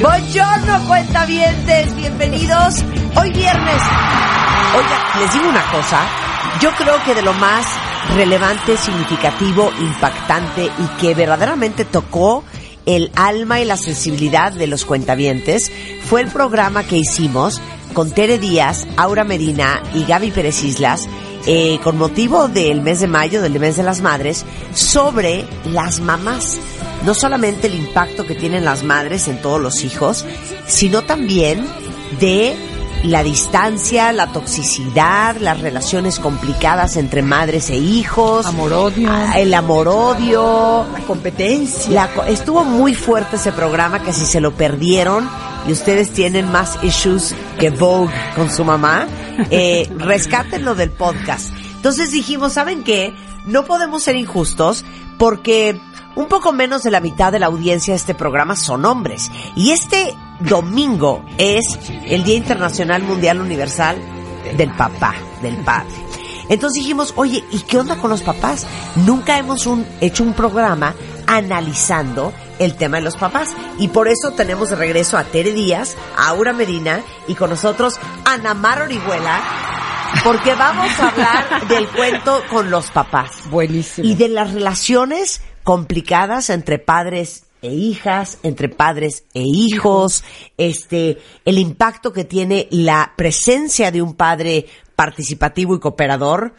Buongiorno, cuentavientes, bienvenidos. Hoy viernes. Oiga, les digo una cosa. Yo creo que de lo más relevante, significativo, impactante y que verdaderamente tocó el alma y la sensibilidad de los cuentavientes fue el programa que hicimos con Tere Díaz, Aura Medina y Gaby Pérez Islas eh, con motivo del mes de mayo, del mes de las madres, sobre las mamás. No solamente el impacto que tienen las madres en todos los hijos, sino también de la distancia, la toxicidad, las relaciones complicadas entre madres e hijos, Amor-odio. ah, el amor-odio, La competencia. la estuvo muy fuerte ese programa que si se lo perdieron y ustedes tienen más issues que Vogue con su mamá, eh, rescátenlo del podcast. Entonces dijimos, ¿saben qué? No podemos ser injustos porque un poco menos de la mitad de la audiencia de este programa son hombres. Y este domingo es el Día Internacional Mundial Universal del Papá, del Padre. Entonces dijimos, oye, ¿y qué onda con los papás? Nunca hemos un- hecho un programa analizando el tema de los papás. Y por eso tenemos de regreso a Tere Díaz, a Aura Medina y con nosotros Ana Mar Orihuela, porque vamos a hablar del cuento con los papás Buenísimo. y de las relaciones complicadas entre padres e hijas, entre padres e hijos, este, el impacto que tiene la presencia de un padre participativo y cooperador,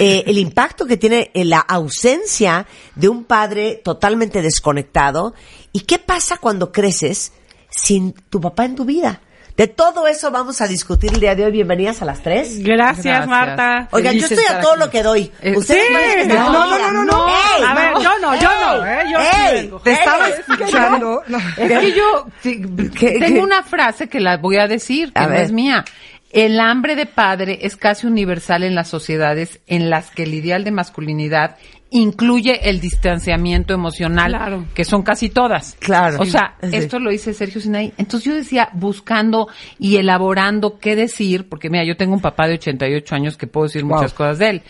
eh, el impacto que tiene eh, la ausencia de un padre totalmente desconectado y qué pasa cuando creces sin tu papá en tu vida. De todo eso vamos a discutir el día de hoy. Bienvenidas a las tres. Gracias, Gracias. Marta. Oigan, yo Feliz estoy a todo aquí. lo que doy. Eh, Ustedes sí, no, no, no, no, no. Ey, A ver, yo no, yo no, eh, yo ey. Te estaba ey, escuchando. No. Es que yo sí, ¿Qué- tengo qué? una frase que la voy a decir, que A no ver. es mía. El hambre de padre es casi universal en las sociedades en las que el ideal de masculinidad incluye el distanciamiento emocional, Claro. que son casi todas. Claro. O sea, Sí. esto lo dice Sergio Sinaí. Entonces yo decía, buscando y elaborando qué decir, porque mira, yo tengo un papá de 88 años que puedo decir muchas cosas de él.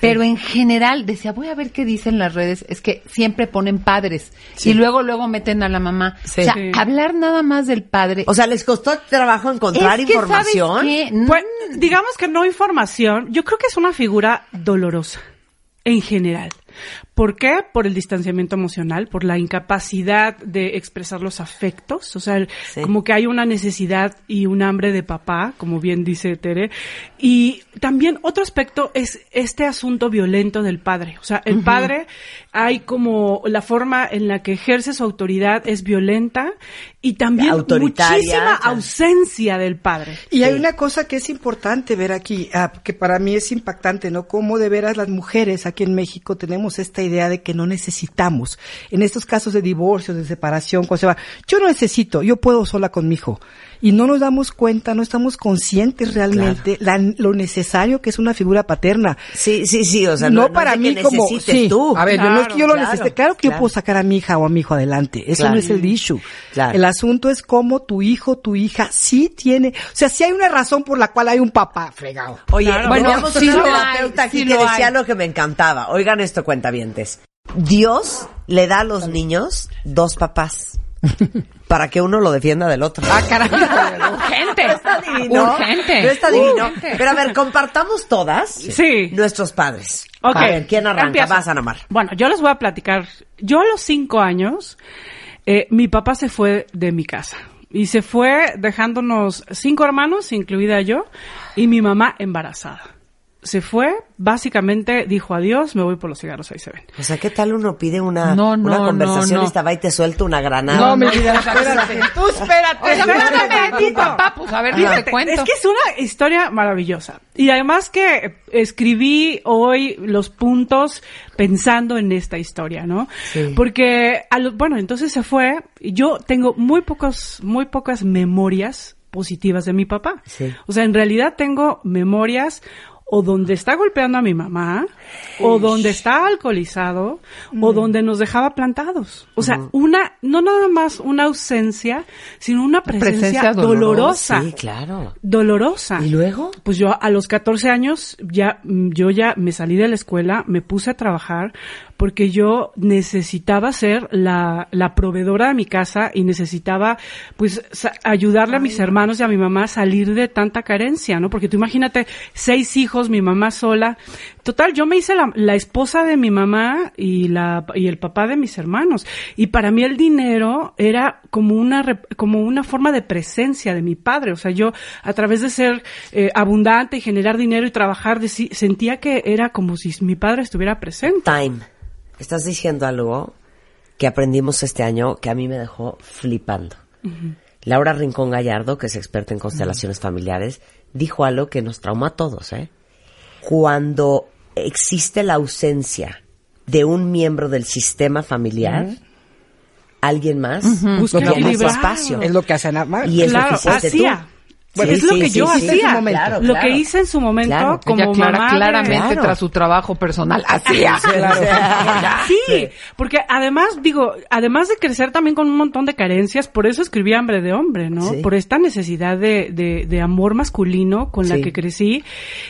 Pero en general, decía, voy a ver qué dicen las redes, es que siempre ponen padres y luego, luego meten a la mamá. Sí. O sea, Sí. hablar nada más del padre. O sea, ¿les costó trabajo encontrar es que, información? ¿sabes qué? No- Pues, digamos que no información. Yo creo que es una figura dolorosa en general. ¿Por qué? Por el distanciamiento emocional, por la incapacidad de expresar los afectos, o sea, el- Sí. como que hay una necesidad y un hambre de papá, como bien dice Tere. Y también otro aspecto es este asunto violento del padre. O sea, el padre hay como la forma en la que ejerce su autoridad es violenta y también muchísima ausencia del padre. Y hay una cosa que es importante ver aquí, ah, que para mí es impactante, ¿no? Cómo de veras las mujeres aquí en México tenemos esta idea de que no necesitamos. En estos casos de divorcio, de separación, cuando se va, yo no necesito, yo puedo sola con mi hijo. Y no nos damos cuenta, no estamos conscientes realmente la- lo necesario que es una figura paterna. Sí, sí, sí, o sea, no, no, no para es de mí que como necesites sí. tú. A ver, yo no es que yo lo Claro, necesite. Claro que yo claro. puedo sacar a mi hija o a mi hijo adelante. Eso Claro. no es el issue. Claro. El asunto es cómo tu hijo, tu hija sí tiene, o sea, sí hay una razón por la cual hay un papá fregado. Oye, Claro. bueno, teníamos sí una lo terapeuta hay, aquí sí que lo decía hay. lo que me encantaba. Oigan esto, cuentavientes. Dios le da a los niños dos papás para que uno lo defienda del otro. Ah, caramba. Urgente. No está divino. Urgente. No está divino. Urgente. Pero a ver, compartamos todas Sí. nuestros padres. Ok. A ver, ¿quién arranca? Empiezo. Vas, Ana Mar. Bueno, yo les voy a platicar. Yo a los cinco años, eh, mi papá se fue de mi casa. Y se fue dejándonos cinco hermanos, incluida yo, y mi mamá embarazada. Se fue, básicamente dijo adiós, me voy por los cigarros, ahí se ven. O sea, ¿qué tal uno pide una, No, no, una conversación no. y estaba y te suelta una granada? No, mi vida, espérate. Tú espérate. Espérame, tu papá, pues a ver, te Fíjate, cuento. Es que es una historia maravillosa. Y además que escribí hoy los puntos pensando en esta historia, ¿no? Sí. Porque, a lo- bueno, entonces se fue. y Yo tengo muy pocos, muy pocas memorias positivas de mi papá. Sí. O sea, en realidad tengo memorias o donde está golpeando a mi mamá, o donde está alcoholizado, o donde nos dejaba plantados. O sea, una, no nada más una ausencia, sino una presencia, Presencia dolorosa. dolorosa. Sí, claro. Dolorosa. ¿Y luego? Pues yo a los 14 años ya mm, yo ya me salí de la escuela, me puse a trabajar porque yo necesitaba ser la, la proveedora de mi casa y necesitaba pues ayudarle a mis hermanos y a mi mamá a salir de tanta carencia, ¿no? Porque tú imagínate seis hijos, mi mamá sola. Total, yo me hice la, la esposa de mi mamá y la y el papá de mis hermanos y para mí el dinero era como una como una forma de presencia de mi padre, o sea, yo a través de ser eh, abundante y generar dinero y trabajar deci- sentía que era como si mi padre estuviera presente. Time. Estás diciendo algo que aprendimos este año que a mí me dejó flipando. Laura Rincón Gallardo, que es experta en constelaciones familiares, dijo algo que nos traumó a todos, ¿eh? Cuando existe la ausencia de un miembro del sistema familiar, alguien más Busca toma su equilibrar. espacio. Es lo que hacen amar. Y es lo claro, que hiciste hacía. tú. Bueno, Sí, es lo sí, que yo sí, hacía. momento. Claro, lo claro. que hice en su momento Claro. como Ella clara- mamá claramente Claro. tras su trabajo personal hacía. Sí, porque además, digo, además de crecer también con un montón de carencias, por eso escribí Hambre de Hombre, ¿no? Sí. Por esta necesidad de, de, de amor masculino con la que crecí.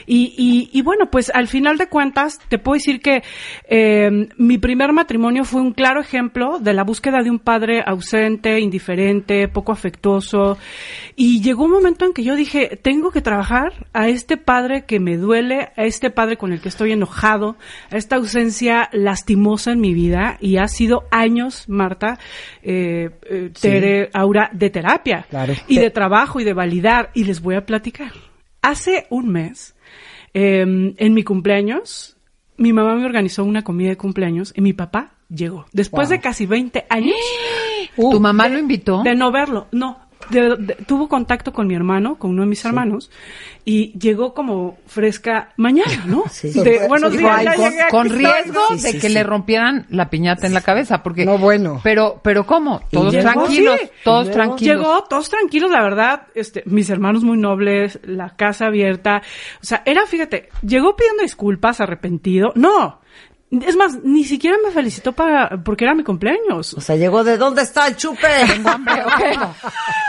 Y, y, y bueno, pues al final de cuentas, te puedo decir que eh, mi primer matrimonio fue un claro ejemplo de la búsqueda de un padre ausente, indiferente, poco afectuoso. Y llegó un momento en que yo dije, tengo que trabajar a este padre que me duele, a este padre con el que estoy enojado, a esta ausencia lastimosa en mi vida. Y ha sido años, Marta, eh, eh, Tere, Aura, de terapia. Claro. Y de trabajo y de validar. Y les voy a platicar. Hace un mes, eh, en mi cumpleaños, mi mamá me organizó una comida de cumpleaños y mi papá llegó. Después de casi 20 años ¿Tu mamá lo invitó? de no verlo, no. De- de- tuvo contacto con mi hermano, con uno de mis hermanos, y llegó como fresca mañana, ¿no? Sí. De, buenos sí, días, ya con- con riesgo de Sí, que sí, le rompieran la piñata en la cabeza, porque No, bueno. Pero, pero cómo, ¿Y todos llegó? tranquilos, Sí. todos tranquilos. Llegó, todos tranquilos, la verdad, este, mis hermanos muy nobles, la casa abierta. O sea, era, fíjate, llegó pidiendo disculpas, arrepentido. No. Es más, ni siquiera me felicitó para, porque era mi cumpleaños. O sea, llegó de ¿dónde está el chupe? Tengo hambre, ok.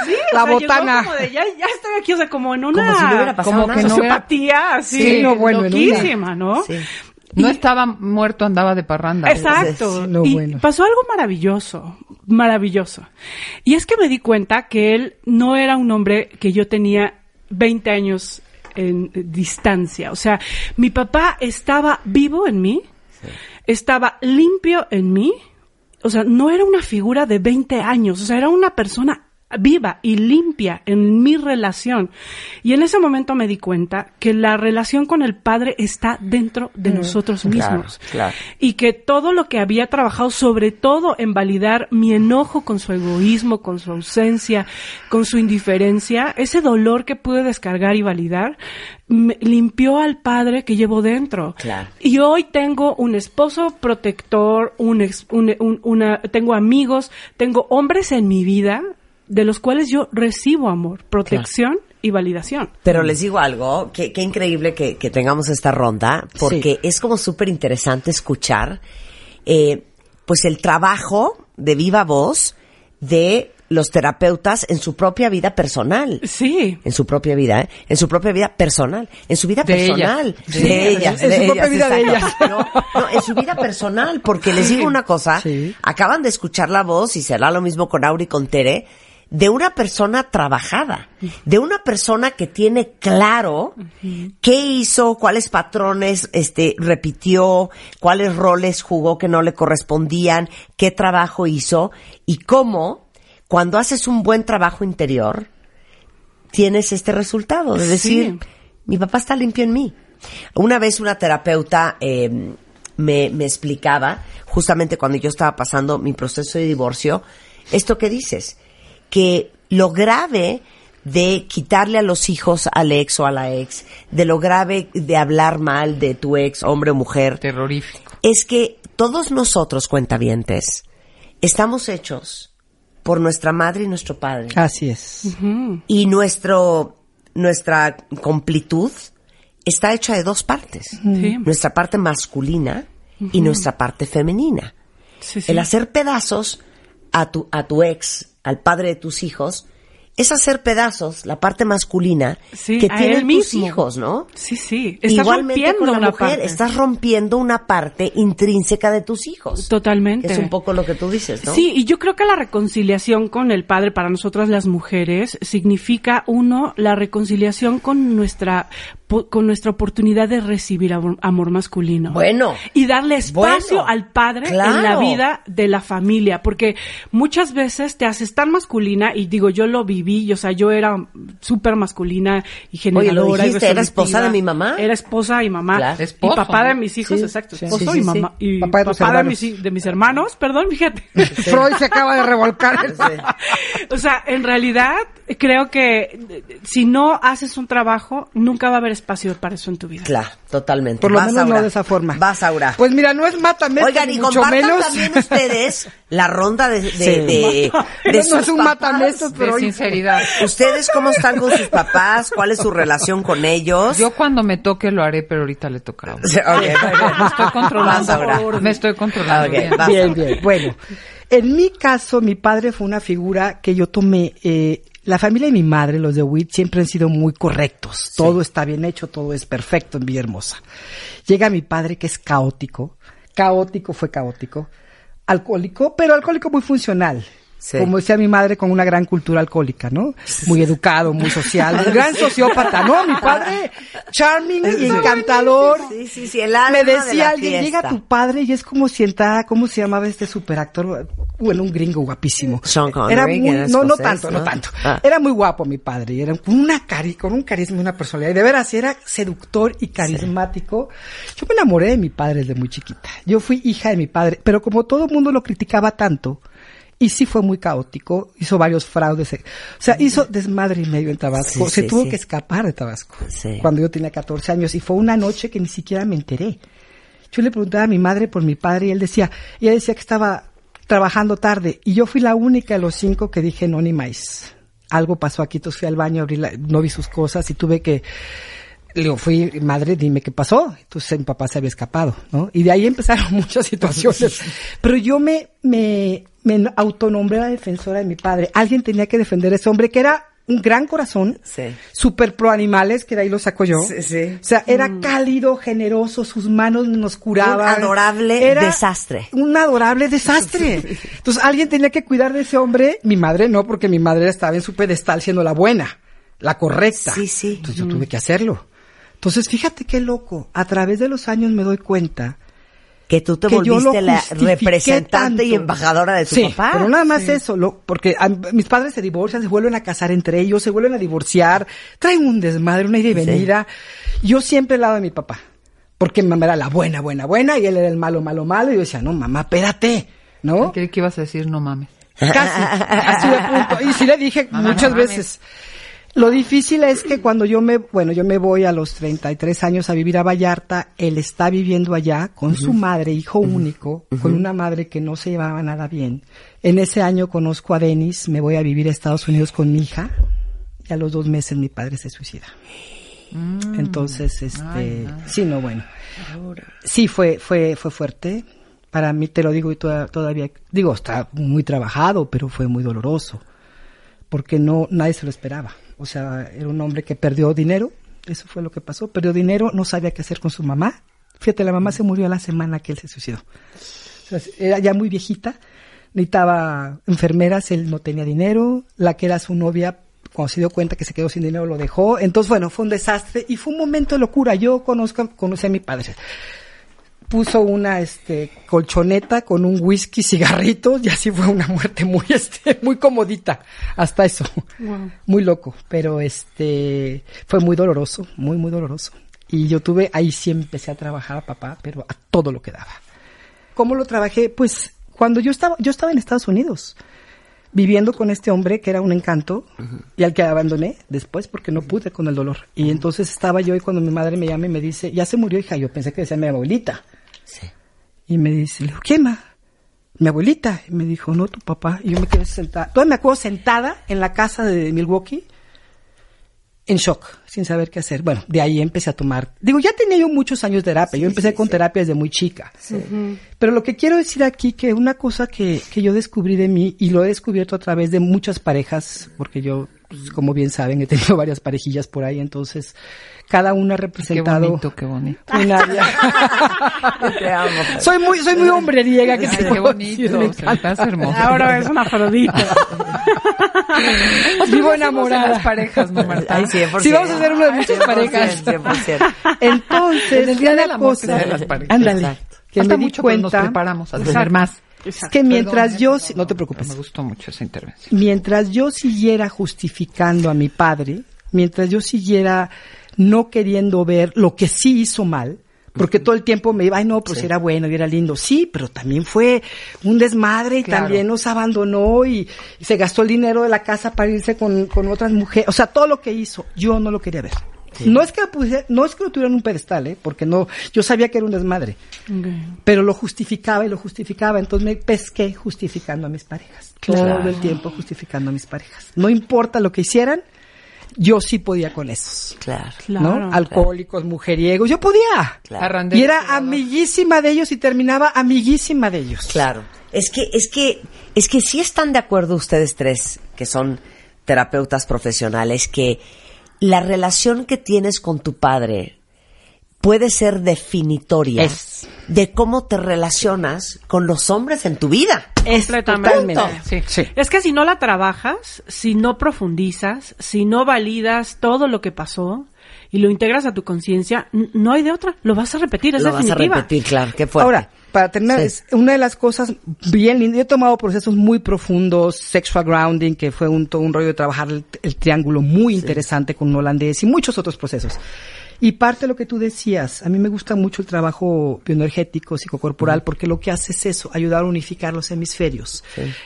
Sí, o La sea, llegó botana. como de, ya, ya estoy aquí, o sea, como en una Como si no hubiera pasado como que no sociopatía así, Sí, no, bueno, loquísima, ¿no? Sí. No estaba muerto, andaba de parranda. Exacto. Sí, no, y bueno. pasó algo maravilloso, maravilloso. Y es que me di cuenta que él no era un hombre que yo tenía 20 años en distancia. O sea, mi papá estaba vivo en mí, estaba limpio en mí. O sea, no era una figura de 20 años, o sea, era una persona viva y limpia en mi relación. Y en ese momento me di cuenta que la relación con el Padre está dentro de nosotros claro, mismos. claro. Y que todo lo que había trabajado, sobre todo en validar mi enojo con su egoísmo, con su ausencia, con su indiferencia, ese dolor que pude descargar y validar, me limpió al padre que llevo dentro. Claro. Y hoy tengo un esposo protector, un, ex- un- un- una, tengo amigos, tengo hombres en mi vida de los cuales yo recibo amor, protección y validación. Pero les digo algo, que, qué increíble que, que tengamos esta ronda, porque es como súper interesante escuchar, eh, pues el trabajo de viva voz de los terapeutas en su propia vida personal. Sí. En su propia vida, ¿eh? En su propia vida personal. En su vida De personal. ellas. De, De ellas. En de su propia ellas, vida de exacto. No, no, en su vida personal. Porque les digo una cosa. Sí. Acaban de escuchar la voz y será lo mismo con Auri y con Tere. De una persona trabajada. De una persona que tiene claro qué hizo, cuáles patrones, este, repitió, cuáles roles jugó que no le correspondían, qué trabajo hizo y cómo, cuando haces un buen trabajo interior, tienes este resultado de decir, Sí. mi papá está limpio en mí. Una vez una terapeuta eh, me, me explicaba, justamente cuando yo estaba pasando mi proceso de divorcio, esto que dices, que lo grave de quitarle a los hijos al ex o a la ex, de lo grave de hablar mal de tu ex, hombre o mujer, Terrorífico. es que todos nosotros, cuentavientes, estamos hechos por nuestra madre y nuestro padre. Así es. Y nuestro, nuestra completud está hecha de dos partes. Sí. Nuestra parte masculina y nuestra parte femenina. Sí, sí. El hacer pedazos a tu, a tu ex, al padre de tus hijos, es hacer pedazos la parte masculina Sí, que tienen tus mismo. hijos, ¿no? Sí, sí. Estás Igualmente rompiendo con la una mujer, parte. estás rompiendo una parte intrínseca de tus hijos. Totalmente. Que es un poco lo que tú dices, ¿no? Sí, y yo creo que la reconciliación con el padre para nosotras las mujeres significa uno la reconciliación con nuestra con nuestra oportunidad de recibir amor, amor masculino. Bueno. Y darle espacio Bueno, al padre claro. en la vida de la familia, porque muchas veces te haces tan masculina y digo, yo lo viví, y, o sea, yo era súper masculina y generadora. y dijiste, ¿era esposa de mi mamá? Era esposa y mamá. Claro. Esposo, y papá de mis hijos, Sí, exacto, sí. esposo Sí, y sí, mamá. Y Papá de papá de mis, de mis hermanos, perdón, fíjate. Freud se acaba de revolcar. O sea, en realidad creo que eh, si no haces un trabajo, nunca va a haber espacio para eso en tu vida. Claro, totalmente. Por lo Vas, menos Aura. no de esa forma. Vas, Aura. Pues mira, no es mátame, Oigan, y mucho compartan menos. también ustedes la ronda de, de, Sí. de, de no sus es un papás. matamestos, De pero hoy- sinceridad. ¿Ustedes cómo están con sus papás? ¿Cuál es su relación con ellos? Yo cuando me toque lo haré, pero ahorita le toca a uno. Sí, ok, Me estoy controlando. Aura. Me estoy controlando. Ok, bien. vas. Bien, bien. Bueno, en mi caso, mi padre fue una figura que yo tomé. Eh, la familia de mi madre, los de Witt, siempre han sido muy correctos. Todo está bien hecho, todo es perfecto en Villahermosa. Llega mi padre que es caótico. Caótico fue caótico. Alcohólico, pero alcohólico muy funcional. Sí. Como decía mi madre, con una gran cultura alcohólica, ¿no? Muy educado, muy social, un gran sociópata, ¿no? Mi padre, charming y encantador. Sí, sí, sí, el alma Me de decía la alguien, llega tu padre y es como si entrara, ¿cómo se llamaba este superactor? Bueno, un gringo guapísimo. Sean Connery, Era muy, no, no tanto, no, ¿no? tanto. Ah. Era muy guapo mi padre, y era con una cari, con un carisma y una personalidad. Y de veras, era seductor y carismático. Yo me enamoré de mi padre desde muy chiquita. Yo fui hija de mi padre, pero como todo el mundo lo criticaba tanto, y sí fue muy caótico, hizo varios fraudes, eh, o sea, hizo desmadre y medio en Tabasco, Sí, se sí, tuvo sí. que escapar de Tabasco Sí. cuando yo tenía 14 años y fue una noche que ni siquiera me enteré. Yo le preguntaba a mi madre por mi padre y él decía, ella decía que estaba trabajando tarde y yo fui la única de los cinco que dije no ni más. Algo pasó aquí, entonces fui al baño, abrí la- no vi sus cosas y tuve que le digo, fui, madre, dime qué pasó. Entonces mi papá se había escapado, ¿no? Y de ahí empezaron muchas situaciones. Pero yo me, me, me autonombré la defensora de mi padre. Alguien tenía que defender a ese hombre que era un gran corazón, Sí. super pro animales, que de ahí lo saco yo. Sí, sí. O sea, era cálido, generoso, sus manos nos curaban. Un adorable Era desastre. Un adorable desastre. Entonces alguien tenía que cuidar de ese hombre. Mi madre no, porque mi madre estaba en su pedestal siendo la buena, la correcta. Sí, sí. Entonces yo tuve que hacerlo. Entonces fíjate qué loco. A través de los años me doy cuenta Que tú te que volviste la representante y embajadora de tu sí, papá. pero nada más eso, lo, porque a- mis padres se divorcian, se vuelven a casar entre ellos, se vuelven a divorciar, traen un desmadre, una ida y venida. Yo siempre al lado de mi papá, porque mi mamá era la buena, buena, buena, y él era el malo, malo, malo, y yo decía, no, mamá, espérate, ¿no? Creí que ibas a decir no mames. Casi, así de punto. Y sí le dije Mamá, muchas no mames. Lo difícil es que cuando yo me, bueno, yo me voy a los 33 años a vivir a Vallarta, él está viviendo allá con su madre, hijo único, con una madre que no se llevaba nada bien. En ese año conozco a Denis, me voy a vivir a Estados Unidos con mi hija, y a los dos meses mi padre se suicida. Entonces, este, sí, no, bueno. Sí, fue, fue, fue fuerte. Para mí, te lo digo y toda- todavía, digo, está muy trabajado, pero fue muy doloroso. Porque no, nadie se lo esperaba. O sea, era un hombre que perdió dinero. Eso fue lo que pasó. Perdió dinero, no sabía qué hacer con su mamá. Fíjate, la mamá se murió la semana que él se suicidó. Era ya muy viejita, necesitaba enfermeras, él no tenía dinero, la que era su novia, cuando se dio cuenta que se quedó sin dinero, lo dejó. Entonces, bueno, fue un desastre y fue un momento de locura. Yo conozco, conocí a mi padre. Puso una este colchoneta con un whisky, cigarritos, y así fue una muerte muy este, muy comodita, hasta eso. Wow. Muy loco, pero este fue muy doloroso, muy muy doloroso. Y yo tuve, ahí sí empecé a trabajar a papá, pero a todo lo que daba. ¿Cómo lo trabajé? Pues cuando yo estaba, yo estaba en Estados Unidos, viviendo con este hombre que era un encanto y al que abandoné después porque no pude con el dolor. Y entonces estaba yo y cuando mi madre me llama y me dice, ya se murió hija, yo pensé que decía mi abuelita. Sí. Y me dice, le digo, ¿quién ma? Mi abuelita. Y me dijo, no, tu papá. Y yo me quedé sentada. Todavía me acuerdo sentada en la casa de Milwaukee en shock, sin saber qué hacer. Bueno, de ahí empecé a tomar. Digo, ya tenía yo muchos años de terapia. yo empecé con terapia desde muy chica. Pero lo que quiero decir aquí que una cosa que, que yo descubrí de mí y lo he descubierto a través de muchas parejas, porque yo, pues, como bien saben, he tenido varias parejillas por ahí, entonces cada una ha representado Qué bonito, qué bonito. un área. Te amo. soy muy, soy muy hombreriega que Ay, te qué decir, bonito, me se encanta. estás hermoso. Ahora es una afrodita. Vivo En las enamorada. parejas, ¿no, Marta? Ay, 100%. Sí, vamos a hacer una de muchas 100%, parejas. 100%. Entonces, En el Día cada Amor cosa-. Ándale. Que Falta me di mucho, pero nos cuenta preparamos a tener más. Es que mientras Perdón, yo, ¿eh? no te preocupes, Me gustó mucho esa intervención. mientras yo siguiera justificando a mi padre, mientras yo siguiera no queriendo ver lo que sí hizo mal, porque todo el tiempo me iba, ay no, pues era bueno y era lindo. Sí, pero también fue un desmadre y Claro. también nos abandonó y, y se gastó el dinero de la casa para irse con, con otras mujeres. O sea, todo lo que hizo, yo no lo quería ver. No es que lo pusiera- no es que lo tuviera en un pedestal, ¿eh? porque no, yo sabía que era un desmadre, pero lo justificaba y lo justificaba, entonces me pesqué justificando a mis parejas, todo el tiempo justificando a mis parejas. No importa lo que hicieran, yo sí podía con esos, Claro. Claro. ¿no? Alcohólicos, mujeriegos, yo podía. Claro. Y era amiguísima de ellos y terminaba amiguísima de ellos. Claro. Es que, es que, es que sí están de acuerdo ustedes tres, que son terapeutas profesionales, que la relación que tienes con tu padre puede ser definitoria Es. de cómo te relacionas con los hombres en tu vida. Es Completamente. totalmente. Sí. Es que si no la trabajas, si no profundizas, si no validas todo lo que pasó y lo integras a tu conciencia, no hay de otra. Lo vas a repetir, es Lo vas a repetir, claro. Qué fuerte. Ahora, para terminar, Sí. es una de las cosas bien lindas. Yo he tomado procesos muy profundos, sexual grounding, que fue un, todo un rollo de trabajar el, el triángulo muy interesante con un holandés y muchos otros procesos. Y parte de lo que tú decías, a mí me gusta mucho el trabajo bioenergético, psicocorporal, porque lo que hace es eso, ayudar a unificar los hemisferios.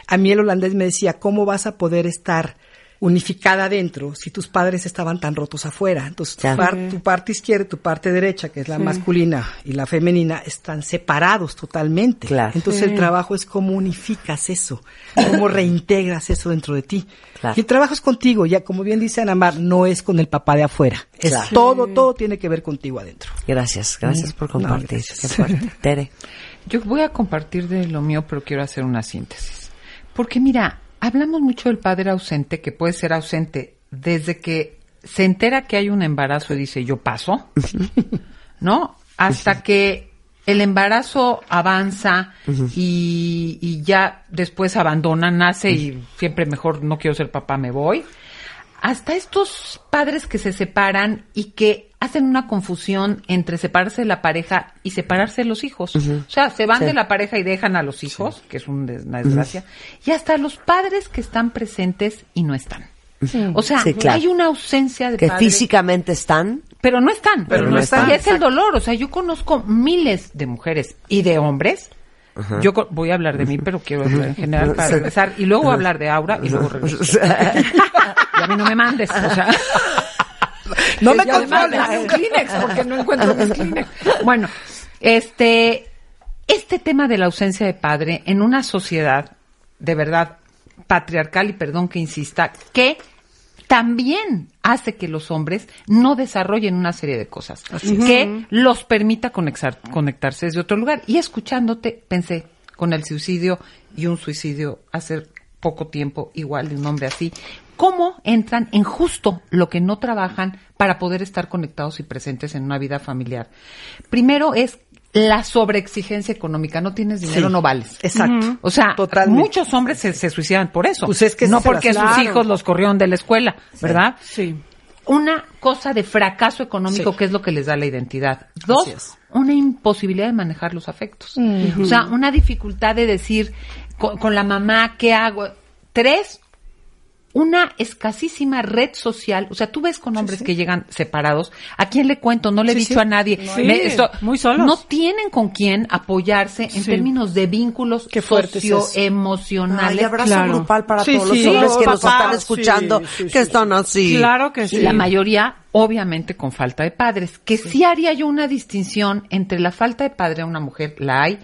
A mí el holandés me decía, ¿cómo vas a poder estar unificada adentro si tus padres estaban tan rotos afuera? Entonces, tu, Ya. par- tu parte izquierda y tu parte derecha, que es la masculina y la femenina, están separados totalmente. Claro. Entonces, Sí. el trabajo es cómo unificas eso, cómo reintegras eso dentro de ti. Claro. Y el trabajo es contigo, ya como bien dice Ana Mar, no es con el papá de afuera. Es Claro. todo, todo tiene que ver contigo adentro. Gracias, gracias por No, compartir. gracias. Qué fuerte. Tere. Yo voy a compartir de lo mío, pero quiero hacer una síntesis. Porque mira, hablamos mucho del padre ausente, que puede ser ausente desde que se entera que hay un embarazo y dice yo paso, ¿no? Hasta que el embarazo avanza y, y ya después abandona, nace y siempre mejor no quiero ser papá, me voy. Hasta estos padres que se separan y que hacen una confusión entre separarse de la pareja y separarse de los hijos. O sea, se van Sí. de la pareja y dejan a los hijos, que es un des- una desgracia. Y hasta los padres que están presentes y no están. O sea, Sí, claro. hay una ausencia de Que padres físicamente están. pero no están. Pero no están. Y es el dolor. O sea, yo conozco miles de mujeres y de hombres. Yo voy a hablar de mí, pero quiero hablar en general para regresar. Y luego hablar de Aura y luego regreso. Y a mí no me mandes. O sea, No me controles. un Kleenex porque no encuentro mis Kleenex. Bueno, este, este tema de la ausencia de padre en una sociedad de verdad patriarcal y perdón que insista, que también hace que los hombres no desarrollen una serie de cosas que los permita conectar- conectarse desde otro lugar. Y escuchándote, pensé con el suicidio y un suicidio hace poco tiempo igual de un hombre así, cómo entran en justo lo que no trabajan para poder estar conectados y presentes en una vida familiar. Primero es la sobreexigencia económica, no tienes dinero, Sí. no vales. Exacto. O sea, Totalmente. muchos hombres se, se suicidan por eso. Pues es que no porque sus claro. hijos los corrieron de la escuela, ¿verdad? Sí. Una cosa de fracaso económico Sí. que es lo que les da la identidad. Dos, una imposibilidad de manejar los afectos. O sea, una dificultad de decir con, con la mamá, ¿qué hago? Tres, una escasísima red social. O sea, tú ves con hombres que llegan separados. ¿A quién le cuento? No le he dicho a nadie. Sí, muy solos. No tienen con quién apoyarse en términos de vínculos socioemocionales. Ay, abrazo Claro. grupal para Sí, todos los sí, hombres que papá, nos están sí, escuchando, sí, sí. que están así. Claro que sí. Y la mayoría, obviamente, con falta de padres. Que sí. haría yo una distinción entre la falta de padre a una mujer, la hay,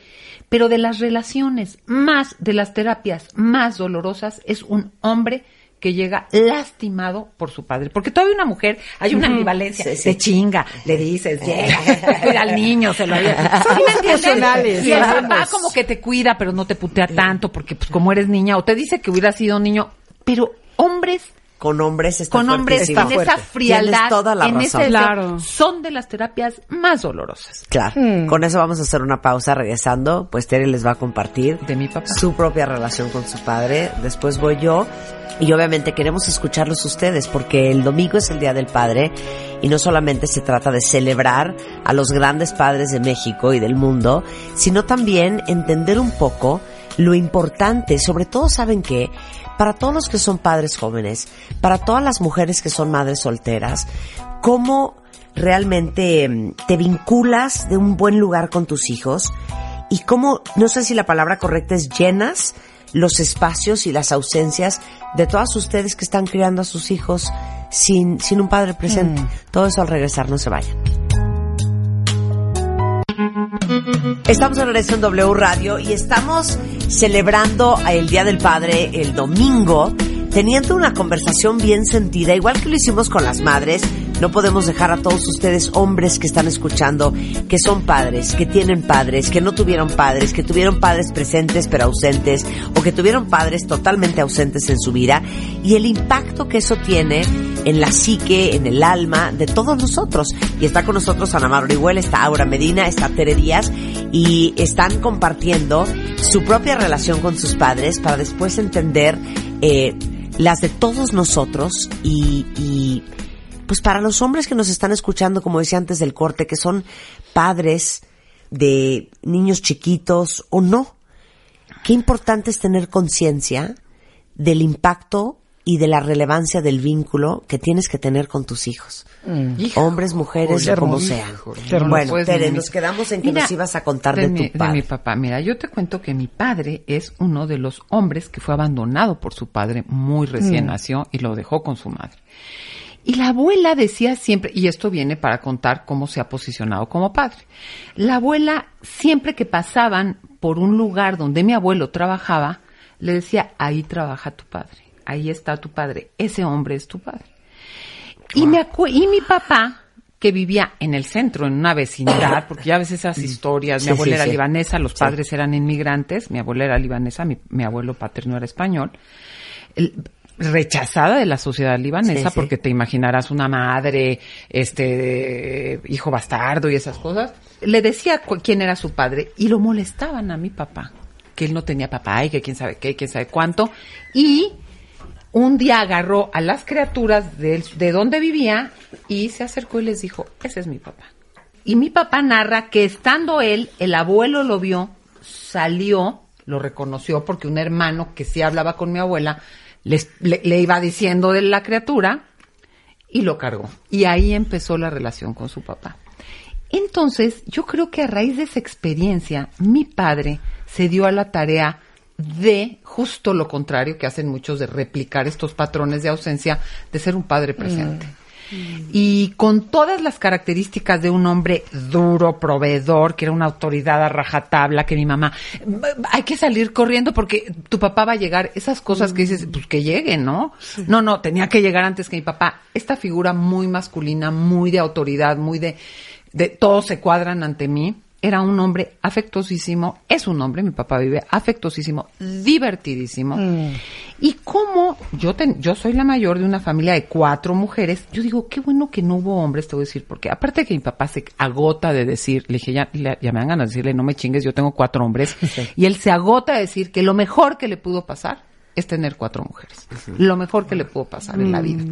pero de las relaciones más, de las terapias más dolorosas, es un hombre que llega lastimado por su padre. Porque todavía una mujer, hay una ambivalencia, Sí, sí. se chinga, le dices, llega, cuida al niño, se lo había... Son emocionales, Y el papá como que te cuida, pero no te putea tanto, porque pues como eres niña, o te dice que hubiera sido niño, pero hombres Con hombres está con hombres fuertísimo. en esa frialdad, toda la en razón. ese Claro. son de las terapias más dolorosas. Claro. Hmm. Con eso vamos a hacer una pausa. Regresando, pues Tere les va a compartir De mi papá. su propia relación con su padre. Después voy yo. Y obviamente queremos escucharlos ustedes porque el domingo es el Día del Padre y no solamente se trata de celebrar a los grandes padres de México y del mundo, sino también entender un poco lo importante, sobre todo saben que para todos los que son padres jóvenes, para todas las mujeres que son madres solteras, cómo realmente mm, te vinculas de un buen lugar con tus hijos y cómo, no sé si la palabra correcta es llenas los espacios y las ausencias de todas ustedes que están criando a sus hijos sin, sin un padre presente. Todo eso al regresar, no se vayan. Estamos en regreso en W Radio y estamos celebrando el Día del Padre el domingo, teniendo una conversación bien sentida, igual que lo hicimos con las madres. No podemos dejar a todos ustedes, hombres que están escuchando, que son padres, que tienen padres, que no tuvieron padres, que tuvieron padres presentes pero ausentes, o que tuvieron padres totalmente ausentes en su vida, y el impacto que eso tiene en la psique, en el alma de todos nosotros. Y está con nosotros Ana Orihuela, está Aura Medina, está Tere Díaz, y están compartiendo su propia relación con sus padres para después entender eh, las de todos nosotros y, y pues para los hombres que nos están escuchando, como decía antes del corte, que son padres de niños chiquitos o no, qué importante es tener conciencia del impacto y de la relevancia del vínculo que tienes que tener con tus hijos. Hombres, mujeres, como sean. Bueno, Pues, Tere, de mi- nos quedamos en que Mira, nos ibas a contar de, mi, tu padre. mi papá. Mira, yo te cuento que mi padre es uno de los hombres que fue abandonado por su padre muy recién nació y lo dejó con su madre. Y la abuela decía siempre, y esto viene para contar cómo se ha posicionado como padre. La abuela, siempre que pasaban por un lugar donde mi abuelo trabajaba, le decía, ahí trabaja tu padre, ahí está tu padre, ese hombre es tu padre. Y, me acu- y mi papá, que vivía en el centro, en una vecindad, porque ya ves esas historias, Sí, mi abuela sí, era sí. libanesa, los padres eran inmigrantes, mi abuela era libanesa, mi, mi abuelo paterno era español. El- rechazada de la sociedad libanesa porque te imaginarás una madre este hijo bastardo y esas cosas le decía quién era su padre y lo molestaban a mi papá que él no tenía papá y que quién sabe qué quién sabe cuánto y un día agarró a las criaturas de, de donde vivía y se acercó y les dijo, ese es mi papá. Y mi papá narra que estando él, el abuelo lo vio, salió, lo reconoció porque un hermano que sí hablaba con mi abuela les- le, le iba diciendo de la criatura y lo cargó. Y ahí empezó la relación con su papá. Entonces, yo creo que a raíz de esa experiencia, mi padre se dio a la tarea de justo lo contrario que hacen muchos de replicar estos patrones de ausencia, de ser un padre presente. Y con todas las características de un hombre duro, proveedor, que era una autoridad a rajatabla, que mi mamá, "B- hay que salir corriendo porque tu papá va a llegar. Esas cosas que dices, pues que llegue, ¿no? No, no, tenía que llegar antes que mi papá. Esta figura muy masculina, muy de autoridad, muy de, de todos se cuadran ante mí. Era un hombre afectuosísimo, es un hombre, mi papá vive afectuosísimo, divertidísimo. Y como yo ten- yo soy la mayor de una familia de cuatro mujeres, yo digo, qué bueno que no hubo hombres, te voy a decir, porque aparte de que mi papá se agota de decir, le dije, ya, ya me dan ganas de decirle, no me chingues, yo tengo cuatro hombres, y él se agota de decir que lo mejor que le pudo pasar es tener cuatro mujeres. Lo mejor que le pudo pasar en la vida.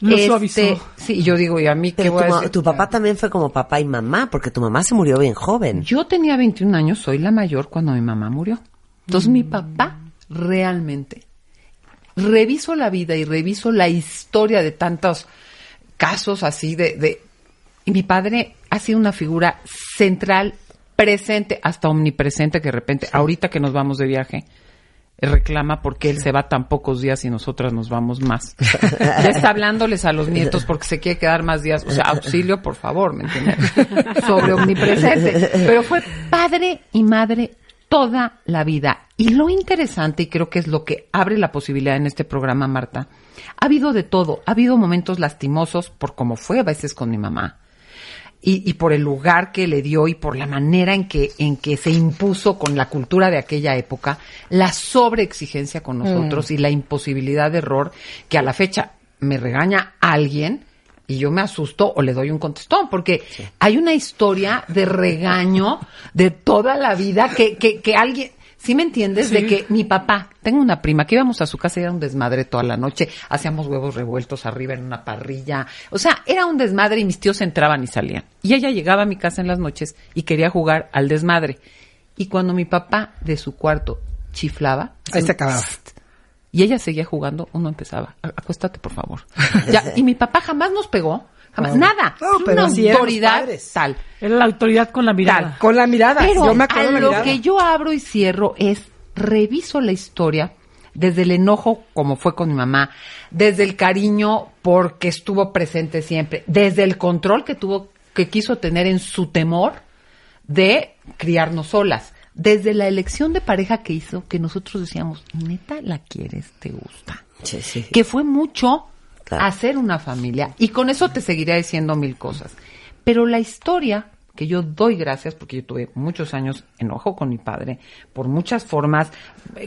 Lo Este, suavizó. Sí, yo digo, ¿y a mí qué Pero voy tu, a tu papá también fue como papá y mamá, porque tu mamá se murió bien joven. Yo tenía 21 años, soy la mayor cuando mi mamá murió. Entonces mi papá realmente reviso la vida y reviso la historia de tantos casos así de, de y mi padre ha sido una figura central, presente, hasta omnipresente, que de repente, ahorita que nos vamos de viaje, reclama porque él se va tan pocos días y nosotras nos vamos más. ya está hablándoles a los nietos porque se quiere quedar más días. O sea, auxilio, por favor, ¿me entiendes? Sobre omnipresente. Pero fue padre y madre toda la vida. Y lo interesante, y creo que es lo que abre la posibilidad en este programa, Marta, ha habido de todo. Ha habido momentos lastimosos por cómo fue a veces con mi mamá y, y, por el lugar que le dio y por la manera en que, en que se impuso con la cultura de aquella época, la sobreexigencia con nosotros mm. y la imposibilidad de error que a la fecha me regaña alguien y yo me asusto o le doy un contestón, porque hay una historia de regaño de toda la vida que, que, que alguien, ¿Sí me entiendes? De que mi papá, tengo una prima que íbamos a su casa y era un desmadre toda la noche, hacíamos huevos revueltos arriba en una parrilla, o sea, era un desmadre y mis tíos entraban y salían. Y ella llegaba a mi casa en las noches y quería jugar al desmadre. Y cuando mi papá de su cuarto chiflaba, ahí se acababa. Y ella seguía jugando, uno empezaba, acuéstate por favor. ya, y mi papá jamás nos pegó nada. No, pero una autoridad tal. Era la autoridad con la mirada. con la mirada. Pero yo me a lo que yo abro y cierro es reviso la historia desde el enojo como fue con mi mamá, desde el cariño porque estuvo presente siempre, desde el control que tuvo que quiso tener en su temor de criarnos solas, desde la elección de pareja que hizo que nosotros decíamos, neta la quieres, te gusta. Sí, sí. Que fue mucho hacer una familia. Y con eso te seguiré diciendo mil cosas. Pero la historia que yo doy gracias, porque yo tuve muchos años enojo con mi padre, por muchas formas,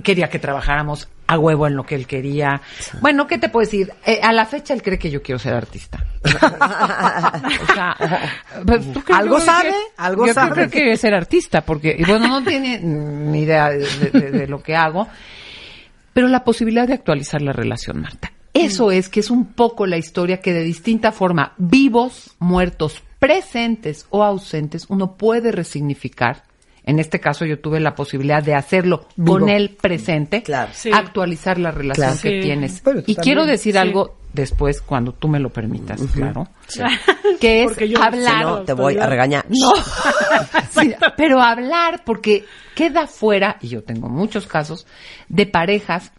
quería que trabajáramos a huevo en lo que él quería. Bueno, ¿qué te puedo decir? Eh, a la fecha él cree que yo quiero ser artista. o sea, pues, ¿algo sabe? ¿Algo yo sabe? creo que quiere ser artista, porque, y bueno, no tiene ni idea de lo que hago, pero la posibilidad de actualizar la relación, Marta. Eso es que es un poco la historia que de distinta forma, vivos, muertos, presentes o ausentes, uno puede resignificar. En este caso yo tuve la posibilidad de hacerlo con el presente, actualizar la relación que tienes. y quiero decir algo después cuando tú me lo permitas, claro. Que es hablar. no, te voy a regañar. No. pero hablar porque queda fuera, y yo tengo muchos casos, de parejas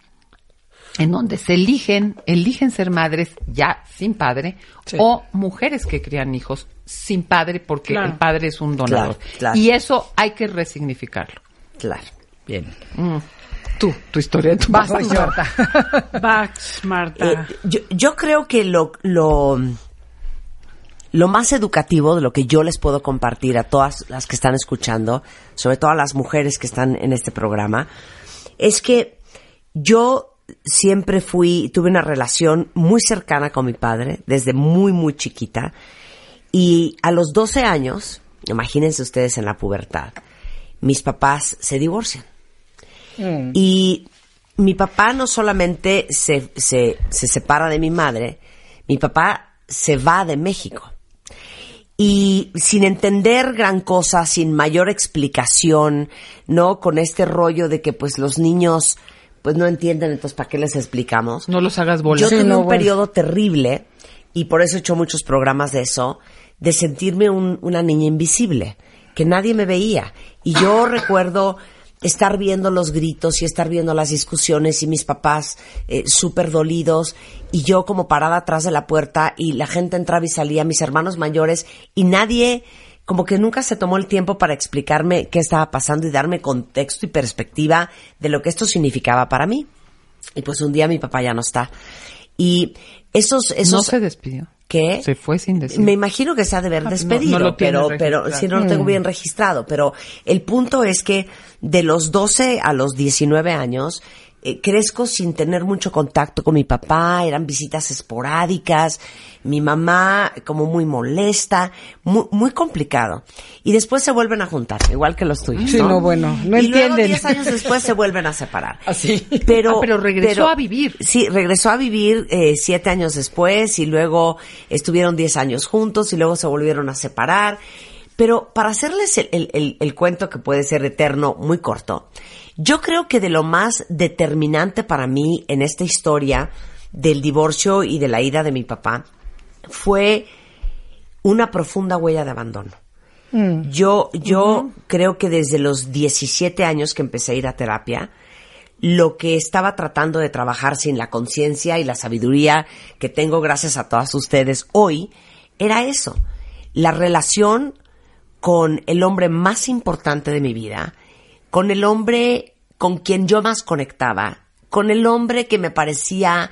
en donde se eligen, eligen ser madres ya sin padre o mujeres que crían hijos sin padre porque el padre es un donador. Y eso hay que resignificarlo. Claro. Bien. Mm. Tú, tu historia, tu Vas, Marta. Vas, Marta. Eh, yo, yo, creo que lo, lo, lo más educativo de lo que yo les puedo compartir a todas las que están escuchando, sobre todo a las mujeres que están en este programa, es que yo siempre fui, tuve una relación muy cercana con mi padre, desde muy, muy chiquita. Y a los 12 años, imagínense ustedes en la pubertad, mis papás se divorcian. Mm. Y mi papá no solamente se, se, se separa de mi madre, mi papá se va de México. Y sin entender gran cosa, sin mayor explicación, ¿no? Con este rollo de que pues los niños pues no entienden, entonces ¿para qué les explicamos? No los hagas bolas. Yo tuve un periodo terrible, y por eso he hecho muchos programas de eso, de sentirme una niña invisible, que nadie me veía. Y yo recuerdo estar viendo los gritos y estar viendo las discusiones y mis papás eh, súper dolidos y yo como parada atrás de la puerta y la gente entraba y salía, mis hermanos mayores y nadie como que nunca se tomó el tiempo para explicarme qué estaba pasando y darme contexto y perspectiva de lo que esto significaba para mí. Y pues un día mi papá ya no está. Y esos, esos... No se despidió. ¿Qué? Se fue sin decir. Me imagino que se ha de haber ah, despedido, pero, pero si no lo tengo bien registrado. Pero el punto es que de los 12 a los 19 años, eh, crezco sin tener mucho contacto con mi papá, eran visitas esporádicas, mi mamá como muy molesta, muy, muy complicado. Y después se vuelven a juntar, igual que los tuyos. Sí, no, bueno, no y entienden. luego diez años después se vuelven a separar. Así. Ah, pero, ah, pero regresó a vivir. Sí, regresó a vivir eh, siete años después y luego estuvieron diez años juntos y luego se volvieron a separar. Pero para hacerles el, el, el, el cuento que puede ser eterno, muy corto, Yo creo que de lo más determinante para mí en esta historia del divorcio y de la ida de mi papá fue una profunda huella de abandono. Mm. Yo, yo creo que desde los 17 años que empecé a ir a terapia, lo que estaba tratando de trabajar sin la conciencia y la sabiduría que tengo gracias a todas ustedes hoy, era eso, la relación con el hombre más importante de mi vida, con el hombre con quien yo más conectaba, con el hombre que me parecía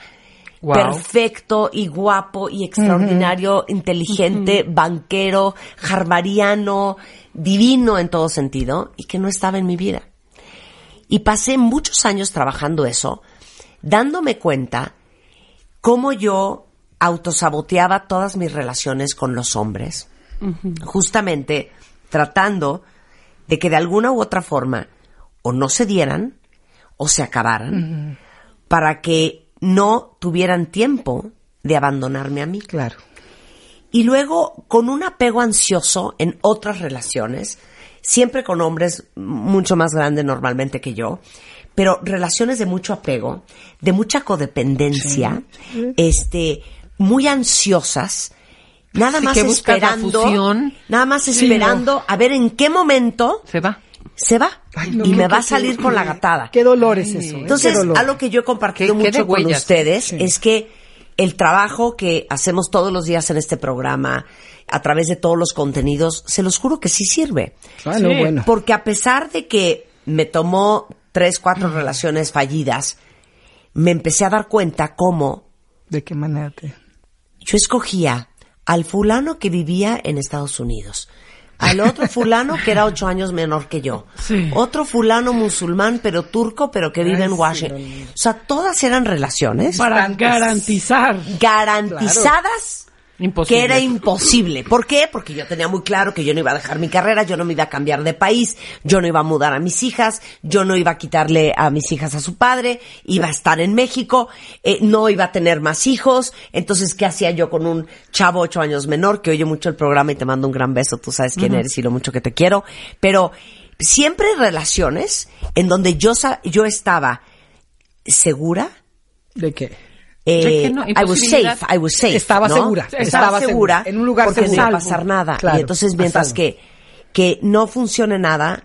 Wow. perfecto y guapo y extraordinario, inteligente, banquero, jarmariano, divino en todo sentido y que no estaba en mi vida. Y pasé muchos años trabajando eso, dándome cuenta cómo yo autosaboteaba todas mis relaciones con los hombres, justamente tratando de que de alguna u otra forma o no se dieran o se acabaran para que no tuvieran tiempo de abandonarme a mí. Claro. Y luego, con un apego ansioso en otras relaciones, siempre con hombres mucho más grandes normalmente que yo, pero relaciones de mucho apego, de mucha codependencia, este, muy ansiosas, nada Sí, más que esperando, fusión. nada más Sí, esperando a ver en qué momento Se va. se va Ay, no, y qué- me va a salir qué- con la gatada. Qué dolor es eso. ¿eh? Entonces, algo que yo he compartido ¿Qué- qué de mucho con ustedes Sí. es que el trabajo que hacemos todos los días en este programa, a través de todos los contenidos, se los juro que sí sirve. Ah, no, Sí. bueno. Porque a pesar de que me tomó tres, cuatro relaciones fallidas, me empecé a dar cuenta cómo ¿De qué manera te...? yo escogía al fulano que vivía en Estados Unidos, al otro fulano que era ocho años menor que yo, Sí. otro fulano musulmán pero turco pero que vive en Washington. O sea, todas eran relaciones Para garantizar. garantizadas Imposible. que era imposible. ¿Por qué? Porque yo tenía muy claro que yo no iba a dejar mi carrera, yo no me iba a cambiar de país, yo no iba a mudar a mis hijas, yo no iba a quitarle a mis hijas a su padre, iba a estar en México, eh, no iba a tener más hijos. Entonces, ¿qué hacía yo con un chavo ocho años menor que oye mucho el programa y te mando un gran beso? Tú sabes quién eres y lo mucho que te quiero. Pero siempre relaciones en donde yo, yo estaba segura, ¿De qué? Eh. I was safe, I was safe. Estaba ¿no? segura, Estaba, estaba segura. en un lugar porque no iba a pasar nada. Claro, y entonces, mientras que, que no funcione nada,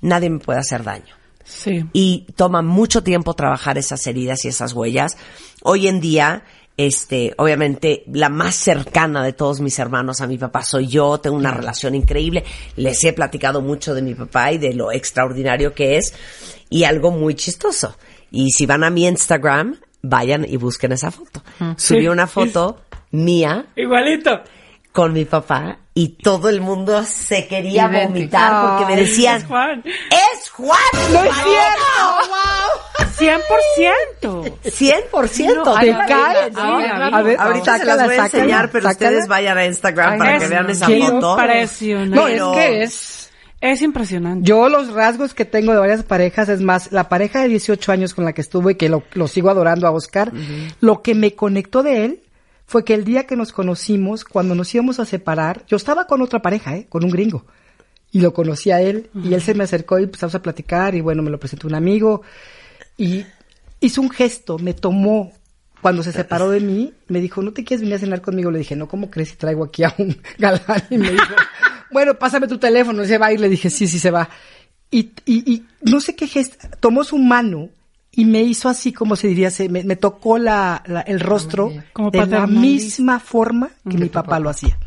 nadie me puede hacer daño. Sí. Y toma mucho tiempo trabajar esas heridas y esas huellas. Hoy en día, este, obviamente, la más cercana de todos mis hermanos a mi papá soy yo. Tengo una relación increíble. Les he platicado mucho de mi papá y de lo extraordinario que es. Y algo muy chistoso. Y si van a mi Instagram, vayan y busquen esa foto. Subí una foto mía Igualito. con mi papá y todo el mundo se quería Idéntico. vomitar porque me decían, Es Juan. ¡Es Juan! ¡No es ¡Marido! 100%. 100%. No, te ay, cae. a ver, Ahorita se las voy a enseñar, pero sácala. ustedes vayan a Instagram Ay, para es que vean esa foto. impresionante. No, Pero- es que es... Es impresionante. Yo los rasgos que tengo de varias parejas, es más, la pareja de 18 años con la que estuve y que lo, lo sigo adorando a Oscar, lo que me conectó de él fue que el día que nos conocimos, cuando nos íbamos a separar, yo estaba con otra pareja, ¿eh? con un gringo. Y lo conocí a él y él se me acercó y empezamos a platicar y bueno, me lo presentó un amigo y hizo un gesto, me tomó cuando se separó de mí, me dijo, ¿no te quieres venir a cenar conmigo? Le dije, no, ¿cómo crees si traigo aquí a un galán? Y me dijo, bueno, pásame tu teléfono, y se va. Y le dije, sí, sí, se va. Y, y, y no sé qué gesto, tomó su mano y me hizo así, como se diría, se, me, me tocó la, la- el rostro Como de la misma forma que mi papá lo hacía.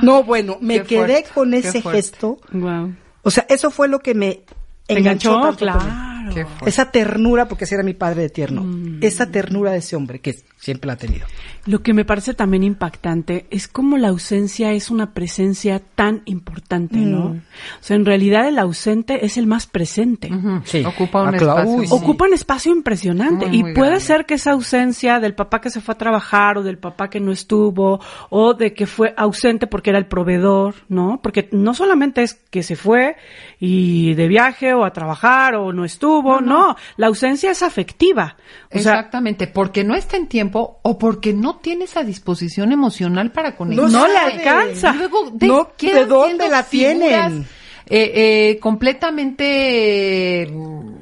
No, bueno, me qué quedé fuerte, con ese gesto. Wow. O sea, eso fue lo que me ¿Te enganchó, enganchó? Claro. Esa ternura, porque ese era mi padre de tierno. Mm. Esa ternura de ese hombre, que siempre la ha tenido. Lo que me parece también impactante es cómo la ausencia es una presencia tan importante, ¿no? Mm. O sea, en realidad el ausente es el más presente. Ujú. Sí. Ocupa un Ah, espacio. Uy, muy- sí. Ocupa un espacio impresionante Muy, y muy puede grande. ser que esa ausencia del papá que se fue a trabajar o del papá que no estuvo o de que fue ausente porque era el proveedor, ¿no? Porque no solamente es que se fue y de viaje o a trabajar o no estuvo, no, la ausencia es afectiva. O sea, Exactamente, porque no está en tiempo o porque no tiene esa disposición emocional para conectar. No le sabe. alcanza. Luego, No, quedan ¿de dónde la figuras, tienen? eh, eh, completamente mm,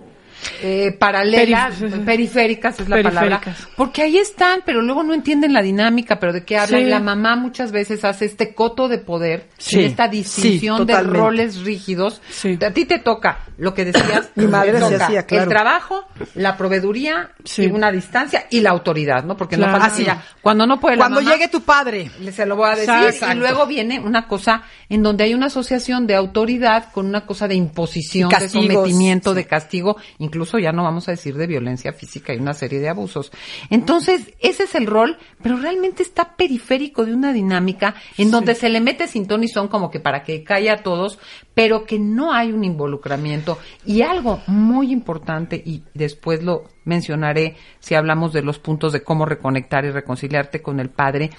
eh, paralelas, periféricas es la palabra, porque ahí están, pero luego no entienden la dinámica, pero de qué habla. Y la mamá muchas veces hace este coto de poder, esta distinción de roles rígidos. A ti te toca lo que decías, mi madre se hacía, claro. el trabajo, la proveeduría, y una distancia y la autoridad, ¿no? Porque no falta ya. Cuando no puede Cuando llegue tu padre, se lo voy a decir. Y luego viene una cosa en donde hay una asociación de autoridad con una cosa de imposición, de sometimiento, de castigo, incluso ya no vamos a decir de violencia física y una serie de abusos. Entonces, ese es el rol, pero realmente está periférico de una dinámica en donde se le mete sintón y son como que para que caiga a todos, pero que no hay un involucramiento. Y algo muy importante, y después lo mencionaré si hablamos de los puntos de cómo reconectar y reconciliarte con el padre,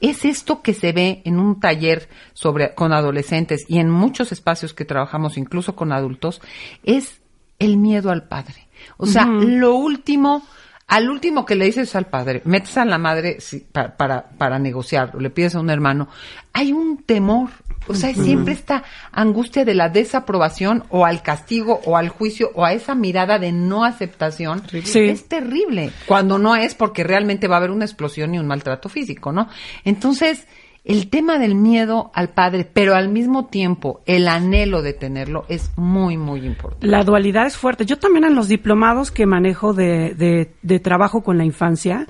es esto que se ve en un taller sobre con adolescentes y en muchos espacios que trabajamos incluso con adultos, es el miedo al padre. O sea, lo último, al último que le dices al padre, metes a la madre para, para, para negociar, o le pides a un hermano, hay un temor, o sea, siempre esta angustia de la desaprobación o al castigo o al juicio o a esa mirada de no aceptación. Es terrible. Cuando no es porque realmente va a haber una explosión y un maltrato físico, ¿no? Entonces, el tema del miedo al padre, pero al mismo tiempo el anhelo de tenerlo es muy, muy importante. La dualidad es fuerte. Yo también en los diplomados que manejo de, de, de trabajo con la infancia,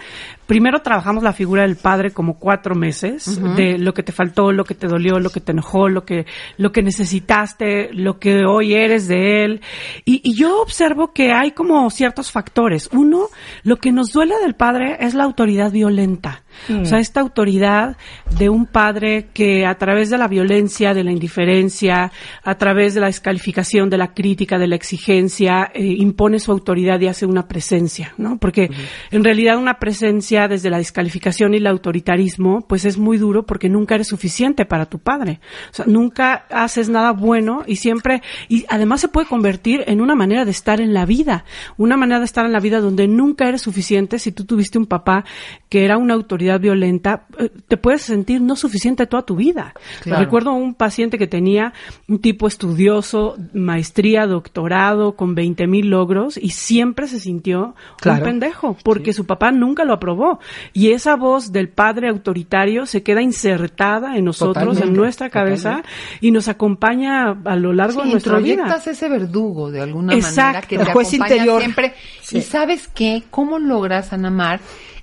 primero trabajamos la figura del padre como cuatro meses, de lo que te faltó, lo que te dolió, lo que te enojó, lo que, lo que necesitaste, lo que hoy eres de él. Y, y yo observo que hay como ciertos factores. Uno, lo que nos duele del padre es la autoridad violenta. O sea, esta autoridad de un padre que a través de la violencia, de la indiferencia, a través de la descalificación, de la crítica, de la exigencia, eh, impone su autoridad y hace una presencia, ¿no? Porque en realidad una presencia desde la descalificación y el autoritarismo, pues es muy duro porque nunca eres suficiente para tu padre. O sea, nunca haces nada bueno y siempre, y además se puede convertir en una manera de estar en la vida, una manera de estar en la vida donde nunca eres suficiente si tú tuviste un papá que era una autoridad violenta, eh, te puedes sentir no suficiente toda tu vida. Recuerdo a un paciente que tenía un tipo estudioso, maestría, doctorado, con 20 mil logros y siempre se sintió un pendejo porque su papá nunca lo aprobó. Y esa voz del padre autoritario se queda insertada en nosotros, en nuestra cabeza y nos acompaña a lo largo de nuestra vida. ese verdugo de alguna manera que te juez interior. siempre. Y sabes qué, cómo logras, Anamar,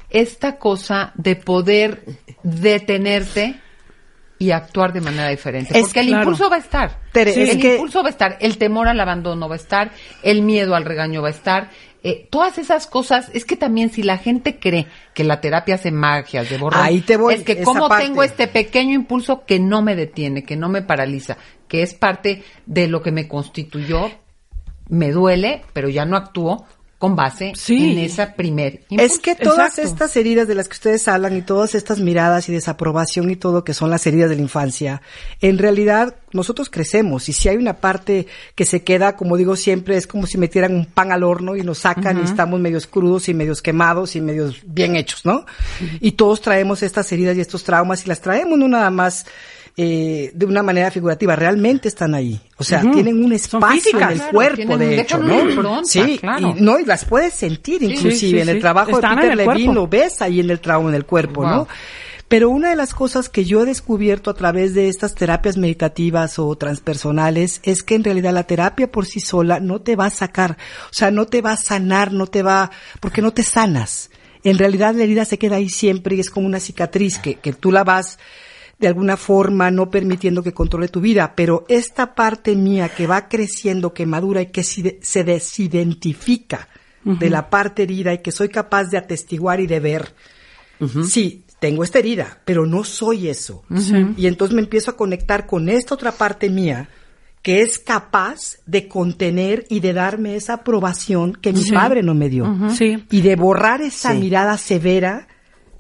esta cosa de poder detenerte y actuar de manera diferente. Porque el impulso va a estar. el impulso va a estar, el temor al abandono va a estar, el miedo al regaño va a estar. Eh, todas esas cosas, es que también si la gente cree que la terapia hace magias de borrar, Ahí te voy, es que como tengo este pequeño impulso que no me detiene, que no me paraliza, que es parte de lo que me constituyó, me duele, pero ya no actúo con base en esa primer Es que todas estas heridas de las que ustedes hablan y todas estas miradas y desaprobación y todo que son las heridas de la infancia, en realidad nosotros crecemos y si hay una parte que se queda, como digo siempre, es como si metieran un pan al horno y nos sacan y estamos medios crudos y medios quemados y medios bien hechos, ¿no? Y todos traemos estas heridas y estos traumas y las traemos no nada más eh, de una manera figurativa, realmente están ahí. O sea, tienen un espacio en el cuerpo, de hecho, ¿no? sí, y, no, y las puedes sentir inclusive en el trabajo de Peter Levine, lo ves ahí en el trauma, en el cuerpo, ¿no? Pero una de las cosas que yo he descubierto a través de estas terapias meditativas o transpersonales es que en realidad la terapia por sí sola no te va a sacar, o sea, no te va a sanar, no te va, porque no te sanas. En realidad la herida se queda ahí siempre y es como una cicatriz que, que tú la vas de alguna forma no permitiendo que controle tu vida, pero esta parte mía que va creciendo, que madura y que se desidentifica de la parte herida y que soy capaz de atestiguar y de ver, sí, tengo esta herida, pero no soy eso. Y entonces me empiezo a conectar con esta otra parte mía que es capaz de contener y de darme esa aprobación que mi padre no me dio. Y de borrar esa mirada severa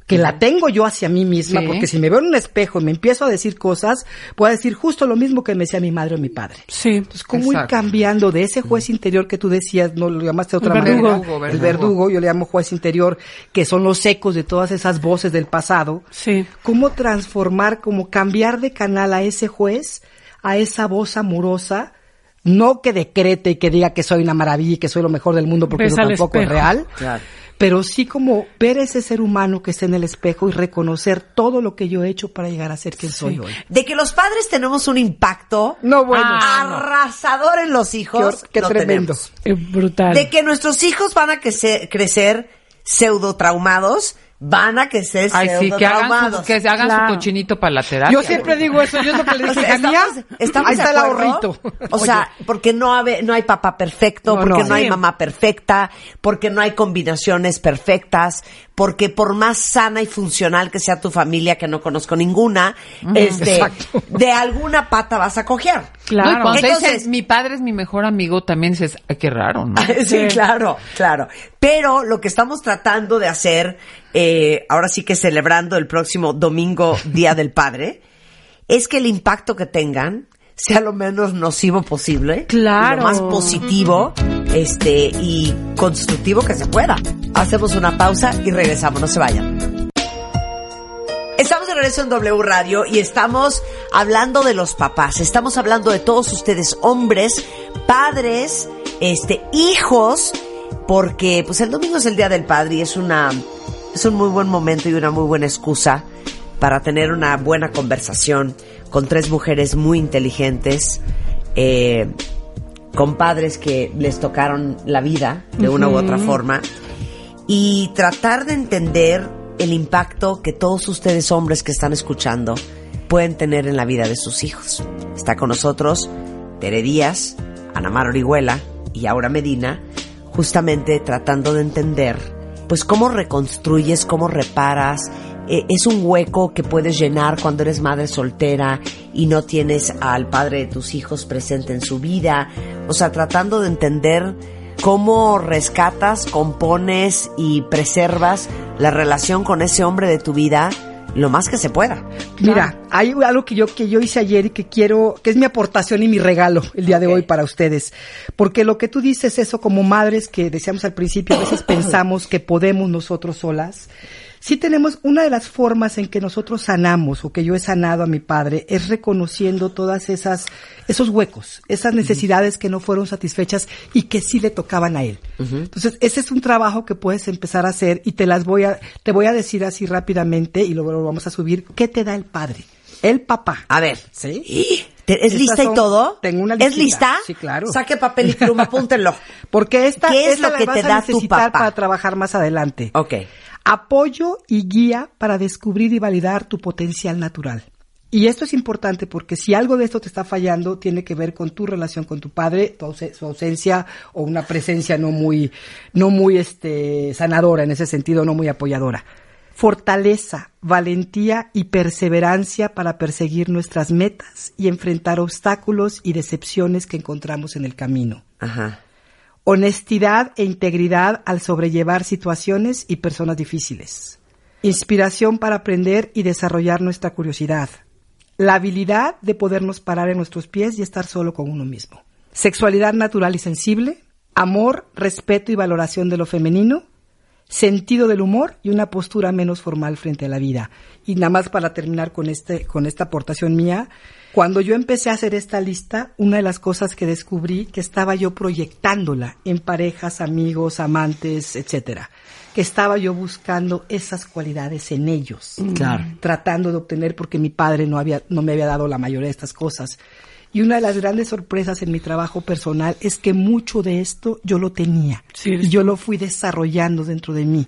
que la tengo yo hacia mí misma, porque si me veo en un espejo y me empiezo a decir cosas, puedo decir justo lo mismo que me decía mi madre o mi padre. Sí. Entonces, ¿cómo ir cambiando de ese juez interior que tú decías, no lo llamaste de otra manera? El verdugo, yo le llamo juez interior, que son los ecos de todas esas voces del pasado. Sí. ¿Cómo transformar, cómo cambiar de canal a ese juez, a esa voz amorosa, No que decrete y que diga que soy una maravilla y que soy lo mejor del mundo porque Ves eso tampoco es real. Claro. Pero sí como ver ese ser humano que está en el espejo y reconocer todo lo que yo he hecho para llegar a ser quien soy hoy. De que los padres tenemos un impacto No, bueno. arrasador en los hijos. Qué, qué lo tremendo. tenemos. Eh, brutal. De que nuestros hijos van a crecer, crecer pseudo traumados, van a crecer Ay, sí, que hagan, su, que se hagan Claro. su cochinito para la terapia. Yo siempre digo eso, yo es lo que le O dije sea, a mía. estamos, estamos ahí está el ahorrito. O sea, porque no, hay papá perfecto, No, porque no. no, hay Sí. mamá perfecta, porque no hay combinaciones perfectas, porque por más sana y funcional que sea tu familia, que no conozco ninguna, este, Exacto. de alguna pata vas a coger. No, y Claro. cuando Entonces- mi padre es mi mejor amigo, también dices, ay, qué raro, ¿no? sí, Sí. claro, claro. Pero lo que estamos tratando de hacer, eh, ahora sí que celebrando el próximo domingo, Día del Padre, es que el impacto que tengan sea lo menos nocivo posible. Claro. y lo más positivo, este, y constructivo que se pueda. Hacemos una pausa y regresamos, no se vayan. Estamos de regreso en W Radio y estamos hablando de los papás, estamos hablando de todos ustedes, hombres, padres, este, hijos, porque pues el domingo es el Día del Padre y es una, es un muy buen momento y una muy buena excusa para tener una buena conversación con tres mujeres muy inteligentes, eh, con padres que les tocaron la vida de una u otra forma y tratar de entender el impacto que todos ustedes hombres que están escuchando pueden tener en la vida de sus hijos. Está con nosotros Tere Díaz, Ana Mar Orihuela y Aura Medina, justamente tratando de entender pues cómo reconstruyes, cómo reparas, eh, es un hueco que puedes llenar cuando eres madre soltera y no tienes al padre de tus hijos presente en su vida. O sea, tratando de entender cómo rescatas, compones y preservas la relación con ese hombre de tu vida lo más que se pueda. Mira, hay algo que yo que yo hice ayer y que quiero, que es mi aportación y mi regalo el día de hoy para ustedes, porque lo que tú dices eso como madres que decíamos al principio a veces pensamos que podemos nosotros solas. Sí tenemos una de las formas en que nosotros sanamos o que yo he sanado a mi padre es reconociendo todas esas esos huecos, esas necesidades que no fueron satisfechas y que sí le tocaban a él. Entonces, ese es un trabajo que puedes empezar a hacer y te las voy a te voy a decir así rápidamente y luego lo vamos a subir. ¿Qué te da el padre? El papá. A ver, ¿Sí? ¿y? ¿Te- ¿Es Estas lista y todo? tengo una ¿Es listita. lista? Sí, claro. Saque papel y pluma, apúntenlo. Porque esta, ¿Qué es esta lo la que te da tu papá? para trabajar más adelante. Ok. Apoyo y guía para descubrir y validar tu potencial natural. Y esto es importante porque si algo de esto te está fallando, tiene que ver con tu relación con tu padre, su ausencia o una presencia no muy, no muy este, sanadora en ese sentido, no muy apoyadora. Fortaleza, valentía y perseverancia para perseguir nuestras metas y enfrentar obstáculos y decepciones que encontramos en el camino Ajá. Honestidad e integridad al sobrellevar situaciones y personas difíciles, inspiración para aprender y desarrollar nuestra curiosidad, la habilidad de podernos parar en nuestros pies y estar solo con uno mismo, sexualidad natural y sensible, amor, respeto y valoración de lo femenino, sentido del humor y una postura menos formal frente a la vida. Y nada más para terminar con este, con esta aportación mía, cuando yo empecé a hacer esta lista, una de las cosas que descubrí que estaba yo proyectándola en parejas, amigos, amantes, etcétera, que estaba yo buscando esas cualidades en ellos, Claro. tratando de obtener porque mi padre no había, no me había dado la mayoría de estas cosas. Y una de las grandes sorpresas en mi trabajo personal es que mucho de esto yo lo tenía Sí, y yo lo fui desarrollando dentro de mí.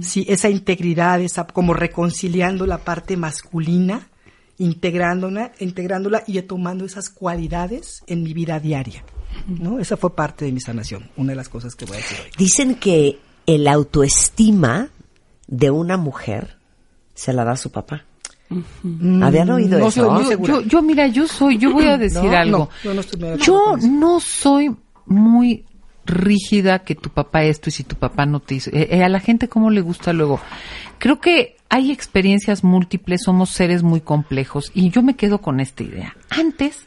Sí, esa integridad, esa como reconciliando la parte masculina, integrándola, integrándola y tomando esas cualidades en mi vida diaria. ¿No? Esa fue parte de mi sanación, una de las cosas que voy a decir hoy. Dicen que el autoestima de una mujer se la da a su papá. ¿Habían oído no eso? Yo, segura. yo, yo, mira, yo soy, yo voy a decir No, algo. no, yo no soy muy rígida que tu papá esto y si tu papá no te hizo. Eh, eh, a la gente cómo le gusta luego. Creo que hay experiencias múltiples, somos seres muy complejos y yo me quedo con esta idea. Antes,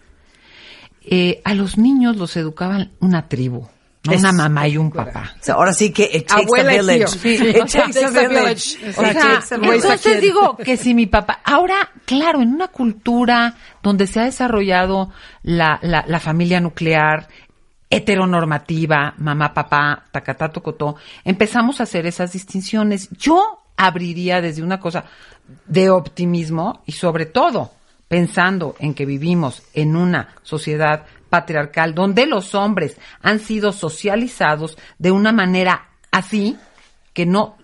eh, a los niños los educaban una tribu. No una mamá y un papá. O sea, ahora sí que it takes Abuela a village. tío. It Sí, takes a village. O sea, entonces digo que si mi papá, ahora, claro, en una cultura donde se ha desarrollado la, la, la familia nuclear, heteronormativa, mamá, papá, tacatá, tocotó, empezamos a hacer esas distinciones. Yo abriría desde una cosa de optimismo y sobre todo pensando en que vivimos en una sociedad patriarcal donde los hombres han sido socializados de una manera así que no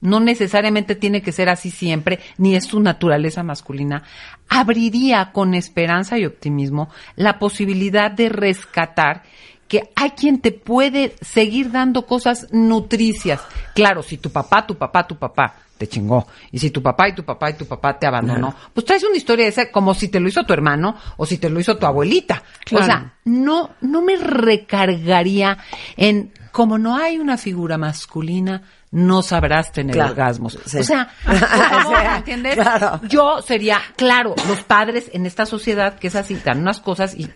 no necesariamente tiene que ser así siempre, ni es su naturaleza masculina, abriría con esperanza y optimismo la posibilidad de rescatar que hay quien te puede seguir dando cosas nutricias. Claro, si tu papá, tu papá, tu papá te chingó, y si tu papá y tu papá y tu papá te abandonó, pues traes una historia esa como si te lo hizo tu hermano o si te lo hizo tu abuelita. Claro. O sea, no, no me recargaría en, como no hay una figura masculina, no sabrás tener Claro, orgasmos. sí. O sea, O sea, ¿me ¿entiendes? claro. Yo sería, claro, los padres en esta sociedad que es así, dan unas cosas y,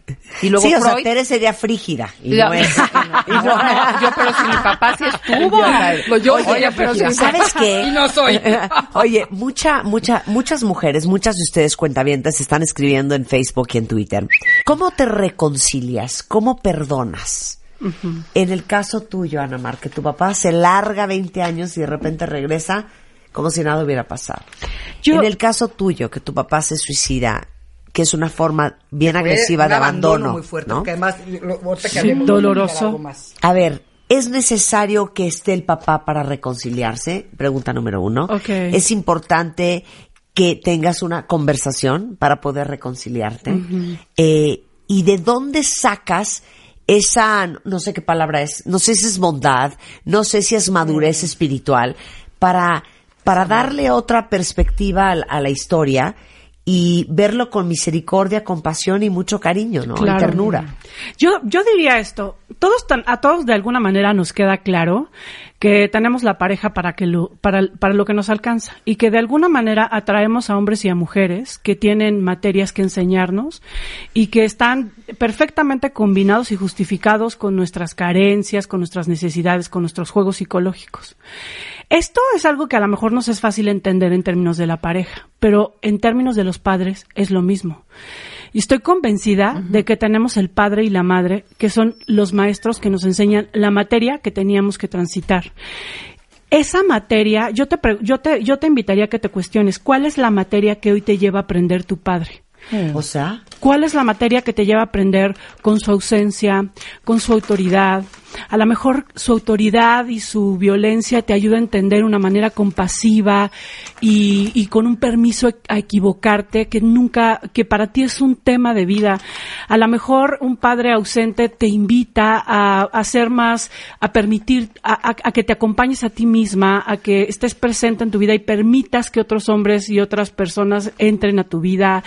y luego sí, o sea, Freud. Tere sería frígida. Y no es. Y no- No, yo, pero si mi papá sí estuvo. Lo yo, Oye, pero sí. ¿Sabes qué? Y no soy. Oye, mucha, mucha, muchas mujeres, muchas de ustedes cuentavientes están escribiendo en Facebook y en Twitter. ¿Cómo te reconcilias? ¿Cómo perdonas? En el caso tuyo, Ana Mar, que tu papá se larga 20 años y de repente regresa como si nada hubiera pasado. Yo- en el caso tuyo, que tu papá se suicida, que es una forma bien Fue agresiva un de abandono, muy fuerte, ¿no? porque además, lo, que doloroso. más. A ver, ¿es necesario que esté el papá para reconciliarse? Pregunta número uno. ¿Es importante que tengas una conversación para poder reconciliarte? Eh, ¿Y de dónde sacas esa, no sé qué palabra es, no sé si es bondad, no sé si es madurez espiritual, para, para darle otra perspectiva a, la- a la historia y verlo con misericordia, compasión y mucho cariño, ¿no? Y ternura. Yo, yo diría esto, todos tan- a todos de alguna manera nos queda claro que tenemos la pareja para que lo, para, para lo que nos alcanza y que de alguna manera atraemos a hombres y a mujeres que tienen materias que enseñarnos y que están perfectamente combinados y justificados con nuestras carencias, con nuestras necesidades, con nuestros juegos psicológicos. Esto es algo que a lo mejor nos es fácil entender en términos de la pareja, pero en términos de los padres es lo mismo. Y estoy convencida de que tenemos el padre y la madre, que son los maestros que nos enseñan la materia que teníamos que transitar. Esa materia, yo te, pre- yo te, yo te invitaría a que te cuestiones, ¿cuál es la materia que hoy te lleva a aprender tu padre? O sea, ¿Cuál es la materia que te lleva a aprender con su ausencia, con su autoridad? A lo mejor su autoridad y su violencia te ayuda a entender una manera compasiva y, y con un permiso a equivocarte que nunca, que para ti es un tema de vida. A lo mejor un padre ausente te invita a, a ser más, a permitir, a, a- a que te acompañes a ti misma, a que estés presente en tu vida y permitas que otros hombres y otras personas entren a tu vida.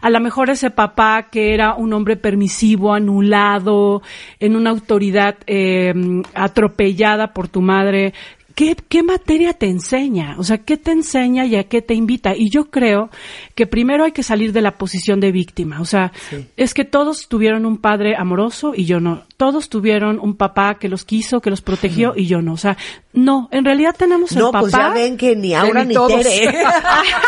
A lo mejor ese papá que era un hombre permisivo, anulado, en una autoridad eh, atropellada por tu madre. ¿Qué, ¿Qué materia te enseña? O sea, ¿qué te enseña y a qué te invita? Y yo creo que primero hay que salir de la posición de víctima. O sea, es que todos tuvieron un padre amoroso y yo no. Todos tuvieron un papá que los quiso, que los protegió y yo no. O sea, no, en realidad tenemos el no, papá. pues ya ven que ni Aura ni ni, todos. Tere.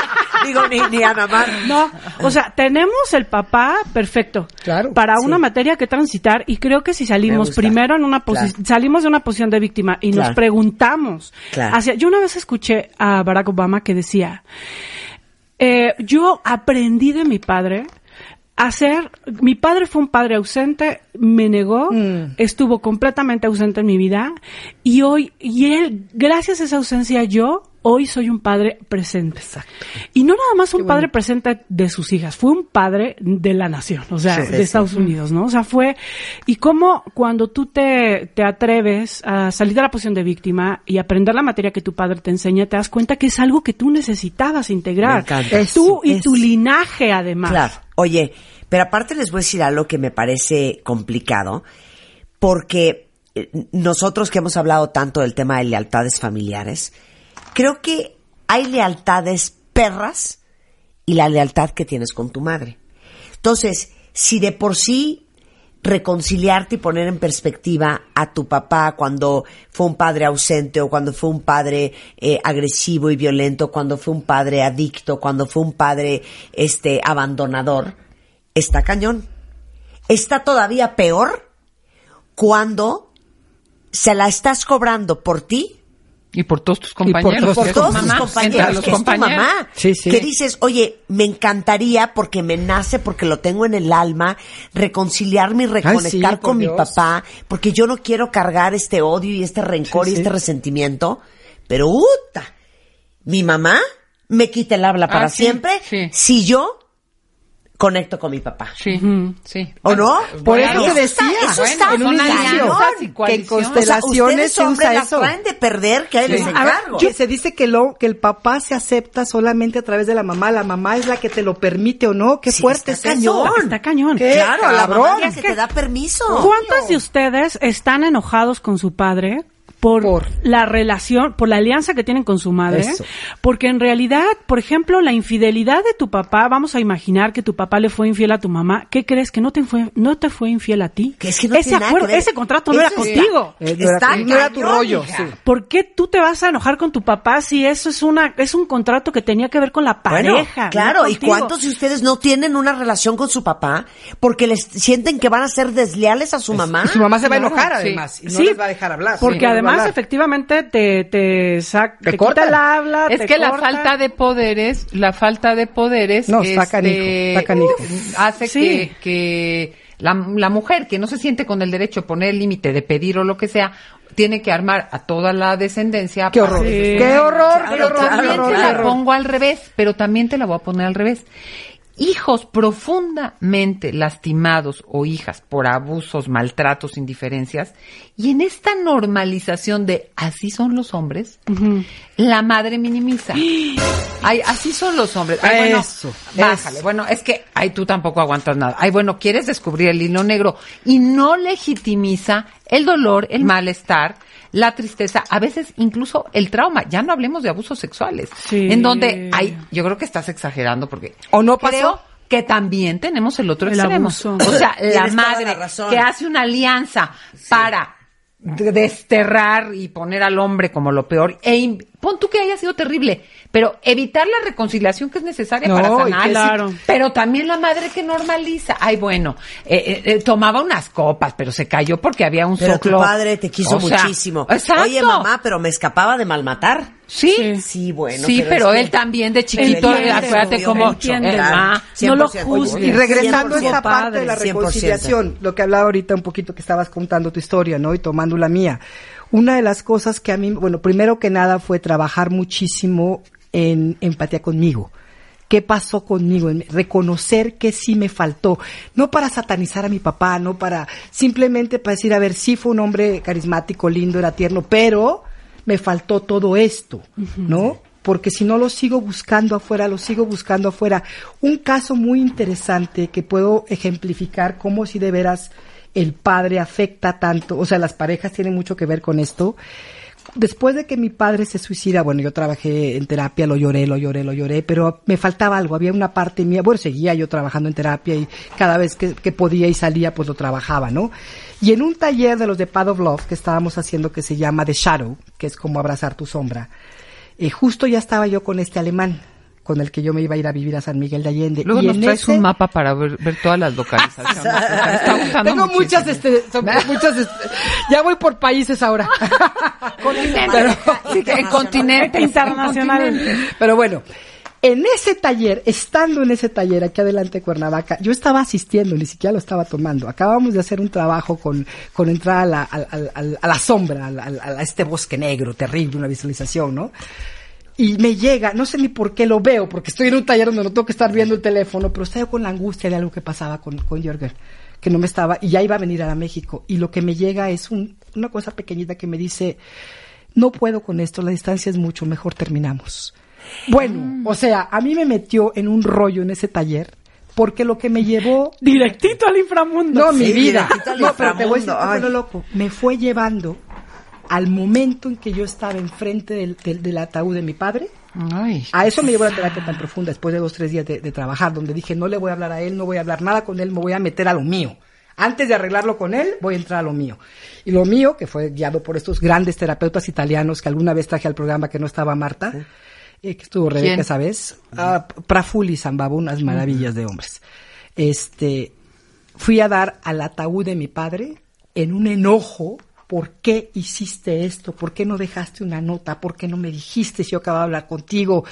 Digo, ni, ni Ana Mar. No, o sea, tenemos el papá perfecto Claro, para sí. una materia que transitar y creo que si salimos primero en una posición, Claro. salimos de una posición de víctima y Claro. nos preguntamos Claro. hacia, yo una vez escuché a Barack Obama que decía, eh, yo aprendí de mi padre a ser, mi padre fue un padre ausente, me negó, Mm. estuvo completamente ausente en mi vida y hoy, y él, gracias a esa ausencia yo, hoy soy un padre presente. Y no nada más un padre presente de sus hijas, fue un padre de la nación, o sea, Sí, de sí. Estados Unidos, ¿no? O sea, fue, y cómo cuando tú te, te atreves a salir de la posición de víctima y aprender la materia que tu padre te enseña, te das cuenta que es algo que tú necesitabas integrar. Me encanta. Tú y Eso, tu linaje además. Claro. Oye, pero aparte les voy a decir algo que me parece complicado, porque eh, nosotros que hemos hablado tanto del tema de lealtades familiares, creo que hay lealtades perras y la lealtad que tienes con tu madre. Entonces, si de por sí reconciliarte y poner en perspectiva a tu papá cuando fue un padre ausente o cuando fue un padre eh, agresivo y violento, cuando fue un padre adicto, cuando fue un padre este abandonador, está cañón. Está todavía peor cuando se la estás cobrando por ti y por todos tus por compañeros. por que es todos tu tus mamá, compañeros, los que es tu mamá. Sí, sí. Que dices, oye, me encantaría porque me nace, porque lo tengo en el alma, reconciliarme y reconectar por con mi Dios. papá, porque yo no quiero cargar este odio y este rencor Sí, y sí. este resentimiento. Pero, ¡uta! Mi mamá me quita el habla para Ah, sí, siempre sí. si yo conecto con mi papá. Sí, sí. ¿O no? Por Bueno, eso te está- decía, eso bueno, está en un que en coaliciones. O sea, constelaciones se hombres usa las eso. de perder, que les encargo. se dice que lo que el papá se acepta solamente a través de la mamá, la mamá es la que te lo permite o no, qué Sí, fuerte está es eso. cañón. Está cañón. ¿Qué? Claro, la mamá es la que te da permiso. ¿Cuántas de ustedes están enojados con su padre por, Por. la relación, por la alianza que tienen con su madre? Eso. Porque en realidad, por ejemplo, la infidelidad de tu papá, vamos a imaginar que tu papá le fue infiel a tu mamá, ¿qué crees? Que no te fue, no te fue infiel a ti. Que es que no ese acuerdo, ese contrato no Eso era contigo. Eh, no, era, Está no era tu rollo, sí. ¿Por qué tú te vas a enojar con tu papá si eso es una es un contrato que tenía que ver con la Bueno, pareja? no claro, ¿y cuántos de ustedes no tienen una relación con su papá porque les sienten que van a ser desleales a su mamá? Su mamá se va a enojar sí. además y no Sí, les va a dejar hablar. Porque Sí, no les va a además, hablar. efectivamente, te, te, sac- Te te quita el habla. Es te que la corta. falta de poderes, la falta de poderes No, este, canijo. hace Sí. que, que la, la mujer que no se siente con el derecho a poner el límite de pedir o lo que sea, tiene que armar a toda la descendencia. Qué horror. Sí. Qué horror, Claro, qué Pero horror, también te la horror. pongo al revés, pero también te la voy a poner al revés. Hijos profundamente lastimados o hijas por abusos, maltratos, indiferencias, y en esta normalización de así son los hombres, la madre minimiza. Ay, así son los hombres. Ay, bueno, Eso, bájale. eso. Bueno, es que, ay, tú tampoco aguantas nada. Ay, bueno, quieres descubrir el hilo negro y no legitimiza el dolor, el malestar, la tristeza, a veces incluso el trauma. Ya no hablemos de abusos sexuales. Sí. En donde, ay, yo creo que estás exagerando porque. ¿O no pasó? Creo que también tenemos el otro El extremo. abuso. O sea, la madre la razón. que hace una alianza para de- desterrar y poner al hombre como lo peor. E pon tú que haya sido terrible, pero evitar la reconciliación que es necesaria No, para sanar. Claro. Pero también la madre que normaliza. Ay, bueno, eh, eh, eh, tomaba unas copas, pero se cayó porque había un Pero tu soplo. padre te quiso O sea, muchísimo. Exacto. Oye, mamá, pero me escapaba de malmatar. Sí, Sí. Sí, bueno. sí, pero, que- él también de chiquito, Entiende, acuérdate cómo ah, No lo 100%. juzgues. Y regresando a 100%. esa parte de la 100%. reconciliación, lo que hablaba ahorita un poquito que estabas contando tu historia, ¿no? Y tomando la mía. Una de las cosas que a mí, bueno, primero que nada fue trabajar muchísimo en empatía conmigo. ¿Qué pasó conmigo? En reconocer que sí me faltó. No para satanizar a mi papá, no para, simplemente para decir, a ver, sí fue un hombre carismático, lindo, era tierno, pero me faltó todo esto, ¿no? Porque si no lo sigo buscando afuera, lo sigo buscando afuera. Un caso muy interesante que puedo ejemplificar cómo si de veras el padre afecta tanto, o sea, las parejas tienen mucho que ver con esto. Después de que mi padre se suicida, bueno, yo trabajé en terapia, lo lloré, lo lloré, lo lloré, pero me faltaba algo, había una parte mía, bueno, seguía yo trabajando en terapia y cada vez que, podía y salía, pues lo trabajaba, ¿no? Y en un taller de los de Pad of Love que estábamos haciendo que se llama The Shadow, que es como abrazar tu sombra, eh, justo ya estaba yo con este alemán, con el que yo me iba a ir a vivir a San Miguel de Allende. Luego y nos en traes ese- un mapa para ver, ver todas las localizaciones. Tengo muchas, este, son muchas, este, ya voy por países ahora. Continente. Sí, que continente Internacional. continente. Pero bueno, en ese taller, estando en ese taller aquí adelante de Cuernavaca, yo estaba asistiendo, ni siquiera lo estaba tomando. Acabamos de hacer un trabajo con, con entrar a la, al- al- al- a la sombra, a este bosque negro terrible, una visualización, ¿no? Y me llega, no sé ni por qué lo veo, porque estoy en un taller donde no tengo que estar viendo el teléfono, pero estaba con la angustia de algo que pasaba con, con Jürgen, que no me estaba, y ya iba a venir a México. Y lo que me llega es un- una cosa pequeñita que me dice, no puedo con esto, la distancia es mucho, mejor terminamos. Bueno, o sea, a mí me metió en un rollo en ese taller, porque lo que me llevó Directito al inframundo. no, mi vida. directito al No, pero te voy a decir loco. Me fue llevando al momento en que yo estaba enfrente del, del, del ataúd de mi padre. Ay, A eso me llevó la terapia tan profunda después de dos, tres días de, de trabajar, donde dije, no le voy a hablar a él, no voy a hablar nada con él, me voy a meter a lo mío, Antes de arreglarlo con él, voy a entrar a lo mío. Y lo mío, que fue guiado por estos grandes terapeutas italianos que alguna vez traje al programa que no estaba Marta, eh, que estuvo Rebeca ¿Quién? esa vez, ah, Praful y Zambaba, unas maravillas de hombres. Este, fui a dar al ataúd de mi padre en un enojo. ¿Por qué hiciste esto? ¿Por qué no dejaste una nota? ¿Por qué no me dijiste si yo acababa de hablar contigo?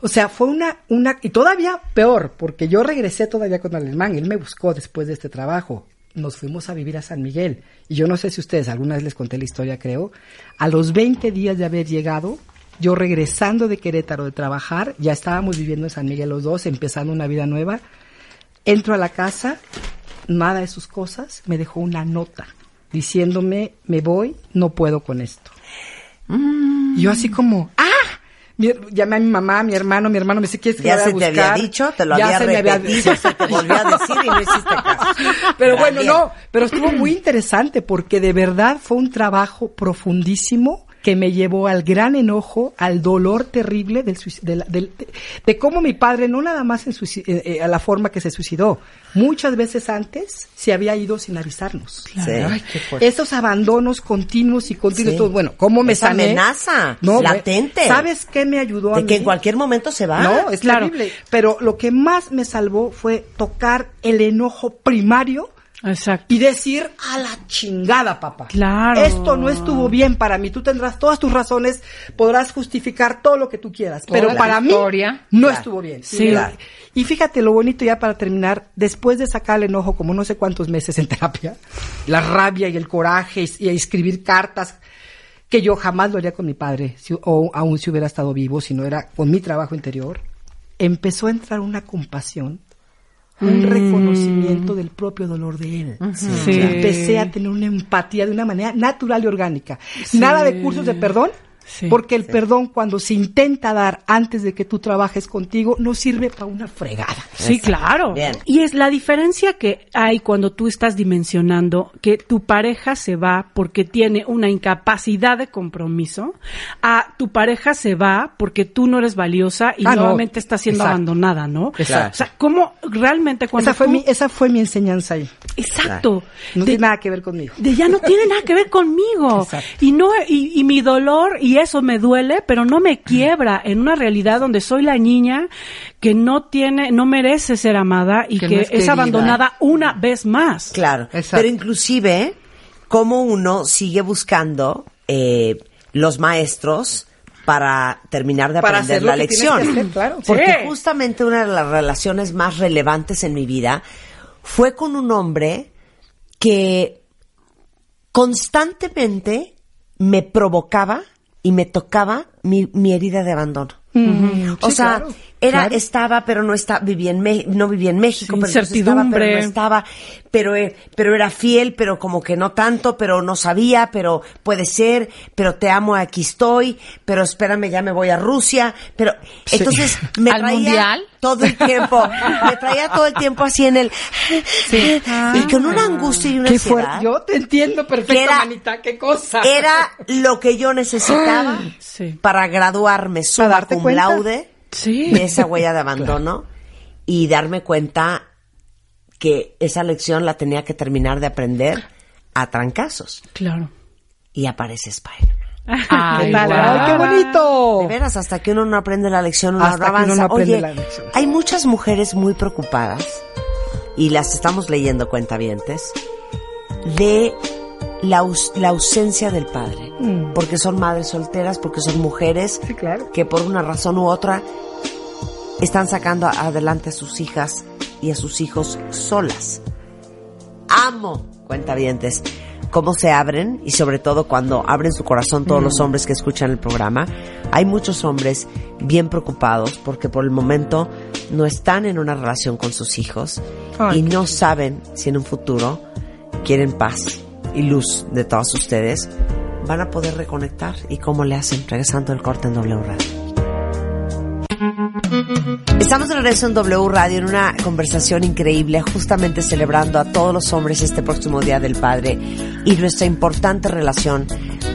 O sea, fue una, una, y todavía peor, porque yo regresé todavía con el alemán, él me buscó después de este trabajo. Nos fuimos a vivir a San Miguel. Y yo no sé si ustedes, alguna vez les conté la historia, creo. A los 20 días de haber llegado, yo regresando de Querétaro de trabajar, ya estábamos viviendo en San Miguel los dos, empezando una vida nueva. Entro a la casa, nada de sus cosas, me dejó una nota diciéndome, me voy, no puedo con esto. Y yo así como, ¡ah! Mi- llamé a mi mamá, a mi hermano, mi hermano me dice, ¿quieres que Ya se a te había buscar?" dicho, te lo Ya había se me había repetido, se te volvió a decir y no hiciste caso. Pero bueno, También. no, pero estuvo muy interesante porque de verdad fue un trabajo profundísimo que me llevó al gran enojo, al dolor terrible del, de, la- del- de- de cómo mi padre, no nada más en eh, eh, a la forma que se suicidó, muchas veces antes se había ido sin avisarnos. Sí. Ay, qué fuerte. Esos abandonos continuos y continuos, Sí. todo, bueno, ¿cómo me Esa sané? amenaza, No, latente. ¿Sabes qué me ayudó a De que en cualquier momento se va. No, es Claro. terrible. Pero lo que más me salvó fue tocar el enojo primario Exacto. y decir a la chingada, papá. Claro. Esto no estuvo bien para mí. Tú tendrás todas tus razones, podrás justificar todo lo que tú quieras, Toda pero para mí historia. no Claro. estuvo bien. Sí. Y, Claro. y fíjate lo bonito ya para terminar, después de sacar el enojo como no sé cuántos meses en terapia, la rabia y el coraje y, y escribir cartas que yo jamás lo haría con mi padre, si- o aún si hubiera estado vivo, si no era con mi trabajo interior, empezó a entrar una compasión, un reconocimiento del propio dolor de él. Sí. Empecé a tener una empatía de una manera natural y orgánica. Nada de cursos de perdón, Sí. porque el perdón cuando se intenta dar antes de que tú trabajes contigo no sirve para una fregada. Sí, Exacto. claro. Bien. Y es la diferencia que hay cuando tú estás dimensionando que tu pareja se va porque tiene una incapacidad de compromiso, a tu pareja se va porque tú no eres valiosa y Ah, no. nuevamente estás siendo Exacto. abandonada, ¿no? Exacto. O sea, ¿cómo realmente cuando Esa fue, tú- mi, esa fue mi enseñanza ahí. Exacto. No De- tiene nada que ver conmigo. de ya no tiene nada que ver conmigo. Exacto. Y no, y, y mi dolor, y eso me duele, pero no me quiebra en una realidad donde soy la niña que no tiene, no merece ser amada y Que que, no es abandonada una vez más. Claro. Exacto. Pero inclusive, como uno sigue buscando eh, los maestros para terminar de Para aprender la lección. hacer, claro. Porque Sí. justamente una de las relaciones más relevantes en mi vida fue con un hombre que constantemente me provocaba y me tocaba mi, mi herida de abandono. o sí, sea, claro, era, claro. estaba, pero no está, vivía en Me- no vivía en México, Sí, pero entonces estaba, pero incertidumbre. no estaba, pero, eh, pero era fiel, pero como que no tanto, pero no sabía, pero puede ser, pero te amo, aquí estoy, pero espérame, ya me voy a Rusia, pero entonces me ¿Al traía mundial? todo el tiempo, me traía todo el tiempo así en el, y con una angustia y una ansiedad. Yo te entiendo perfecto, era- manita. Qué cosa. Era lo que yo necesitaba para graduarme darte cum cuenta. laude Sí. de esa huella de abandono y darme cuenta que esa lección la tenía que terminar de aprender a trancazos. Claro. Y aparece Spider-Man. Ay, ¿Qué tal? guau. ¡Ay, qué bonito! De veras, hasta que uno no aprende la lección, uno Hasta uno avanza. no Oye, la lección. hay muchas mujeres muy preocupadas, y las estamos leyendo cuentavientes, de la, aus- la ausencia del padre. Mm. Porque son madres solteras, porque son mujeres Sí, claro. que por una razón u otra están sacando adelante a sus hijas y a sus hijos solas. Amo, cuentavientes, cómo se abren y sobre todo cuando abren su corazón todos los hombres que escuchan el programa. Hay muchos hombres bien preocupados porque por el momento no están en una relación con sus hijos y no saben si en un futuro quieren paz y luz de todos ustedes. Van a poder reconectar y cómo le hacen regresando el corte en W Radio. Estamos de regreso en W Radio en una conversación increíble, justamente celebrando a todos los hombres este próximo Día del Padre y nuestra importante relación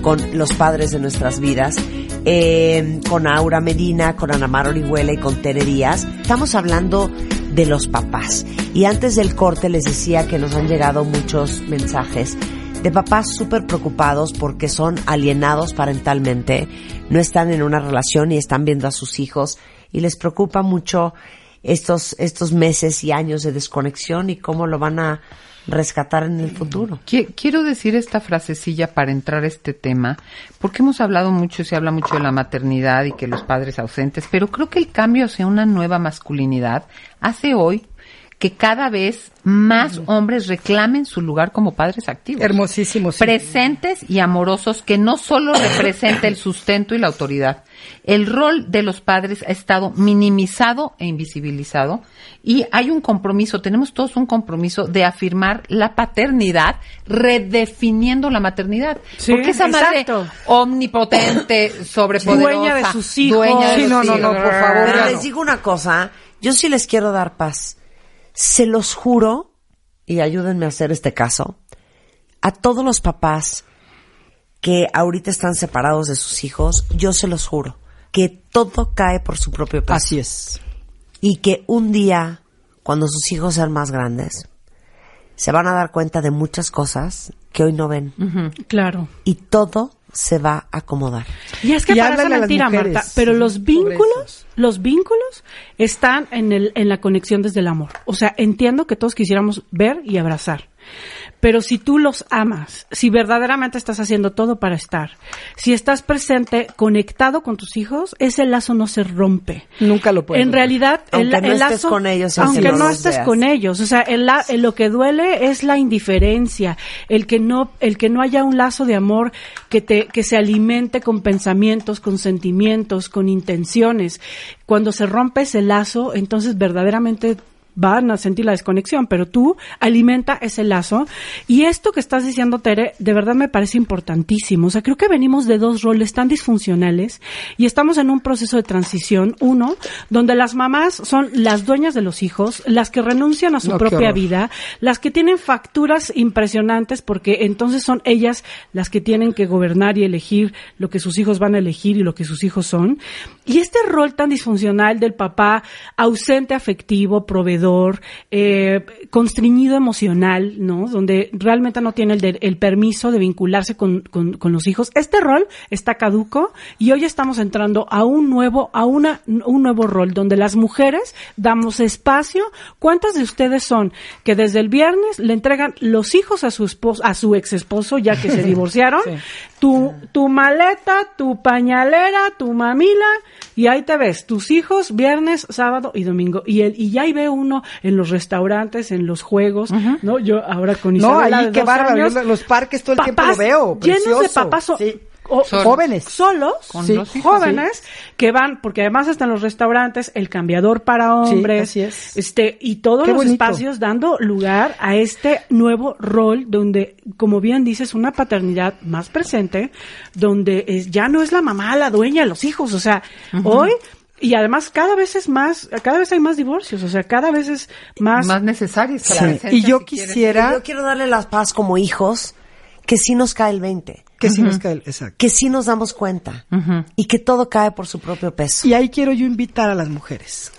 con los padres de nuestras vidas, eh, con Aura Medina, con Ana Mar Orihuela y con Tere Díaz. Estamos hablando de los papás. Y antes del corte les decía que nos han llegado muchos mensajes de papás súper preocupados porque son alienados parentalmente, no están en una relación y están viendo a sus hijos y les preocupa mucho estos, estos meses y años de desconexión y cómo lo van a rescatar en el futuro. Quiero decir esta frasecilla para entrar a este tema, porque hemos hablado mucho, se habla mucho de la maternidad y que los padres ausentes, pero creo que el cambio hacia una nueva masculinidad hace hoy que cada vez más hombres reclamen su lugar como padres activos. Hermosísimos. Presentes y amorosos que no solo representa el sustento y la autoridad. El rol de los padres ha estado minimizado e invisibilizado y hay un compromiso, tenemos todos un compromiso de afirmar la paternidad redefiniendo la maternidad. Porque esa madre omnipotente, sobrepoderosa, dueña de sus hijos. Dueña de sí, no, no, no, por favor. Pero les digo una cosa, yo sí les quiero dar paz se los juro, y ayúdenme a hacer este caso, a todos los papás que ahorita están separados de sus hijos, yo se los juro, que todo cae por su propio peso. Así es. Y que un día, cuando sus hijos sean más grandes, se van a dar cuenta de muchas cosas que hoy no ven. Claro. Y todo se va a acomodar. Y es que Y parece mentira, mujeres. Marta, pero los vínculos, los vínculos están en el en la conexión desde el amor. O sea, entiendo que todos quisiéramos ver y abrazar. Pero si tú los amas, si verdaderamente estás haciendo todo para estar, si estás presente, conectado con tus hijos, ese lazo no se rompe. Nunca lo puedo. En realidad, el, Aunque no el estés lazo, con ellos aunque no no estés veas. con ellos, o sea, el la- el- lo que duele es la indiferencia, el que no, el que no haya un lazo de amor que te, que se alimente con pensamientos, con sentimientos, con intenciones. Cuando se rompe ese lazo, entonces verdaderamente van a sentir la desconexión, pero tú alimenta ese lazo. Y esto que estás diciendo, Tere, de verdad me parece importantísimo. O sea, creo que venimos de dos roles tan disfuncionales y estamos en un proceso de transición. Uno, donde las mamás son las dueñas de los hijos, las que renuncian a su No, propia vida, las que tienen facturas impresionantes porque entonces son ellas las que tienen que gobernar y elegir lo que sus hijos van a elegir y lo que sus hijos son. Y este rol tan disfuncional del papá ausente afectivo, proveedor, eh, constreñido emocional, ¿no? Donde realmente no tiene el, de- el permiso de vincularse con, con- con los hijos. Este rol está caduco y hoy estamos entrando a un nuevo, a una, un nuevo rol donde las mujeres damos espacio. ¿Cuántas de ustedes son que desde el viernes le entregan los hijos a su esposo, a su ex esposo, ya que se divorciaron? Tu, tu maleta, tu pañalera, tu mamila, y ahí te ves, tus hijos viernes, sábado y domingo. Y el, y ya ahí ve uno en los restaurantes, en los juegos, ¿no? Yo ahora con No, Isabela ahí qué bárbaro. los parques todo el tiempo lo veo. Llenos de papás Sí. O-. Jóvenes. solos, Con sí, los hijos, jóvenes, que van, porque además están los restaurantes, el cambiador para hombres, es. este, y todos Qué los bonito. espacios dando lugar a este nuevo rol donde, como bien dices, una paternidad más presente, donde es- ya no es la mamá la dueña de los hijos, o sea, hoy, y además cada vez es más, cada vez hay más divorcios, o sea, cada vez es más, Más Sí. presencia, Y yo si quisiera Yo quiero darle las paz como hijos, que sí nos cae el 20, que si nos cae el- Exacto. que sí nos damos cuenta y que todo cae por su propio peso. Y ahí quiero yo invitar a las mujeres,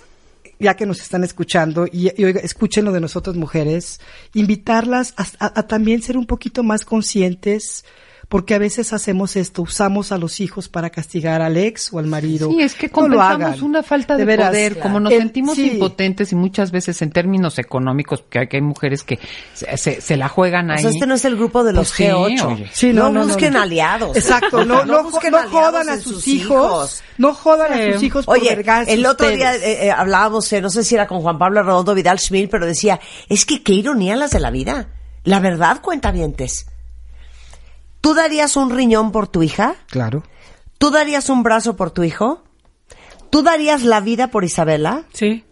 ya que nos están escuchando, y, y oiga, escuchen lo de nosotras mujeres, invitarlas a, a- a también ser un poquito más conscientes, porque a veces hacemos esto, usamos a los hijos para castigar al ex o al marido. Sí, es que No lo compensamos hagan. una falta de, veras. poder, como nos El- sentimos sí. impotentes y muchas veces en términos económicos, porque hay, que hay mujeres que se, se- se la juegan O ahí. sea, este no es el grupo de los Pues sí, G8. oye. Sí, no, no, no, no, busquen no. aliados. Exacto, no, no, busquen no jodan a sus hijos, no jodan a sus hijos por Oye, el otro ustedes. día eh, eh, hablábamos, eh, no sé si era con Juan Pablo Redondo Vidal Schmil, pero decía, es que qué ironía las de la vida. La verdad, cuentavientes. ¿Tú darías un riñón por tu hija? Claro. ¿Tú darías un brazo por tu hijo? ¿Tú darías la vida por Isabela? sí.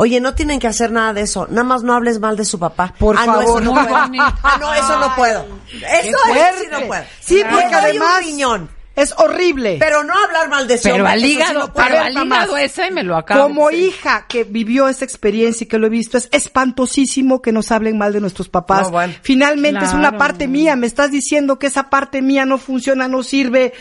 Oye, no tienen que hacer nada de eso. Nada más no hables mal de su papá. Por ah, favor, no, eso no puedo. Ah, no, eso no puedo. Eso Fuerte. sí no puedo. Sí, porque además un riñón. Es horrible. Pero no hablar mal de su Pero hombre, al sí hígado, puedo. pero al hígado ese me lo acabo. Como Sí. hija que vivió esta experiencia y que lo he visto, es espantosísimo que nos hablen mal de nuestros papás. No, bueno. Finalmente es una parte mía, me estás diciendo que esa parte mía no funciona, no sirve.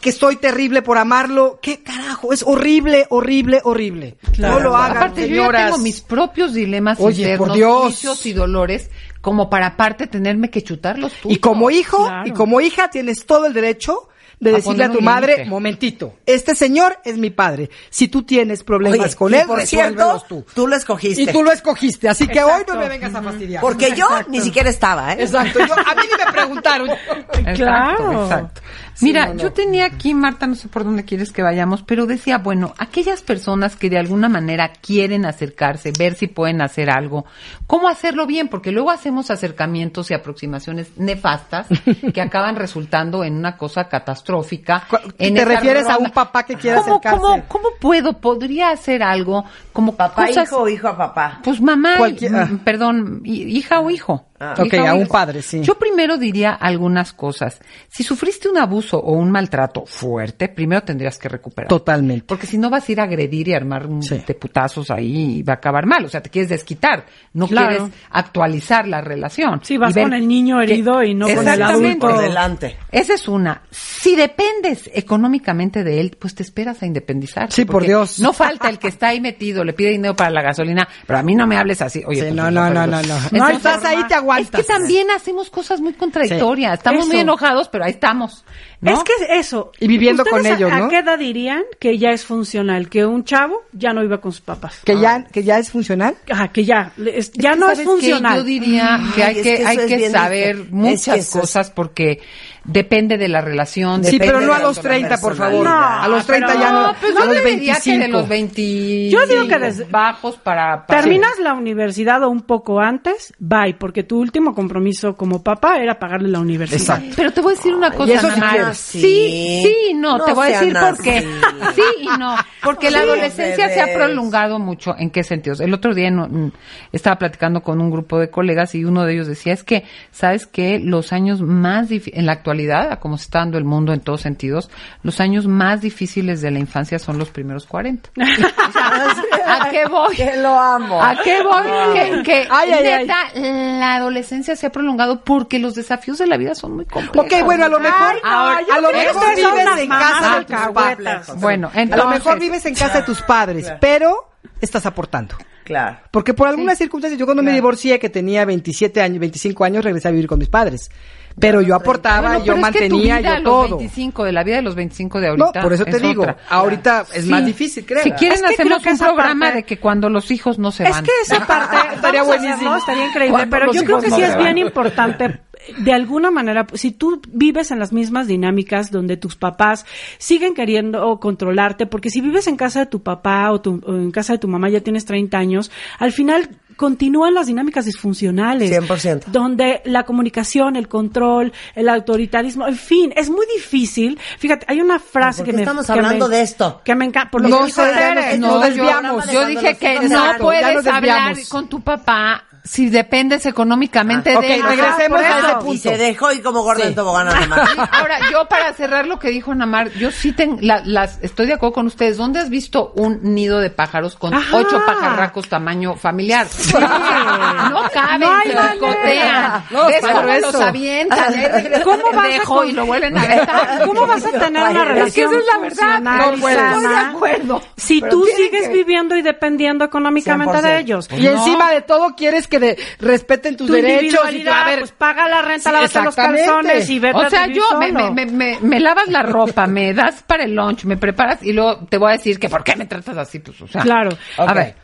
que soy terrible por amarlo. ¿Qué carajo? Es horrible, horrible, horrible. No lo hagan, Aparte, yo ya señoras. tengo mis propios dilemas Oye, internos, por Dios. vicios y dolores, como para aparte tenerme que chutar los tuyos. Y como hijo Claro. y como hija tienes todo el derecho de A decirle a tu madre, momentito, este señor es mi padre. Si tú tienes problemas Oye, con él, por cierto, tú. tú lo escogiste. Y tú lo escogiste, así que hoy no me vengas a fastidiar. Porque yo ni siquiera estaba, ¿eh? Exacto, yo, a mí ni me preguntaron. Exacto, Claro. exacto. Mira, yo tenía aquí, Marta, no sé por dónde quieres que vayamos, pero decía, bueno, aquellas personas que de alguna manera quieren acercarse, ver si pueden hacer algo, ¿cómo hacerlo bien? Porque luego hacemos acercamientos y aproximaciones nefastas que acaban resultando en una cosa catastrófica. En ¿te refieres a un papá que quiera ¿Cómo, acercarse? ¿cómo, ¿Cómo puedo? ¿Podría hacer algo como Papá, cosas- hijo o hijo a papá. pues mamá, Cualquier- mm, perdón, hi- hija o hijo. Ah. Ok, a un padre, sí. Yo primero diría algunas cosas. Si sufriste un abuso o un maltrato fuerte, primero tendrías que recuperar. Totalmente. Porque si no vas a ir a agredir y armar un Sí. de putazos ahí y va a acabar mal. O sea, te quieres desquitar. No Claro. quieres actualizar la relación. Sí, vas con el niño que- herido y no con el adulto. Por delante. Esa es una. Si dependes económicamente de él, pues te esperas a independizar. Sí, por Dios. No falta el que está ahí metido, le pide dinero para la gasolina, pero a mí no me hables así. Oye, Sí, pues, no, no, no, no, no. Entonces, No, estás ahí, te aguantas. Es que también hacemos cosas muy contradictorias. Estamos muy enojados, pero ahí estamos. ¿No? Es que eso. Y viviendo ¿Ustedes con a- ellos, ¿A ¿no? qué edad dirían que ya es funcional? Que un chavo ya no iba con sus papás. Que ya, que ya es funcional. Ajá, que ya. es- ya que, no es funcional. Yo diría que Ay, hay es que, hay que saber difícil. muchas Es que eso es- cosas porque depende de la relación. Sí, pero no de a los 30, por favor. personalidad. a los 30 pero- ya no. No, pues a yo los le diría 25. que de los 20 Yo digo que desde- bajos para, para- Terminas la universidad o un poco antes, bye, porque tu último compromiso como papá era pagarle la universidad. Exacto. Pero te voy a decir una cosa, eso sí. Sí, sí, no, No te voy a decir por qué. Sí y no. Porque la adolescencia se ha prolongado mucho. ¿En qué sentidos? El otro día no, mm, estaba platicando con un grupo de colegas y uno de ellos decía, es que, ¿sabes qué? Los años más difíciles, en la actualidad, como se está dando el mundo en todos sentidos, los años más difíciles de la infancia son los primeros 40. O sea, ¿A qué voy? Que lo amo. ¿A qué voy? Que, que Ay, ay, ay. neta, la adolescencia se ha prolongado porque los desafíos de la vida son muy complejos. Ok, bueno, a lo mejor, Ahora, a lo mejor vives en casa de tus padres. Bueno, A lo mejor vives en casa de tus padres, pero estás aportando. Claro. Porque por algunas circunstancias, yo cuando me divorcié, que tenía 27 años, 25 años, regresé a vivir con mis padres. Pero yo aportaba, Bueno, yo pero es que tu mantenía, vida a yo los todo. 25, de la vida de los 25 de No, ahorita. por eso te es digo, otra. ahorita es Sí. más difícil, creo. Si quieren, Es que hacemos creo que un programa parte- de que cuando los hijos no se Es van. que esa parte Estaría buenísimo. estaría increíble, Cuando pero yo creo que no sí es van. bien importante de alguna manera, si tú vives en las mismas dinámicas donde tus papás siguen queriendo controlarte, porque si vives en casa de tu papá o, tu- o en casa de tu mamá ya tienes 30 años, al final continúan las dinámicas disfuncionales. 100%. Donde la comunicación, el control, el autoritarismo, en fin, es muy difícil. Fíjate, hay una frase ¿Por que me... estamos que hablando me- de esto? Que me encanta. Por lo No sé, yo- desviamos. Yo, dije que no puedes hablar con tu papá si dependes económicamente Ah, de ok, él. regresemos a ese punto. Y se dejó y como gorda en tobogán nada más. Ahora, yo para cerrar lo que dijo Namar, yo sí tengo, la- las, estoy de acuerdo con ustedes. ¿Dónde has visto un nido de pájaros con Ajá. ocho pajarracos tamaño familiar? No caben, No se picotean. No, ¿Ves pero cómo eso. los avientan? ¿eh? ¿Cómo vas a y lo vuelven a aventar. ¿Cómo vas a tener una Es que relación esa es la verdad. No Estoy de acuerdo. Si Pero tú sigues que- viviendo y dependiendo económicamente 100%. de ellos. Y encima de todo quieres que de- respeten tus tu derechos y individualidad, a ver, pues paga la renta, Sí, lávate los calzones y vete O sea, a vivir yo me, solo. me, me, me- me lavas la ropa, me das para el lunch, me preparas y luego te voy a decir que por qué me tratas así, pues, o sea. Claro. A ver,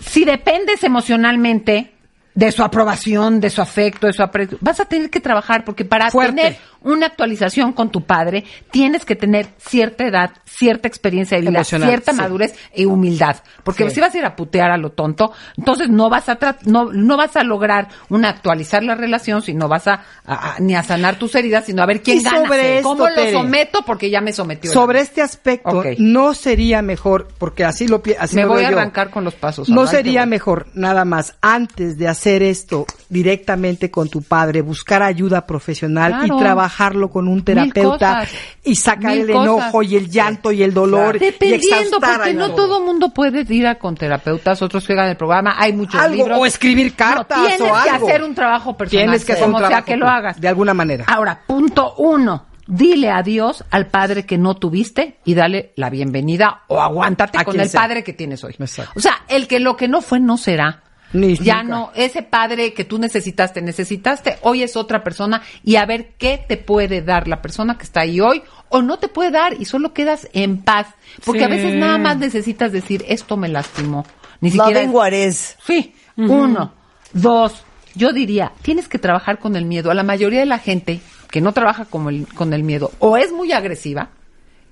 si dependes emocionalmente de su aprobación, de su afecto, de su aprecio, vas a tener que trabajar porque para Fuerte. tener una actualización con tu padre tienes que tener cierta edad, cierta experiencia de vida, Emocional, cierta sí. madurez y humildad, porque Sí. si vas a ir a putear a lo tonto, entonces no vas a no no vas a lograr una actualizar la relación, sino vas a, a- a- ni a sanar tus heridas, sino a ver quién gana, sobre esto, cómo lo someto porque ya me sometió. sobre este aspecto, no sería mejor, porque así lo así me lo voy veo a yo. arrancar con los pasos. No sería voy. mejor, nada más, antes de hacer esto directamente con tu padre, buscar ayuda profesional Claro. y trabajarlo con un terapeuta y sacar el enojo y el llanto y el dolor Dependiendo, porque no todo mundo puede ir a con terapeutas, otros que hagan el programa, hay muchos Algo, libros. o escribir cartas No, tienes o que algo. hacer un trabajo personal, Tienes que hacer un como sea que lo hagas. de alguna manera. Ahora, punto uno. dile adiós al padre que no tuviste y dale la bienvenida o aguántate con el sea. padre que tienes hoy. Exacto. O sea, el que lo que no fue no será. Ni ya nunca. no, ese padre que tú necesitaste, necesitaste, hoy es otra persona y a ver qué te puede dar la persona que está ahí hoy o no te puede dar y solo quedas en paz. Porque Sí. a veces nada más necesitas decir, esto me lastimó. Ni siquiera... Loving what is. Sí, uno. Dos, yo diría, tienes que trabajar con el miedo. A la mayoría de la gente que no trabaja con el, con el miedo o es muy agresiva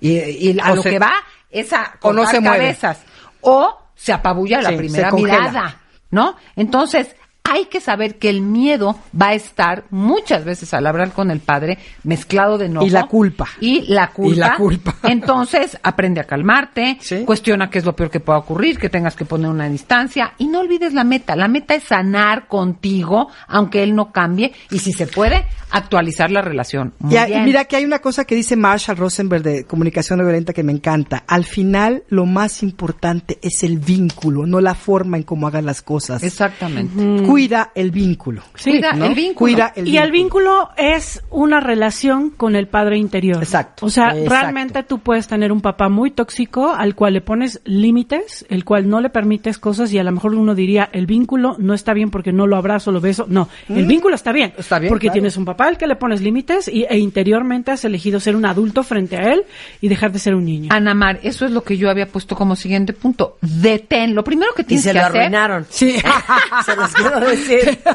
y, y a O lo se- que va es a o no cortar se mueve. cabezas o se apabulla la Sí, primera se congela. mirada, ¿no? Entonces, hay que saber que el miedo va a estar muchas veces al hablar con el padre mezclado de enojo. Y la culpa. Y la culpa. Y la culpa. Entonces, aprende a calmarte, Sí. cuestiona qué es lo peor que pueda ocurrir, que tengas que poner una distancia y no olvides la meta. La meta es sanar contigo, aunque él no cambie, y si se puede, actualizar la relación. Muy Y, a- y bien. mira que hay una cosa que dice Marshall Rosenberg de comunicación no violenta que me encanta. Al final, lo más importante es el vínculo, no la forma en cómo hagas las cosas. Exactamente. Cuida el vínculo. Sí. Cuida ¿no? el vínculo. Cuida el y el vínculo es una relación con el padre interior. Exacto, O sea, exacto. realmente tú puedes tener un papá muy tóxico al cual le pones límites, el cual no le permites cosas y a lo mejor uno diría el vínculo no está bien porque no lo abrazo, lo beso. No, el vínculo está bien. Mm. Está bien, Porque claro. tienes un papá al que le pones límites y, e interiormente has elegido ser un adulto frente a él y dejar de ser un niño. Ana Mar, eso es lo que yo había puesto como siguiente punto. Detén. Lo primero que Y tienes se que lo hacer. arruinaron. Sí. se los quiero decir.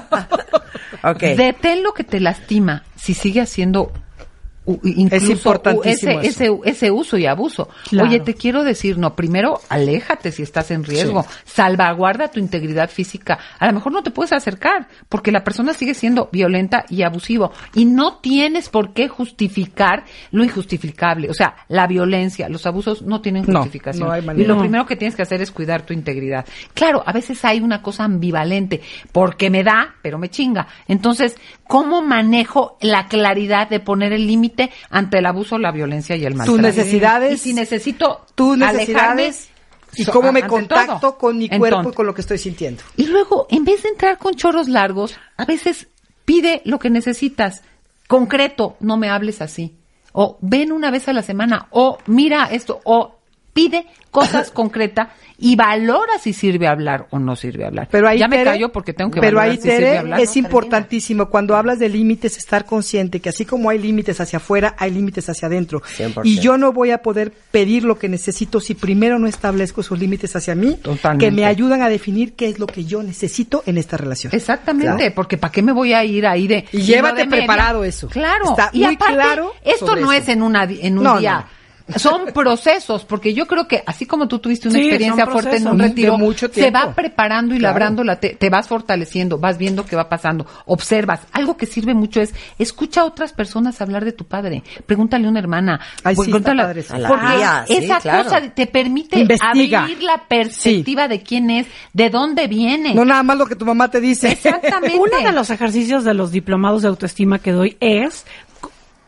Detén lo que te lastima si sigue haciendo incluso importantísimo ese, eso. ese, ese uso y abuso. Claro. Oye, te quiero decir, no, primero aléjate si estás en riesgo, salvaguarda tu integridad física. A lo mejor no te puedes acercar porque la persona sigue siendo violenta y abusivo y no tienes por qué justificar lo injustificable. O sea, la violencia, los abusos no tienen justificación. no hay y lo primero que tienes que hacer es cuidar tu integridad. Claro, a veces hay una cosa ambivalente, porque me da, pero me chinga. Entonces, ¿cómo manejo la claridad de poner el límite ante el abuso, la violencia y el maltrato? necesidades, Y si necesito tus alejarme, necesidades y cómo me contacto todo. con mi Entonces, cuerpo y con lo que estoy sintiendo. y luego, en vez de entrar con chorros largos, a veces pide lo que necesitas. Concreto, no me hables así. O ven una vez a la semana. O mira esto. O pide cosas concretas y valora si sirve hablar o no sirve hablar. Pero ahí, ya me callo porque tengo que Pero valorar ahí, si sirve Tere, hablar. es importantísimo. Cuando hablas de límites, estar consciente que así como hay límites hacia afuera, hay límites hacia adentro. 100%. Y yo no voy a poder pedir lo que necesito si primero no establezco esos límites hacia mí, Totalmente. que me ayudan a definir qué es lo que yo necesito en esta relación. Exactamente, Claro. porque ¿para qué me voy a ir ahí de... Y llévate de preparado eso. Claro. Está y muy aparte, claro Esto no eso. es en, una, en un No, día. Son procesos, porque yo creo que así como tú tuviste una Sí, experiencia fuerte en un retiro, mucho se va preparando y Claro. labrándola, te, te vas fortaleciendo, vas viendo qué va pasando, observas. Algo que sirve mucho es escucha a otras personas hablar de tu padre. Pregúntale a una hermana. Ay, sí, pregúntale- padre eso. A la porque tía, sí, esa claro. cosa te permite Investiga. abrir la perspectiva de quién es, de dónde viene. No nada más lo que tu mamá te dice. Exactamente. Uno de los ejercicios de los diplomados de autoestima que doy es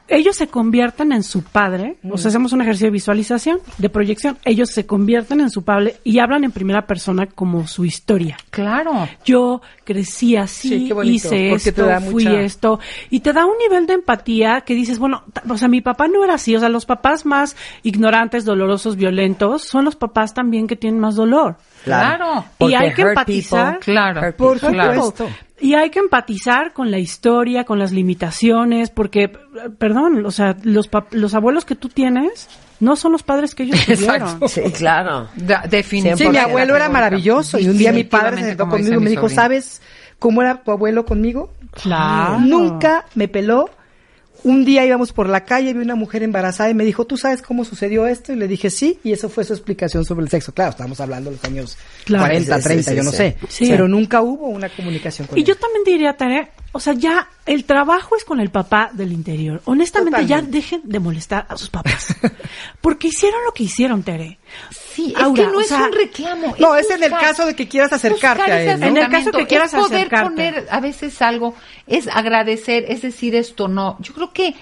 ellos se convierten en su padre, o sea, hacemos un ejercicio de visualización, de proyección, ellos se convierten en su padre y hablan en primera persona como su historia. Claro. Yo crecí así, Sí, qué bonito, hice esto, fui mucha- esto, y te da un nivel de empatía que dices, bueno, o sea, mi papá no era así, o sea, los papás más ignorantes, dolorosos, violentos, son los papás también que tienen más dolor. Claro. Y hay que empatizar. people, Claro. Por. Claro. Y hay que empatizar con la historia, con las limitaciones, porque, perdón, o sea, los, pap- los abuelos que tú tienes no son los padres que ellos tuvieron. Sí, claro. Definitivamente. Sí, mi abuelo era maravilloso y un día mi padre se sentó conmigo y me dijo, sobrino. ¿sabes cómo era tu abuelo conmigo? Claro. Nunca me peló. Un día íbamos por la calle, vi una mujer embarazada y me dijo, ¿tú sabes cómo sucedió esto? Y le dije, sí, y eso fue su explicación sobre el sexo. Claro, estábamos hablando de los años Claro. 40, Sí, sí, 30, sí, yo no sí. sé. Sí. Pero nunca hubo una comunicación con Y él. yo también diría, Tere, o sea, ya el trabajo es con el papá del interior. Honestamente, ya dejen de molestar a sus papás. Porque hicieron lo que hicieron, Tere. Sí, es que no o es un reclamo. No, es en el caso de que quieras acercarte a él, ¿no? En el caso que quieras es poder acercarte. poner a veces algo, es agradecer, es decir esto no. Yo creo que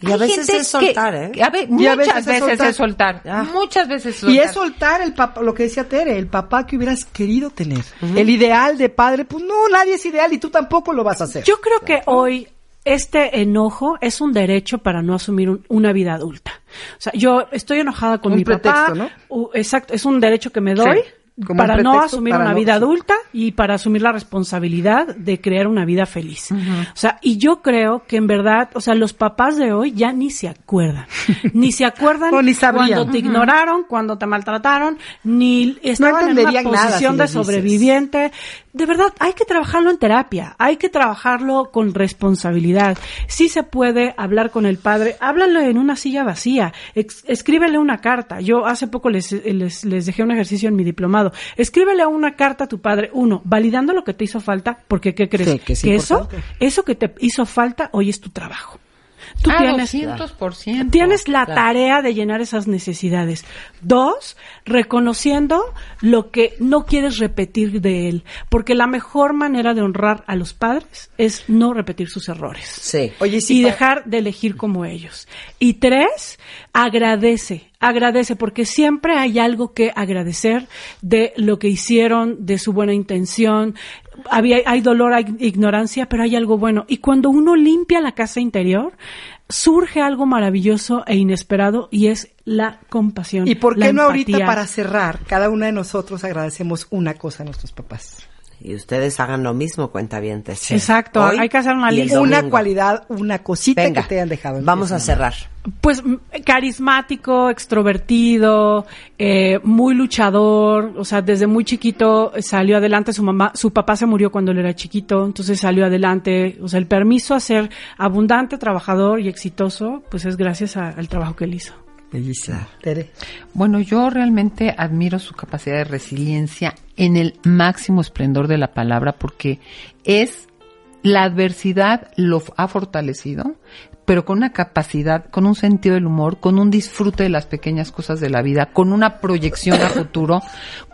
Y a veces es soltar, ¿eh? que- a ve- Y muchas a veces es veces soltar. es soltar. Ya. Muchas veces es soltar. Y es soltar el papá, lo que decía Tere, el papá que hubieras querido tener. El ideal de padre, pues no, nadie es ideal y tú tampoco lo vas a hacer. Yo creo que hoy este enojo es un derecho para no asumir una vida adulta. O sea, yo estoy enojada con mi pretexto, papá. ¿no? exacto, es un derecho que me doy. Como para no asumir para una no- vida sí. adulta y para asumir la responsabilidad de crear una vida feliz. O sea, y yo creo que en verdad, o sea, los papás de hoy ya ni se acuerdan. ni se acuerdan ni cuando te ignoraron, cuando te maltrataron, ni estaban en una posición si de sobreviviente. De verdad, hay que trabajarlo en terapia, hay que trabajarlo con responsabilidad. Si se puede hablar con el padre, háblalo en una silla vacía, escríbele una carta. Yo hace poco les, les, les dejé un ejercicio en mi diplomado. Escríbele una carta a tu padre, uno, validando lo que te hizo falta, porque ¿qué crees? Sí, que es eso, eso que te hizo falta hoy es tu trabajo. Tú Ah, tienes, 200%. Tienes la Claro. tarea de llenar esas necesidades. Dos, reconociendo lo que no quieres repetir de él. Porque la mejor manera de honrar a los padres es no repetir sus errores. Sí. Oye, sí, y dejar de elegir como ellos. Y tres, agradece, agradece, porque siempre hay algo que agradecer de lo que hicieron, de su buena intención. Había, hay dolor, hay ignorancia, pero hay algo bueno. Y cuando uno limpia la casa interior, surge algo maravilloso e inesperado y es la compasión. ¿Y por qué no ahorita para cerrar? Cada una de nosotros agradecemos una cosa a nuestros papás. Y ustedes hagan lo mismo, cuentavientes. Exacto, Hoy hay que hacer una lista. Una cualidad, una cosita Venga, que te hayan dejado. vamos a cerrar. Pues carismático, extrovertido, eh, muy luchador, o sea, desde muy chiquito salió adelante, su mamá, su papá se murió cuando él era chiquito, entonces salió adelante, o sea, el permiso a ser abundante, trabajador y exitoso, pues es gracias a- al trabajo que él hizo. Bellísimo. Tere. Bueno, yo realmente admiro su capacidad de resiliencia en el máximo esplendor de la palabra porque es la adversidad lo ha fortalecido, pero con una capacidad, con un sentido del humor, con un disfrute de las pequeñas cosas de la vida, con una proyección a futuro,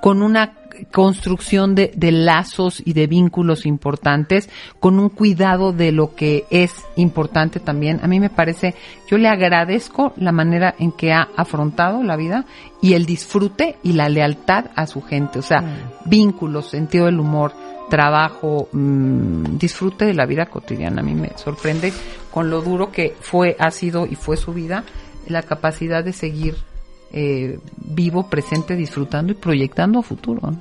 con una construcción de, de lazos y de vínculos importantes, con un cuidado de lo que es importante también. A mí me parece, yo le agradezco la manera en que ha afrontado la vida y el disfrute y la lealtad a su gente. O sea, vínculos, sentido del humor, trabajo, mm, disfrute de la vida cotidiana. A mí me sorprende con lo duro que fue, ha sido y fue su vida, la capacidad de seguir eh, vivo, presente, disfrutando y proyectando a futuro. ¿no?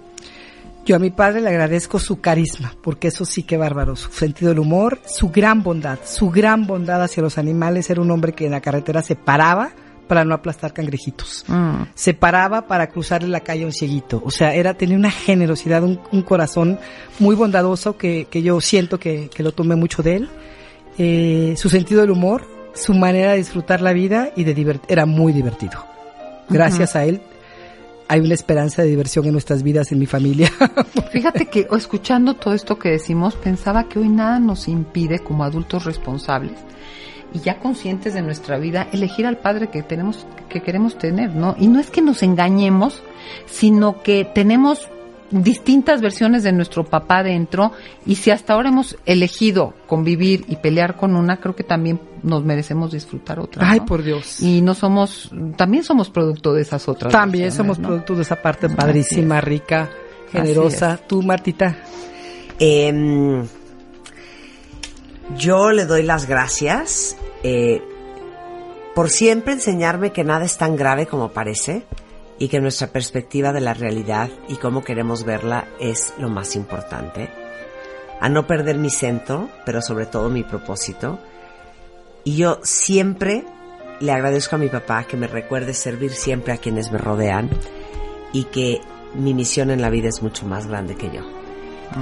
Yo a mi padre le agradezco su carisma, porque eso sí que bárbaro, su sentido del humor, su gran bondad, su gran bondad hacia los animales. Era un hombre que en la carretera se paraba para no aplastar cangrejitos. Mm. Se paraba para cruzarle la calle a un cieguito. O sea, era, tenía una generosidad, un, un corazón muy bondadoso que, que yo siento que, que lo tomé mucho de él. Eh, su sentido del humor, su manera de disfrutar la vida y de divert era muy divertido. Gracias a él hay una esperanza de diversión en nuestras vidas, en mi familia. Fíjate que escuchando todo esto que decimos, pensaba que hoy nada nos impide como adultos responsables y ya conscientes de nuestra vida elegir al padre que tenemos que queremos tener, ¿no? Y no es que nos engañemos, sino que tenemos distintas versiones de nuestro papá dentro y si hasta ahora hemos elegido convivir y pelear con una, creo que también nos merecemos disfrutar otra. Ay, ¿no? por Dios. Y no somos, también somos producto de esas otras. También somos ¿no? producto de esa parte padrísima, rica, generosa. Tú, Martita. Em, yo le doy las gracias eh, por siempre enseñarme que nada es tan grave como parece y que nuestra perspectiva de la realidad y cómo queremos verla es lo más importante. A no perder mi centro, pero sobre todo mi propósito. Y yo siempre le agradezco a mi papá que me recuerde servir siempre a quienes me rodean y que mi misión en la vida es mucho más grande que yo.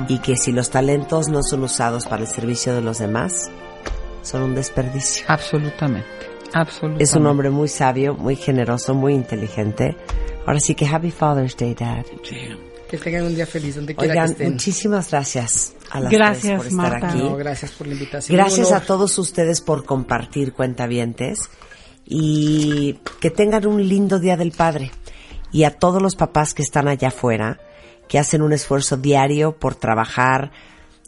Y que si los talentos no son usados para el servicio de los demás, son un desperdicio. Absolutamente, absolutamente. Es un hombre muy sabio, muy generoso, muy inteligente. Ahora sí que Happy Father's Day, Dad. Que tengan un día feliz donde quiera Oigan, que estén. muchísimas gracias a las Gracias, tres por estar Marta. aquí. No, gracias por la invitación. Gracias a todos ustedes por compartir cuentavientes y que tengan un lindo Día del Padre. Y a todos los papás que están allá afuera, que hacen un esfuerzo diario por trabajar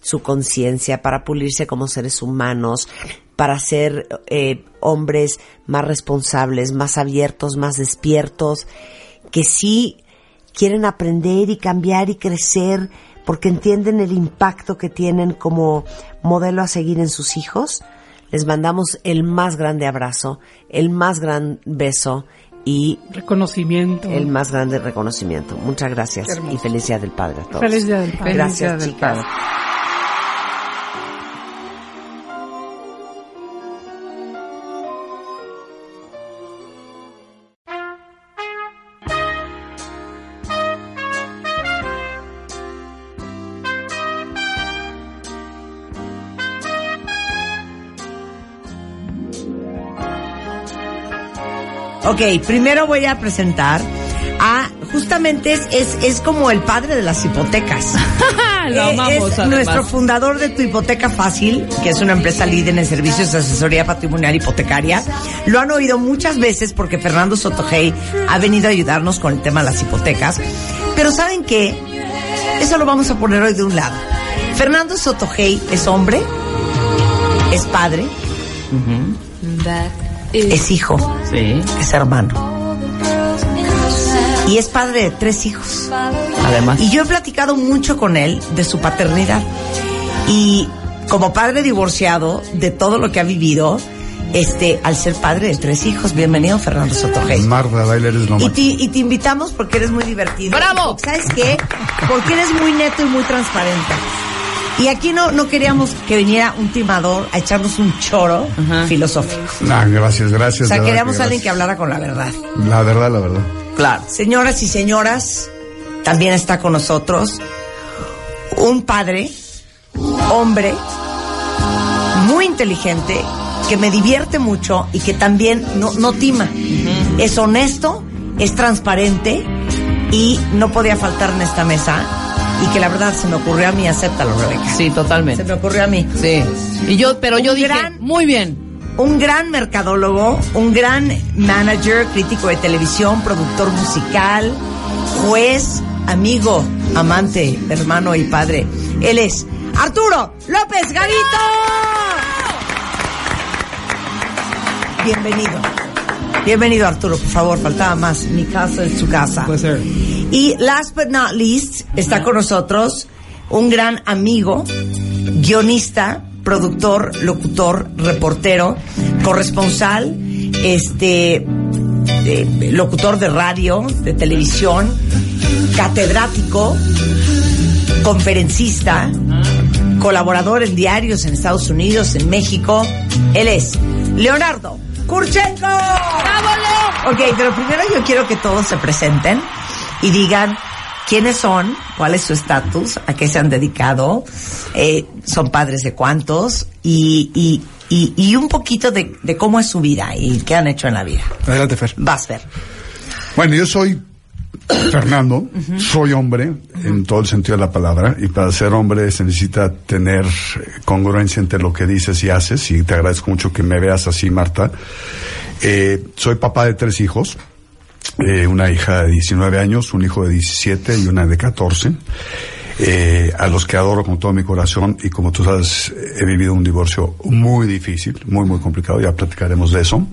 su conciencia, para pulirse como seres humanos, para ser eh, hombres más responsables, más abiertos, más despiertos, que sí quieren aprender y cambiar y crecer porque entienden el impacto que tienen como modelo a seguir en sus hijos. les mandamos el más grande abrazo, el más gran beso y Reconocimiento. el más grande reconocimiento. Muchas gracias y feliz día del Padre a todos. Feliz Día del Padre. Gracias, Día del chicas. Padre. Ok, primero voy a presentar a, justamente es, es, es como el padre de las hipotecas. Lo Eh, amamos, es además. nuestro fundador de Tu Hipoteca Fácil, que es una empresa líder en servicios de asesoría patrimonial hipotecaria. Lo han oído muchas veces porque Fernando Sotogey ha venido a ayudarnos con el tema de las hipotecas. Pero ¿saben qué? Eso lo vamos a poner hoy de un lado. Fernando Sotogey es hombre, es padre, es hijo, Sí, es hermano. Y es padre de tres hijos. además. Y yo he platicado mucho con él de su paternidad. Y como padre divorciado, de todo lo que ha vivido, este, al ser padre de tres hijos, bienvenido Fernando Sotogey. Marta Bailer es lo Y te, y te invitamos porque eres muy divertido. ¡Bravo! ¿Sabes qué? Porque eres muy neto y muy transparente. Y aquí no, no queríamos que viniera un timador a echarnos un choro filosófico. Ah, gracias, gracias. O sea, queríamos que alguien que hablara con la verdad. La verdad, la verdad. Claro. Señoras y señoras, también está con nosotros un padre, hombre, muy inteligente, que me divierte mucho y que también no, no tima. Es honesto, es transparente y no podía faltar en esta mesa. Y que la verdad se me ocurrió a mí, acéptalo, Rebeca. Sí, Se totalmente. me ocurrió a mí. Sí. Y yo, pero yo dije, gran- muy bien. un gran mercadólogo, un gran manager, crítico de televisión, productor musical, juez, amigo, amante, hermano y padre. Él es Arturo López Gavito. Bienvenido. Bienvenido Arturo, por favor, faltaba más. Mi casa es su casa. Y last but not least, está con nosotros un gran amigo, guionista, productor, locutor, reportero, corresponsal, este, locutor de radio, de televisión, catedrático, conferencista, colaborador en diarios en Estados Unidos, en México. Él es Leonardo Kurchenko. Ok, pero primero yo quiero que todos se presenten y digan quiénes son, cuál es su estatus, a qué se han dedicado, eh, son padres de cuántos y, y, y, y un poquito de, de cómo es su vida y qué han hecho en la vida. Adelante, Fer. Vas, Fer. Bueno, yo soy Fernando, soy hombre en todo el sentido de la palabra y para ser hombre se necesita tener eh, congruencia entre lo que dices y haces y te agradezco mucho que me veas así, Marta. Eh, soy papá de tres hijos, eh, una hija de 19 años, un hijo de 17 y una de 14. eh, a los que adoro con todo mi corazón y como tú sabes he vivido un divorcio muy difícil, muy muy complicado, ya platicaremos de eso.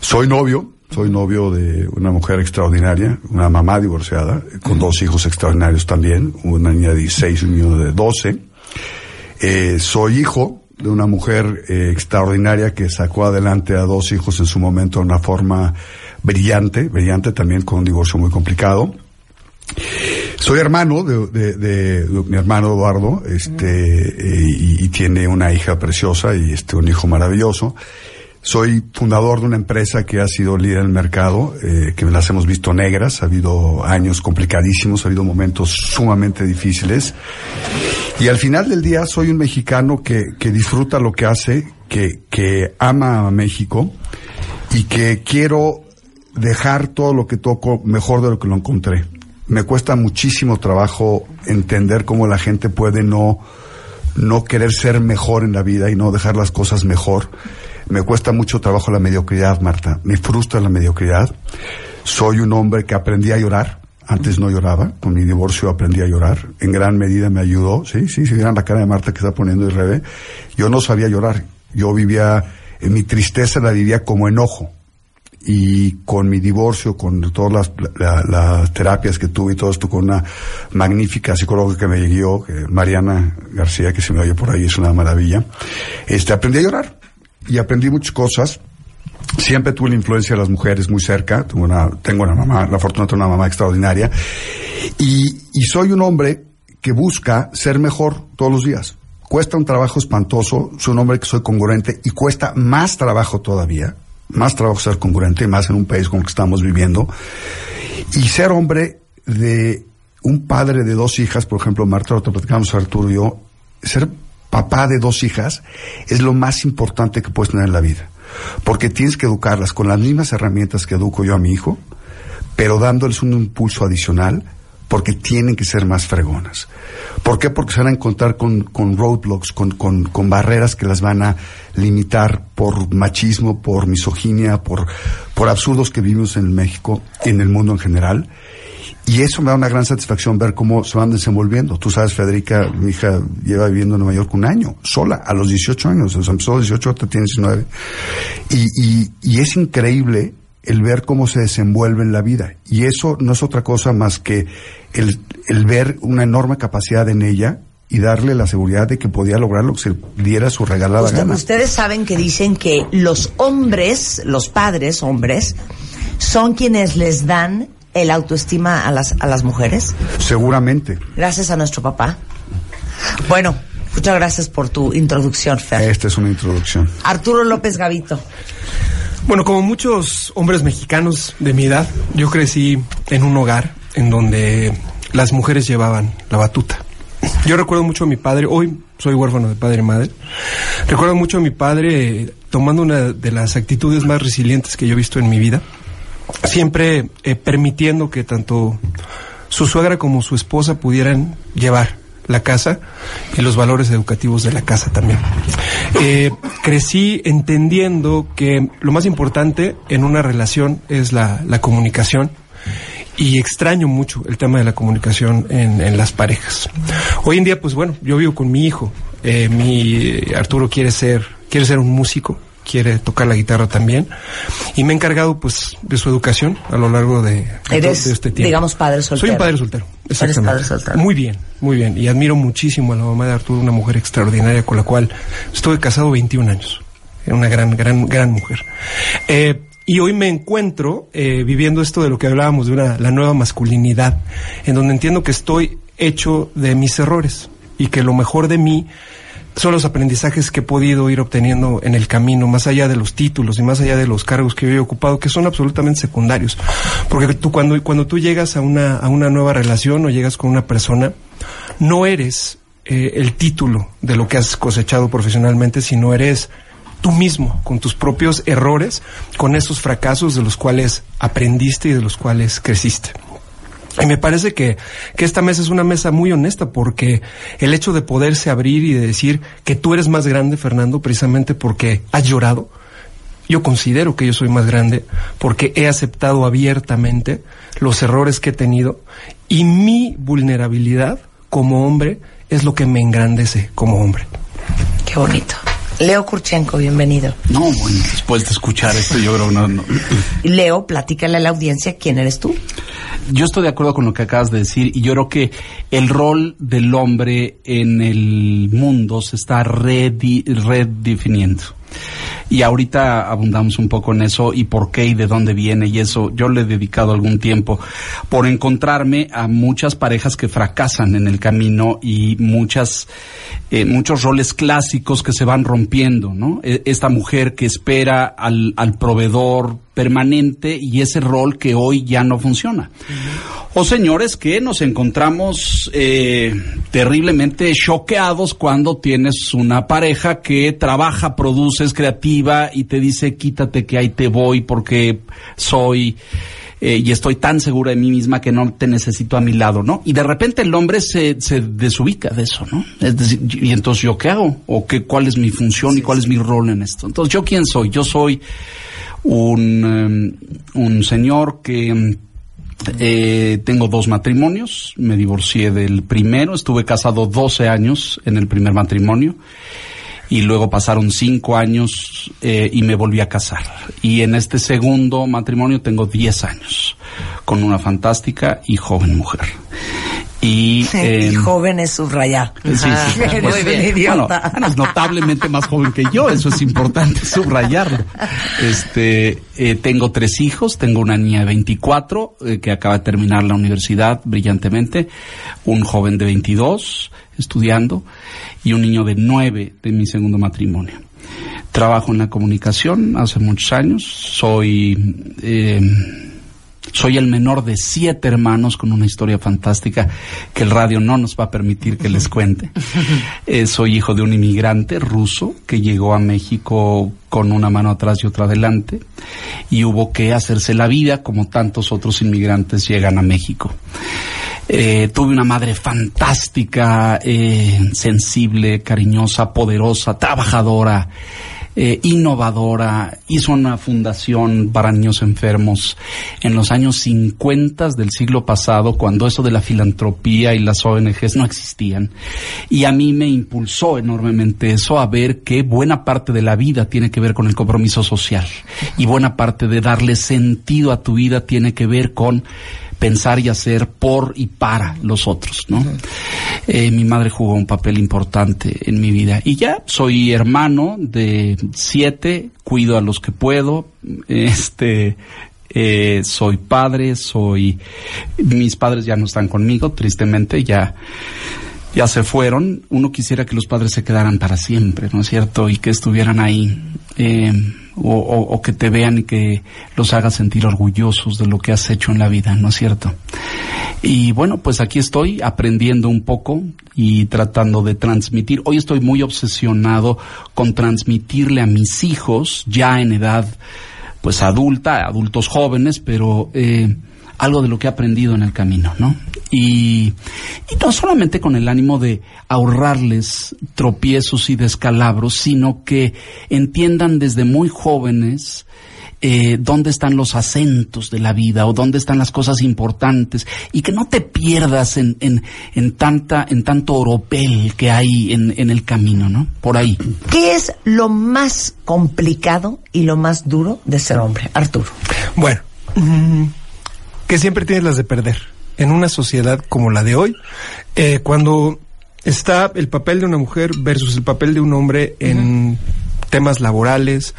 Soy novio, soy novio de una mujer extraordinaria, una mamá divorciada, con dos hijos extraordinarios también, una niña de 16 y un niño de 12. Eh, soy hijo de una mujer eh, extraordinaria que sacó adelante a dos hijos en su momento de una forma brillante, brillante también con un divorcio muy complicado. Soy hermano de, de- de- de mi hermano Eduardo, este, eh, y, y tiene una hija preciosa y este, un hijo maravilloso. Soy fundador de una empresa que ha sido líder en el mercado, eh, que las hemos visto negras, ha habido años complicadísimos, ha habido momentos sumamente difíciles. Y al final del día soy un mexicano que, que disfruta lo que hace, que, que ama a México y que quiero dejar todo lo que toco mejor de lo que lo encontré. Me cuesta muchísimo trabajo entender cómo la gente puede no, no querer ser mejor en la vida y no dejar las cosas mejor. Me cuesta mucho trabajo la mediocridad, Marta. Me frustra la mediocridad. Soy un hombre que aprendí a llorar. Antes no lloraba. Con mi divorcio aprendí a llorar. En gran medida me ayudó. Sí, sí, si vieran la cara de Marta que está poniendo y rebe. Yo no sabía llorar. Yo vivía, en mi tristeza la vivía como enojo y con mi divorcio, con todas las, la- las terapias que tuve y todo esto, con una magnífica psicóloga que me guió, Mariana García, que se me oye por ahí, es una maravilla, este, aprendí a llorar. Y aprendí muchas cosas. Siempre tuve la influencia de las mujeres muy cerca. Tengo una, tengo una mamá, la fortuna de una mamá extraordinaria. Y, soy un hombre que busca ser mejor todos los días. Cuesta un trabajo espantoso, soy un hombre que soy congruente y cuesta más trabajo todavía, más trabajo ser congruente, más en un país como el que estamos viviendo. Y ser hombre de un padre de dos hijas, por ejemplo, Marta, lo platicamos Arturo y yo, ser papá de dos hijas es lo más importante que puedes tener en la vida. Porque tienes que educarlas con las mismas herramientas que educo yo a mi hijo, pero dándoles un impulso adicional porque tienen que ser más fregonas. ¿Por qué? Porque se van a encontrar con, roadblocks, con, con, con, barreras que las van a limitar por machismo, por misoginia, por, por absurdos que vivimos en México y en el mundo en general. Y eso me da una gran satisfacción ver cómo se van desenvolviendo. Tú sabes, Federica, mi hija lleva viviendo en Nueva York un año, sola, a los 18 años. O sea, empezó a los 18, ahora tiene 19. Y, y, y es increíble el ver cómo se desenvuelve en la vida. Y eso no es otra cosa más que el, el, ver una enorme capacidad en ella y darle la seguridad de que podía lograr lo que se diera su regalada Usted, gana. Ustedes saben que dicen que los hombres, los padres hombres, son quienes les dan el autoestima a las, a las mujeres. Seguramente. Gracias a nuestro papá. Bueno, muchas gracias por tu introducción, Fer. Esta es una introducción. Arturo López Gavito. Bueno, como muchos hombres mexicanos de mi edad, yo crecí en un hogar en donde las mujeres llevaban la batuta. Yo recuerdo mucho a mi padre, hoy soy huérfano de padre y madre, recuerdo mucho a mi padre tomando una de las actitudes más resilientes que yo he visto en mi vida, siempre eh, permitiendo que tanto su suegra como su esposa pudieran llevar la casa y los valores educativos de la casa también. Eh, crecí entendiendo que lo más importante en una relación es la, comunicación y extraño mucho el tema de la comunicación en, en, las parejas. Hoy en día, pues bueno, yo vivo con mi hijo. Eh, mi Arturo quiere ser, quiere ser un músico, quiere tocar la guitarra también y me he encargado pues de su educación a lo largo de, Eres, de este tiempo. digamos padre soltero. Soy un padre soltero. Eres padre soltero. Muy bien, muy bien y admiro muchísimo a la mamá de Arturo, una mujer extraordinaria con la cual estuve casado 21 años. Era una gran, gran, gran mujer. Eh, y hoy me encuentro eh, viviendo esto de lo que hablábamos de una, la nueva masculinidad, en donde entiendo que estoy hecho de mis errores y que lo mejor de mí son los aprendizajes que he podido ir obteniendo en el camino, más allá de los títulos y más allá de los cargos que yo he ocupado, que son absolutamente secundarios. Porque tú cuando, cuando tú llegas a una, a una nueva relación o llegas con una persona, no eres eh, el título de lo que has cosechado profesionalmente, sino eres tú mismo, con tus propios errores, con esos fracasos de los cuales aprendiste y de los cuales creciste. Y me parece que, que esta mesa es una mesa muy honesta porque el hecho de poderse abrir y de decir que tú eres más grande, Fernando, precisamente porque has llorado, yo considero que yo soy más grande porque he aceptado abiertamente los errores que he tenido y mi vulnerabilidad como hombre es lo que me engrandece como hombre. Qué bonito. Leo Kurchenko, bienvenido. No, bueno, después de escuchar esto, yo creo que no, no. Leo, platícale a la audiencia quién eres tú. Yo estoy de acuerdo con lo que acabas de decir y yo creo que el rol del hombre en el mundo se está redi redefiniendo. Y ahorita abundamos un poco en eso y por qué y de dónde viene y eso. Yo le he dedicado algún tiempo por encontrarme a muchas parejas que fracasan en el camino y muchas, eh, muchos roles clásicos que se van rompiendo, ¿no? Esta mujer que espera al, al proveedor permanente y ese rol que hoy ya no funciona. O señores que nos encontramos eh, terriblemente choqueados cuando tienes una pareja que trabaja, produce, es creativa y te dice quítate que ahí te voy porque soy eh, y estoy tan segura de mí misma que no te necesito a mi lado, ¿no? Y de repente el hombre se, se desubica de eso, ¿no? Es decir, y entonces yo qué hago o qué cuál es mi función sí, y cuál sí. es mi rol en esto. Entonces yo quién soy? Yo soy un, um, un señor que eh, tengo dos matrimonios, me divorcié del primero, estuve casado 12 años en el primer matrimonio y luego pasaron cinco años eh, y me volví a casar. Y en este segundo matrimonio tengo 10 años con una fantástica y joven mujer. Y, eh, y joven es subrayar. Sí, sí, un idiota. Bueno, bueno, es notablemente más joven que yo, eso es importante subrayarlo. Este, eh, tengo tres hijos, tengo una niña de 24 eh, que acaba de terminar la universidad brillantemente, un joven de 22 estudiando y un niño de 9 de mi segundo matrimonio. Trabajo en la comunicación hace muchos años, soy eh, soy el menor de siete hermanos con una historia fantástica que el radio no nos va a permitir que les cuente. Eh, soy hijo de un inmigrante ruso que llegó a México con una mano atrás y otra adelante y hubo que hacerse la vida como tantos otros inmigrantes llegan a México. Eh, tuve una madre fantástica, eh, sensible, cariñosa, poderosa, trabajadora, eh, innovadora, hizo una fundación para niños enfermos en los años 50 del siglo pasado, cuando eso de la filantropía y las ONGs no existían. Y a mí me impulsó enormemente eso a ver que buena parte de la vida tiene que ver con el compromiso social y buena parte de darle sentido a tu vida tiene que ver con pensar y hacer por y para los otros, ¿no? Eh, mi madre jugó un papel importante en mi vida y ya soy hermano de siete, cuido a los que puedo, este, eh, soy padre, soy, mis padres ya no están conmigo, tristemente, ya, ya se fueron. Uno quisiera que los padres se quedaran para siempre, ¿no es cierto? Y que estuvieran ahí, eh, o, o- que te vean y que los hagas sentir orgullosos de lo que has hecho en la vida, ¿no es cierto? Y bueno, pues aquí estoy aprendiendo un poco y tratando de transmitir. Hoy estoy muy obsesionado con transmitirle a mis hijos, ya en edad pues adulta, adultos jóvenes, pero eh, algo de lo que he aprendido en el camino, ¿no? Y, y no solamente con el ánimo de ahorrarles tropiezos y descalabros, sino que entiendan desde muy jóvenes eh, dónde están los acentos de la vida o dónde están las cosas importantes y que no te pierdas en, en, en tanta en tanto oropel que hay en, en el camino, ¿no? Por ahí. ¿Qué es lo más complicado y lo más duro de ser hombre, Arturo? Bueno, mm, que siempre tienes las de perder. En una sociedad como la de hoy, eh, cuando está el papel de una mujer versus el papel de un hombre en temas laborales,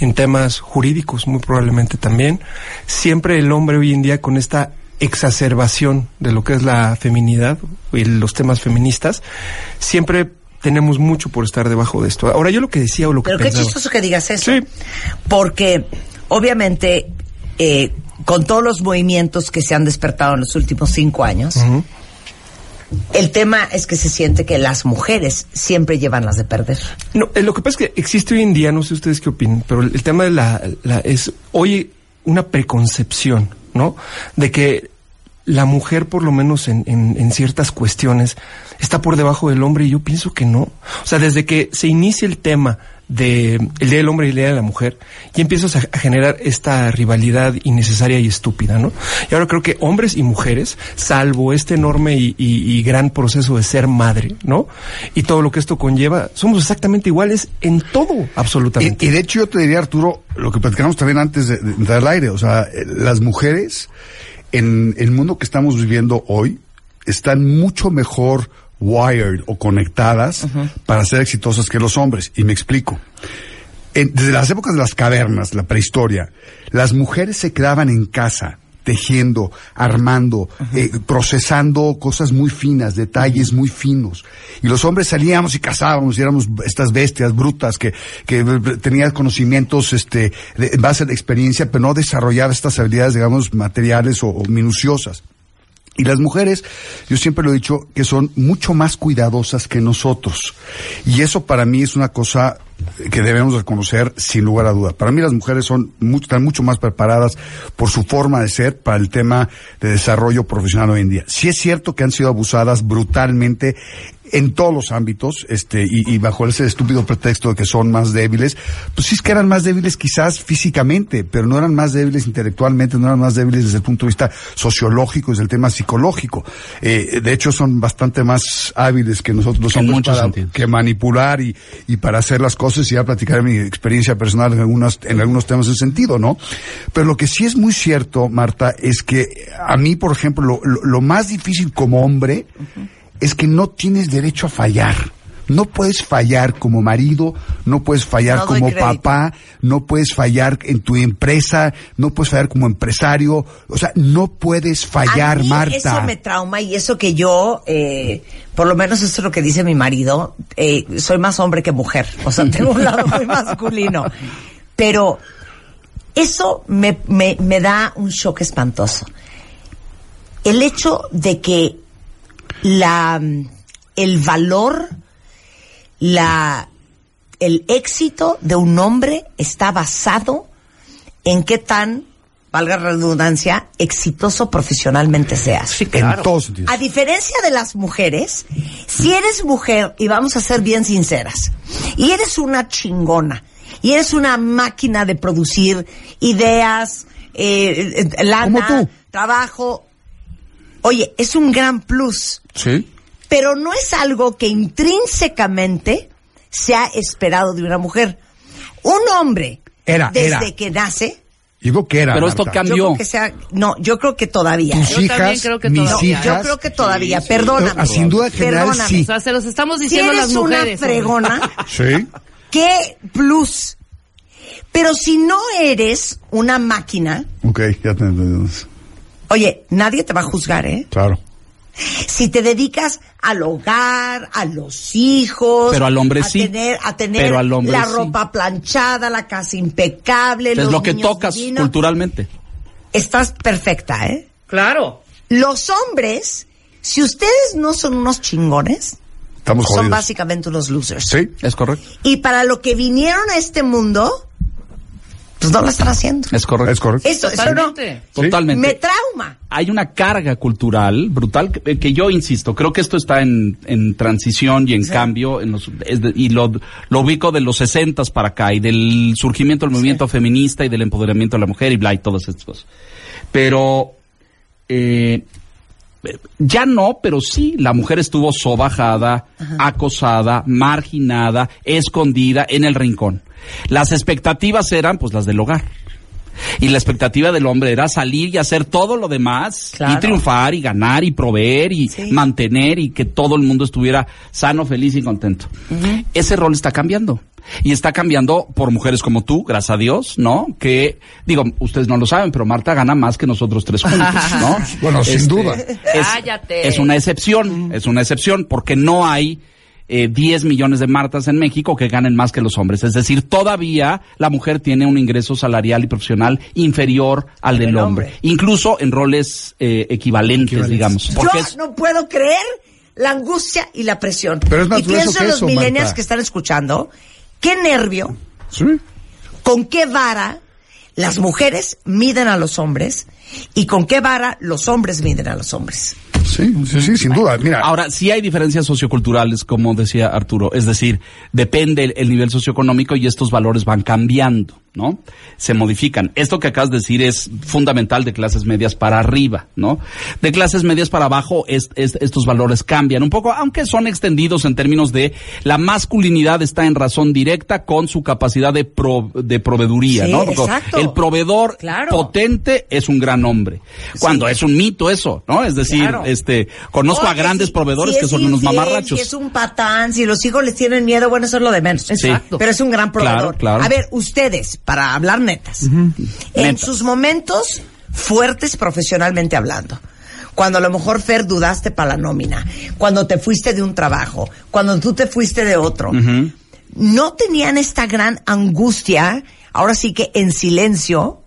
en temas jurídicos muy probablemente también, siempre el hombre hoy en día con esta exacerbación de lo que es la feminidad y los temas feministas, siempre tenemos mucho por estar debajo de esto. Ahora yo lo que decía o lo que Pero qué chistoso que digas eso. Sí. Porque, obviamente, eh, con todos los movimientos que se han despertado en los últimos cinco años, el tema es que se siente que las mujeres siempre llevan las de perder. No, eh, lo que pasa es que existe hoy en día, no sé ustedes qué opinan, pero el, el tema de la, la- es hoy una preconcepción, ¿no? De que la mujer, por lo menos en, en, en ciertas cuestiones, está por debajo del hombre y yo pienso que no. O sea, desde que se inicia el tema de el día del hombre y el día de la mujer, y empiezas a, generar esta rivalidad innecesaria y estúpida, ¿no? Y ahora creo que hombres y mujeres, salvo este enorme y, y- gran proceso de ser madre, ¿no? Y todo lo que esto conlleva, somos exactamente iguales en todo, absolutamente. Y, de hecho yo te diría, Arturo, lo que platicamos también antes de, de entrar al aire, o sea, las mujeres en el mundo que estamos viviendo hoy están mucho mejor wired o conectadas para ser exitosas que los hombres. Y me explico. En- desde las épocas de las cavernas, la prehistoria, las mujeres se quedaban en casa tejiendo, armando, eh, procesando cosas muy finas, detalles muy finos. Y los hombres salíamos y cazábamos, y éramos estas bestias brutas que, que tenían conocimientos este, de- en base a la experiencia, pero no desarrollaba estas habilidades, digamos, materiales o- o minuciosas. Y las mujeres, yo siempre lo he dicho, que son mucho más cuidadosas que nosotros. Y eso para mí es una cosa que debemos reconocer sin lugar a duda. Para mí las mujeres son mu- están mucho más preparadas por su forma de ser para el tema de desarrollo profesional hoy en día. Sí es cierto que han sido abusadas brutalmente en todos los ámbitos, este, y, y bajo ese estúpido pretexto de que son más débiles, pues sí es que eran más débiles quizás físicamente, pero no eran más débiles intelectualmente, no eran más débiles desde el punto de vista sociológico, desde el tema psicológico. Eh, de hecho, son bastante más hábiles que nosotros los hombres para que manipular y, y para hacer las cosas sé si ya platicaré mi experiencia personal en algunos, en algunos temas en sentido, ¿no? Pero lo que sí es muy cierto, Marta, es que a mí, por ejemplo, lo, lo- lo más difícil como hombre es que no tienes derecho a fallar. No puedes fallar como marido, no puedes fallar No como papá, no puedes fallar en tu empresa, no puedes fallar como empresario, o sea, no puedes fallar, A mí Marta. Eso me trauma y eso que yo, eh, por lo menos eso es lo que dice mi marido, eh, soy más hombre que mujer. O sea, tengo un lado muy masculino. Pero eso me, me, me da un shock espantoso. El hecho de que la, el valor, la, el éxito de un hombre está basado en qué tan, valga la redundancia, exitoso profesionalmente seas. En todos sentidos. A diferencia de las mujeres, si eres mujer, y vamos a ser bien sinceras, y eres una chingona, y eres una máquina de producir ideas, eh, eh, lana, Como tú. trabajo, oye, es un gran plus, Sí. Pero no es algo que intrínsecamente se ha esperado de una mujer. Un hombre, Era, desde era. que nace, Yo creo que era. Pero esto Marta. cambió. yo creo que sea, no, yo creo que todavía. Tus. Yo también hijas, creo que mis todavía. hijas. Yo creo que todavía, perdóname. Ah, sin duda general, Perdóname. sí. O sea, se los estamos Si diciendo a eres las mujeres. una fregona, Sí. qué plus. Pero si no eres una máquina, Ok, ya te entendemos. oye, nadie te va a juzgar, ¿eh? Claro. Si te dedicas al hogar, a los hijos, Pero al hombre a sí. tener, a tener Pero al hombre la sí. ropa planchada, la casa impecable, Es los lo que niños tocas divinos, culturalmente. Estás perfecta, ¿eh? Claro. Los hombres, si ustedes no son unos chingones, Estamos son jodidos. básicamente unos losers. Sí. Es correcto. Y para lo que vinieron a este mundo, pues no lo están haciendo. Es correcto. Es correcto. Eso, eso no, Totalmente. Totalmente. me trauma. hay una carga cultural brutal que, que yo insisto, creo que esto está en, en transición y en cambio en los, es de- y lo, lo ubico de los sesentas para acá y del surgimiento del movimiento feminista y del empoderamiento de la mujer y bla y todas estas cosas. Pero eh, ya no, pero sí, la mujer estuvo sobajada, acosada, marginada, escondida en el rincón. Las expectativas eran pues las del hogar. Y la expectativa del hombre era salir y hacer todo lo demás Claro. y triunfar y ganar y proveer y Sí. mantener y que todo el mundo estuviera sano, feliz y contento. Ese rol está cambiando. Y está cambiando por mujeres como tú, gracias a Dios, ¿no? Que, digo, ustedes no lo saben, pero Marta gana más que nosotros tres juntos, ¿no? Bueno, sin duda. Es, Cállate. es una excepción, es una excepción, porque no hay eh, 10 millones de Martas en México que ganen más que los hombres. Es decir, todavía la mujer tiene un ingreso salarial y profesional inferior al del hombre. hombre. Incluso en roles eh, equivalentes, digamos. Porque Yo es- no puedo creer la angustia y la presión. Pero es más y pienso que en los millennials que están escuchando, qué nervio, Sí. con qué vara las mujeres miden a los hombres y con qué vara los hombres miden a los hombres. Sí, sí, sí, sin duda. Mira, Ahora, sí hay diferencias socioculturales, como decía Arturo. Es decir, depende el, el nivel socioeconómico y estos valores van cambiando, ¿no? Se modifican. Esto que acabas de decir es fundamental de clases medias para arriba, ¿no? De clases medias para abajo, es- es- estos valores cambian un poco, aunque son extendidos en términos de la masculinidad está en razón directa con su capacidad de, pro- de proveeduría, Sí, ¿no? exacto. El proveedor Claro. potente es un gran hombre. Cuando es un mito eso, ¿no? Es decir, Claro. este, conozco a grandes si- proveedores si que son unos mamarrachos. Si es un patán, si los hijos les tienen miedo, bueno, eso es lo de menos. Exacto. Pero es un gran proveedor. Claro, claro. A ver, ustedes, para hablar netas, en sus momentos fuertes profesionalmente hablando, cuando a lo mejor Fer dudaste para la nómina, cuando te fuiste de un trabajo, cuando tú te fuiste de otro, no tenían esta gran angustia, ahora sí que en silencio,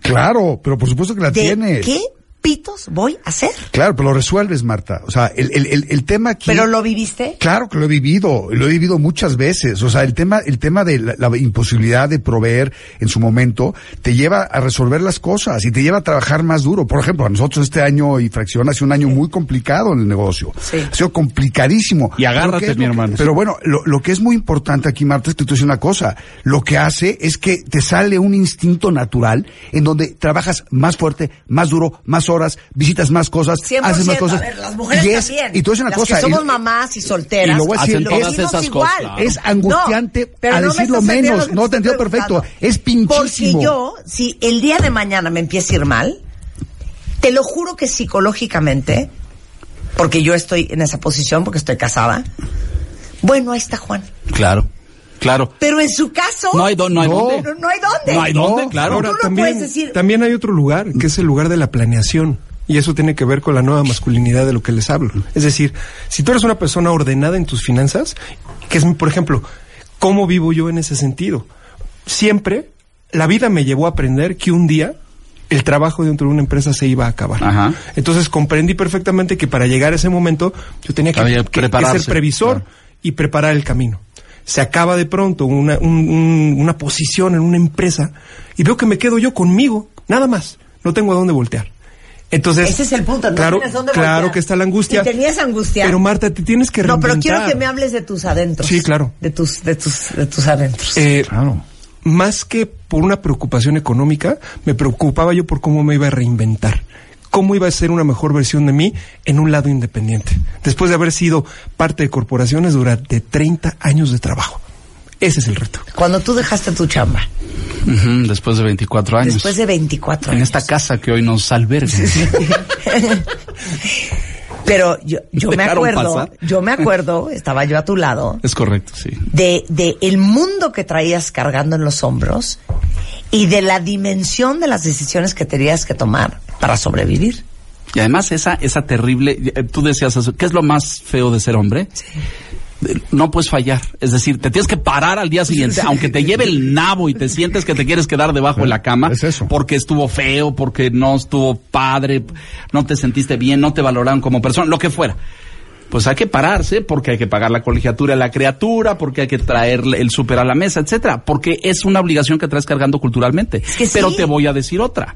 claro, pero por supuesto que la de tienes. qué pitos voy a hacer. Claro, pero lo resuelves, Marta. O sea, el, el, el, el tema aquí. Pero lo viviste. Claro que lo he vivido, lo he vivido muchas veces. O sea, el tema, el tema de la, la imposibilidad de proveer en su momento te lleva a resolver las cosas y te lleva a trabajar más duro. Por ejemplo, a nosotros este año y fracción ha sido un año muy complicado en el negocio. Sí. Ha sido complicadísimo. Y agárrate, Pero ¿qué es mi hermano. Pero bueno, lo, lo que es muy importante aquí, Marta, es que tú dices una cosa. Lo que hace es que te sale un instinto natural en donde trabajas más fuerte, más duro, más horas visitas más cosas, 100%, haces más cosas. a ver, las mujeres y es, también. Y tú dices una Las cosa. que somos mamás y solteras. y lo voy a decir, lo es- vivimos esas igual. cosas. Es angustiante No, pero a no me decirlo entendiendo menos. No te entiendo perfecto. Es pinchísimo. Porque yo, si el día de mañana me empieza a ir mal, te lo juro que psicológicamente, porque yo estoy en esa posición, porque estoy casada, bueno, ahí está Juan. Claro, claro. Pero en su caso, No hay, do- no hay No. dónde. no, no hay dónde. No hay dónde, claro. Ahora, también, puedes decir- también hay otro lugar, que es el lugar de la planeación. Y eso tiene que ver con la nueva masculinidad de lo que les hablo. Es decir, si tú eres una persona ordenada en tus finanzas, que es, por ejemplo, ¿cómo vivo yo en ese sentido? Siempre la vida me llevó a aprender que un día el trabajo dentro de una empresa se iba a acabar. Ajá. Entonces comprendí perfectamente que para llegar a ese momento yo tenía que, ser previsor claro. y preparar el camino. Se acaba de pronto una, un- un- una posición en una empresa y veo que me quedo yo conmigo, nada más. No tengo a dónde voltear. Entonces, Ese es el punto, no claro, tienes dónde claro voltear. que está la angustia. Y tenías angustia. Pero Marta, te tienes que No, reinventar. pero quiero que me hables de tus adentros. Sí, claro. De tus, de tus, de tus adentros. Eh, Claro. más que por una preocupación económica, me preocupaba yo por cómo me iba a reinventar. Cómo iba a ser una mejor versión de mí en un lado independiente. Después de haber sido parte de corporaciones durante 30 años de trabajo. Ese es el reto. Cuando tú dejaste tu chamba, después de 24 años. después de 24 En años. esta casa que hoy nos alberga. Pero yo, yo me acuerdo, pasar. yo me acuerdo, estaba yo a tu lado, Es correcto, sí. de, de el mundo que traías cargando en los hombros y de la dimensión de las decisiones que tenías que tomar para sobrevivir. Y además esa, esa terrible, eh, tú decías eso, ¿qué es lo más feo de ser hombre? Eh, No puedes fallar, es decir, te tienes que parar al día siguiente, aunque te lleve el nabo y te sientes que te quieres quedar debajo de la cama, Es eso. porque estuvo feo, porque no estuvo padre, no te sentiste bien, no te valoraron como persona, lo que fuera. Pues hay que pararse porque hay que pagar la colegiatura de la criatura, porque hay que traer el súper a la mesa, etcétera, porque es una obligación que traes cargando culturalmente. que Pero sí. te voy a decir otra.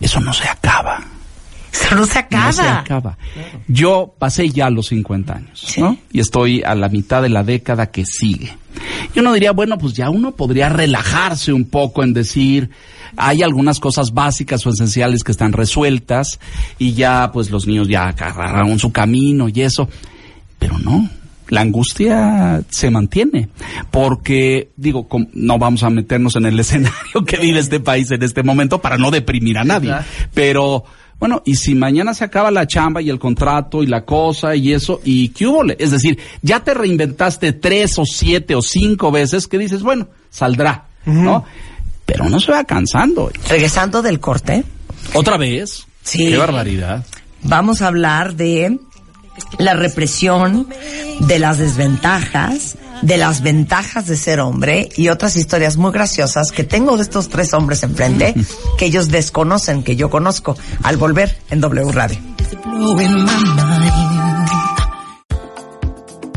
Eso no se acaba. No se acaba. No se acaba. Yo pasé ya los 50 años, ¿no? Y estoy a la mitad de la década que sigue. Y uno diría, bueno, pues ya uno podría relajarse un poco en decir, hay algunas cosas básicas o esenciales que están resueltas y ya, pues los niños ya agarraron su camino y eso. Pero no. La angustia se mantiene, porque, digo, no vamos a meternos en el escenario que vive este país en este momento para no deprimir a nadie, pero, bueno, y si mañana se acaba la chamba y el contrato y la cosa y eso, y qué hubo, es decir, ya te reinventaste tres o siete o cinco veces que dices, bueno, saldrá, ¿no? Pero no se va cansando. Regresando del corte, Otra vez. Sí. Qué barbaridad. vamos a hablar de la represión, de las desventajas, de las ventajas de ser hombre y otras historias muy graciosas que tengo de estos tres hombres enfrente que ellos desconocen, que yo conozco, al volver en W Radio.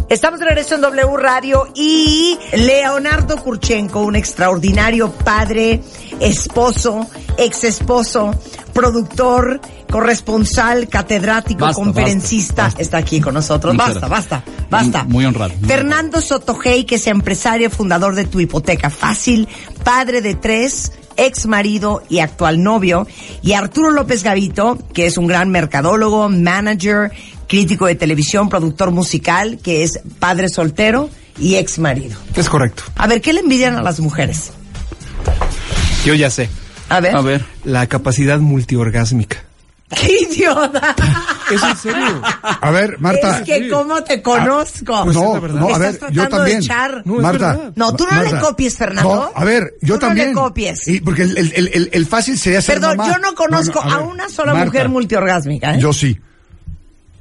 Estamos de regreso en W Radio y Leonardo Kurchenko, un extraordinario padre, esposo, ex esposo, productor, corresponsal, catedrático, Basta, conferencista, basta, basta. está aquí con nosotros. Basta, basta, basta. Muy honrado, muy Fernando Sotogey, que es empresario, fundador de Tu Hipoteca Fácil, padre de tres, ex marido y actual novio, y Arturo López Gavito, que es un gran mercadólogo, manager, crítico de televisión, productor musical, que es padre soltero y ex marido. Es correcto. A ver, ¿qué le envidian a las mujeres? Yo ya sé. A ver. A ver. La capacidad multiorgásmica. ¡Qué idiota! ¿Es en serio? A ver, Marta. es que cómo te conozco. Pues es no, no, a ver, Estás yo tratando de también. echar. No, Marta. No, tú no Marta. le copies, Fernando. No, a ver, yo Tú también. No le copies. Y porque el, el, el, el- fácil sería ser Perdón, mamá. yo no conozco No, no, a, ver, una sola Marta, mujer multiorgásmica, ¿eh? Yo sí.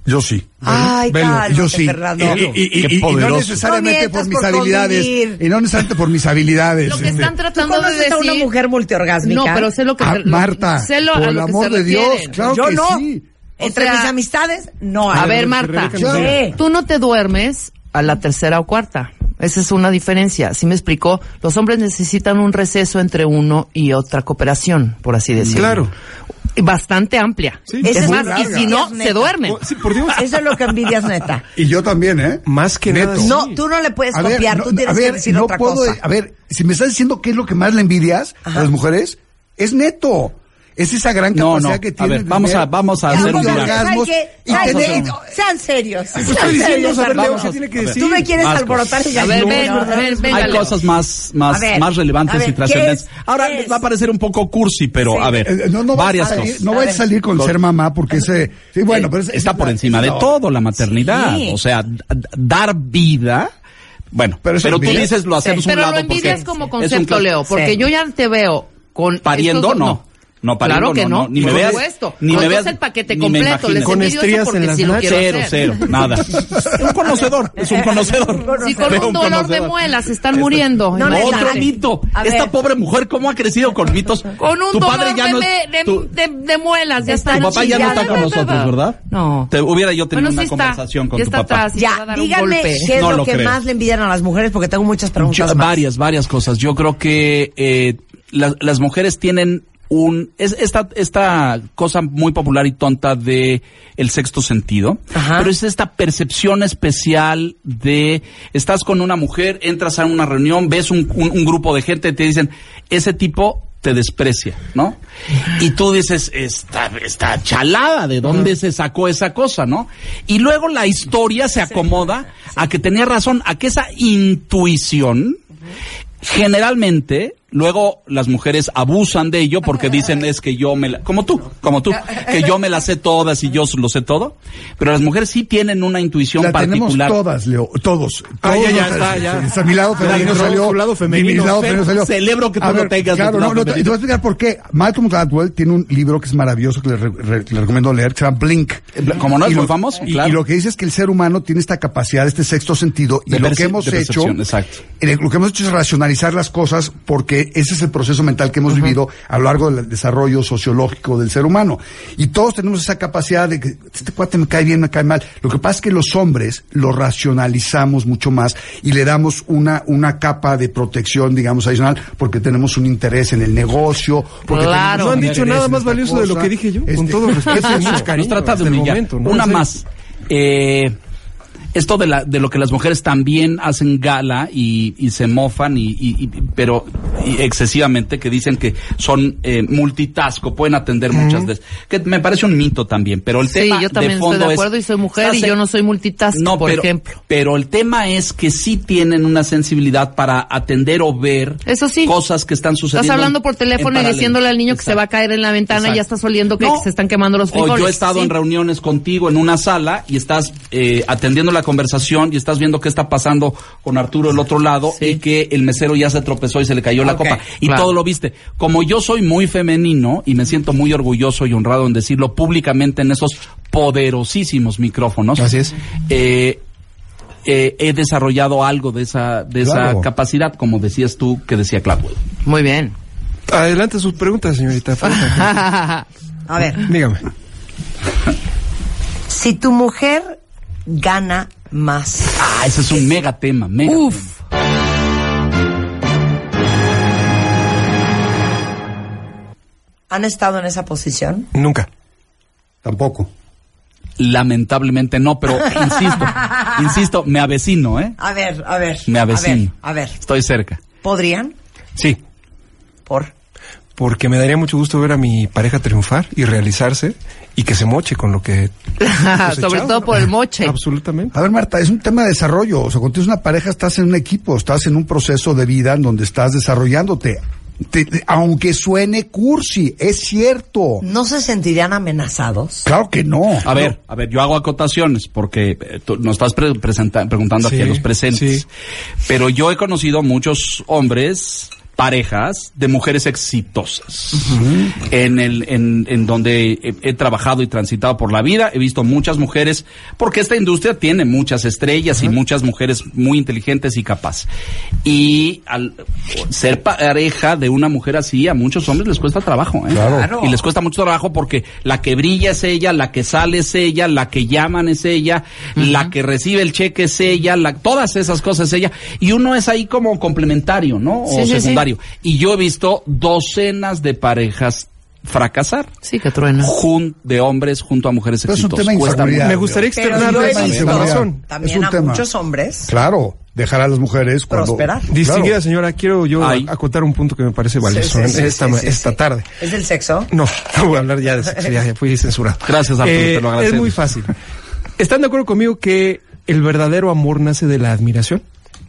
Yo sí. Ay, Velo, cálmate, yo sí. Fernando. Y, y- y- Qué y- y no necesariamente No por mis por habilidades. convivir. Y no necesariamente por mis habilidades. Lo que este. están ¿Tú tratando de decir... a una mujer multiorgásmica? No, pero sé lo que... Ah, lo- Marta, sé lo, por a el amor se de Dios, claro Yo que no. sí. Entre O sea, mis amistades, no hay. A ver, Marta, tú no te duermes a la tercera o cuarta. Esa es una diferencia. ¿Sí me explicó? Los hombres necesitan un receso entre uno y otra cooperación, por así decirlo. Claro. Bastante amplia. Sí, es es más, y si no, se duermen. Oh, sí, por Dios. Eso es lo que envidias, neta. Y yo también, ¿eh? Más que Neto. nada. No, tú no le puedes A ver, copiar, no, tú tienes a ver, que decir no otra puedo, cosa. A ver, si me estás diciendo qué es lo que más le envidias a las mujeres, es neto. Es esa gran No, capacidad no. que A tiene. ver, el vamos a, vamos a Ya, hacer un a miracle. ¿saben orgasmos y tener- no, Sean serios. sean estoy diciendo, serios, saber, Leo. ¿qué tiene que A ver. decir? Tú me quieres Más alborotar el A ver, ven, ¿no? a ver, venga, Hay Leo. cosas más, más, A ver, más relevantes a ver, y trascendentes. Ahora ¿Qué es? va a parecer un poco cursi, pero Sí. a ver, Eh, no, no varias a cosas. no A vas a ver. salir con ser mamá porque ese, sí, bueno, pero es- está es- por encima de no. todo la maternidad. O sea, dar vida. Bueno, Pero pero, tú dices lo hacemos Pero un lado lo envidias como concepto, Leo, porque Sí. yo ya te veo con... Pariendo, estos- no. No, pariendo, Claro que no, no, ni me veas- supuesto. ni me veas- el paquete ni me completo. Les Con estrías porque en las sí lo Cero, cero, nada. un conocedor, es un conocedor. Si con un dolor de muelas están Este- muriendo. No. Otro mito. Esta pobre mujer, ¿cómo ha crecido con mitos? Con un tu dolor padre ya de, no de, es, de- tu, de- de muelas. Ya Está tu papá ya no está con nosotros, ¿verdad? No. Te hubiera yo tenido Bueno, una sí está. conversación con Ya tu está papá. Ya, golpe. qué es lo, que más le envidian a las mujeres, porque tengo muchas preguntas varias, varias cosas. Yo creo que eh, las, las mujeres tienen un es esta esta cosa muy popular y tonta de el sexto sentido, Ajá. pero es esta percepción especial de estás con una mujer, entras a una reunión, ves un, un- un grupo de gente, te dicen ese tipo te desprecia, ¿no? Y tú dices, está, está chalada, ¿de dónde se sacó esa cosa, no? Y luego la historia se acomoda a que tenía razón, a que esa intuición generalmente luego las mujeres abusan de ello porque dicen es que yo me la, como tú, como tú, que yo me la sé todas y yo lo sé todo, pero las mujeres sí tienen una intuición La tenemos particular. todas, Leo, todos. Ah, Todos ya, ya los- está, ya. está mi lado femenino salió. su lado femenino. Mi lado Fer, femenino salió. celebro que tú A no tengas Claro, no, no, te, te voy a explicar por qué. Malcolm Gladwell tiene un libro que es maravilloso que le, re- re- le recomiendo leer, que se llama Blink. Como no es Y muy lo- famoso, y, claro. y lo que dice es que el ser humano tiene esta capacidad, este sexto sentido, y De lo que hemos hecho, exacto. eh, lo que hemos hecho es racionalizar las cosas porque ese es el proceso mental que hemos vivido a lo largo del desarrollo sociológico del ser humano. Y todos tenemos esa capacidad de que este cuate me cae bien, me cae mal. Lo que pasa es que los hombres lo racionalizamos mucho más y le damos una, una capa de protección, digamos, adicional porque tenemos un interés en el negocio. Porque Claro. tenemos No han dicho nada más valioso de lo que dije yo, con Este, todo respeto. Nos trata de humillar. momento, ¿no? Una más. Eh, esto de la de lo que las mujeres también hacen gala y, y se mofan y, y- y- pero y excesivamente que dicen que son eh, multitask o pueden atender muchas veces que me parece un mito también pero el Sí, tema yo también de estoy fondo de es- acuerdo y soy mujer y yo no soy multitask, no, por pero, ejemplo. pero el tema es que sí tienen una sensibilidad para atender o ver Eso sí. cosas que están sucediendo Estás hablando por teléfono y diciéndole al niño que se va a caer en la ventana y ya estás oliendo que No. se están quemando los O frijoles. yo he estado Sí. en reuniones contigo en una sala y estás eh, atendiendo la conversación y estás viendo qué está pasando con Arturo del otro lado Sí. y que el mesero ya se tropezó y se le cayó la copa. Y claro. todo lo viste. Como yo soy muy femenino y me siento muy orgulloso y honrado en decirlo públicamente en esos poderosísimos micrófonos. Así es. eh, eh, he desarrollado algo de esa de Claro. esa capacidad, como decías tú, que decía Cladwell. Muy bien. Adelante sus preguntas, señorita. A ver, Dígame. si tu mujer gana más, Ah, ese es un mega tema, mega Uf. ¿han estado en esa posición? Nunca. Tampoco. Lamentablemente no, pero insisto, insisto, me avecino, ¿eh? A ver, a ver. Me avecino. A ver, a ver. Estoy cerca. ¿podrían? Sí. Por. Porque me daría mucho gusto ver a mi pareja triunfar y realizarse y que se moche con lo que. Sobre todo por el moche. Absolutamente. A ver, Marta, es un tema de desarrollo. O sea, cuando tienes una pareja, estás en un equipo, estás en un proceso de vida en donde estás desarrollándote. Te- te- aunque suene cursi, es cierto. ¿No se sentirían amenazados? Claro que no. A ver, a ver, yo hago acotaciones porque eh, tú nos estás pre- presenta- preguntando aquí Sí, a los presentes. sí. Pero yo he conocido muchos hombres, parejas de mujeres exitosas. En el, en, en donde he, he trabajado y transitado por la vida, he visto muchas mujeres, porque esta industria tiene muchas estrellas y muchas mujeres muy inteligentes y capaces. Y al ser pareja de una mujer así, a muchos hombres les cuesta trabajo, ¿eh? Claro. Y les cuesta mucho trabajo porque la que brilla es ella, la que sale es ella, la que llaman es ella, la que recibe el cheque es ella, la, todas esas cosas es ella. Y uno es ahí como complementario, ¿no? O Sí, sí, sí. Y yo he visto docenas de parejas fracasar Sí, que truena. jun- de hombres junto a mujeres Pero es un tema de. Me gustaría visto razón. también Es un a tema. muchos hombres Claro. dejar a las mujeres cuando... Prosperar. Distinguida Claro. señora, quiero yo Ay. acotar un punto que me parece valioso Sí, sí, en sí, esta, sí, ma- sí, esta sí. tarde. ¿Es del sexo? No, no voy a hablar ya de sexo, ya, ya fui censurado. Gracias, Arturo, te lo Es agradecemos. muy fácil. ¿Están de acuerdo conmigo que el verdadero amor nace de la admiración?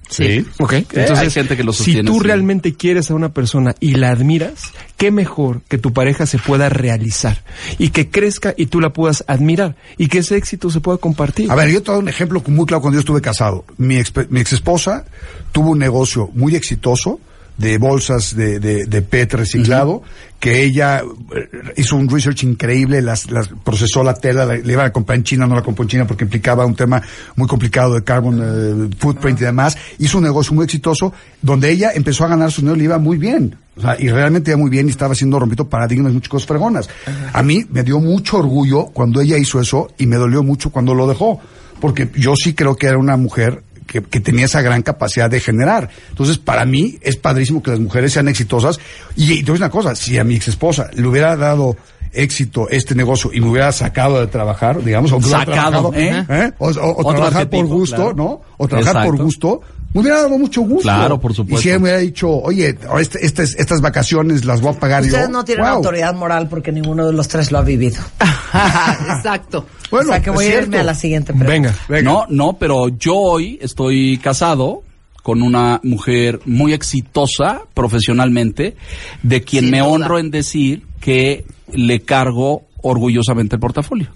Sí. Ok, hay entonces gente que lo si sostiene, tú sí. realmente quieres a una persona y la admiras, qué mejor que tu pareja se pueda realizar y que crezca y tú la puedas admirar y que ese éxito se pueda compartir. A ver, yo te doy un ejemplo muy claro cuando yo estuve casado. Mi ex, mi ex esposa tuvo un negocio muy exitoso de bolsas de, de, de PET reciclado, que ella eh, hizo un research increíble, las, las procesó la tela, la, iban a comprar en China, no la compró en China porque implicaba un tema muy complicado de carbon eh, footprint y demás. Hizo un negocio muy exitoso donde ella empezó a ganar su dinero y le iba muy bien. O sea, y realmente iba muy bien y estaba haciendo rompito paradigmas, muchas cosas fregonas. A mí me dio mucho orgullo cuando ella hizo eso y me dolió mucho cuando lo dejó. Porque yo sí creo que era una mujer que, que tenía esa gran capacidad de generar. Entonces, para mí es padrísimo que las mujeres sean exitosas. Y, y te voy a decir una cosa, si a mi ex esposa le hubiera dado éxito este negocio y me hubiera sacado de trabajar, digamos, o, Sacado, trabajado, ¿eh? ¿eh? o, o- o trabajar por gusto, claro. ¿no? O trabajar por gusto, me hubiera dado mucho gusto. Claro, por supuesto. Y si ella me hubiera dicho, oye, este- estas, estas vacaciones las voy a pagar yo. Ustedes no tienen wow. autoridad moral porque ninguno de los tres lo ha vivido. Exacto. Bueno, o sea que voy a irme cierto. a la siguiente pregunta. Venga. Venga. No, no, pero yo hoy estoy casado con una mujer muy exitosa profesionalmente, de quien Sin me duda. honro en decir que le cargo orgullosamente el portafolio.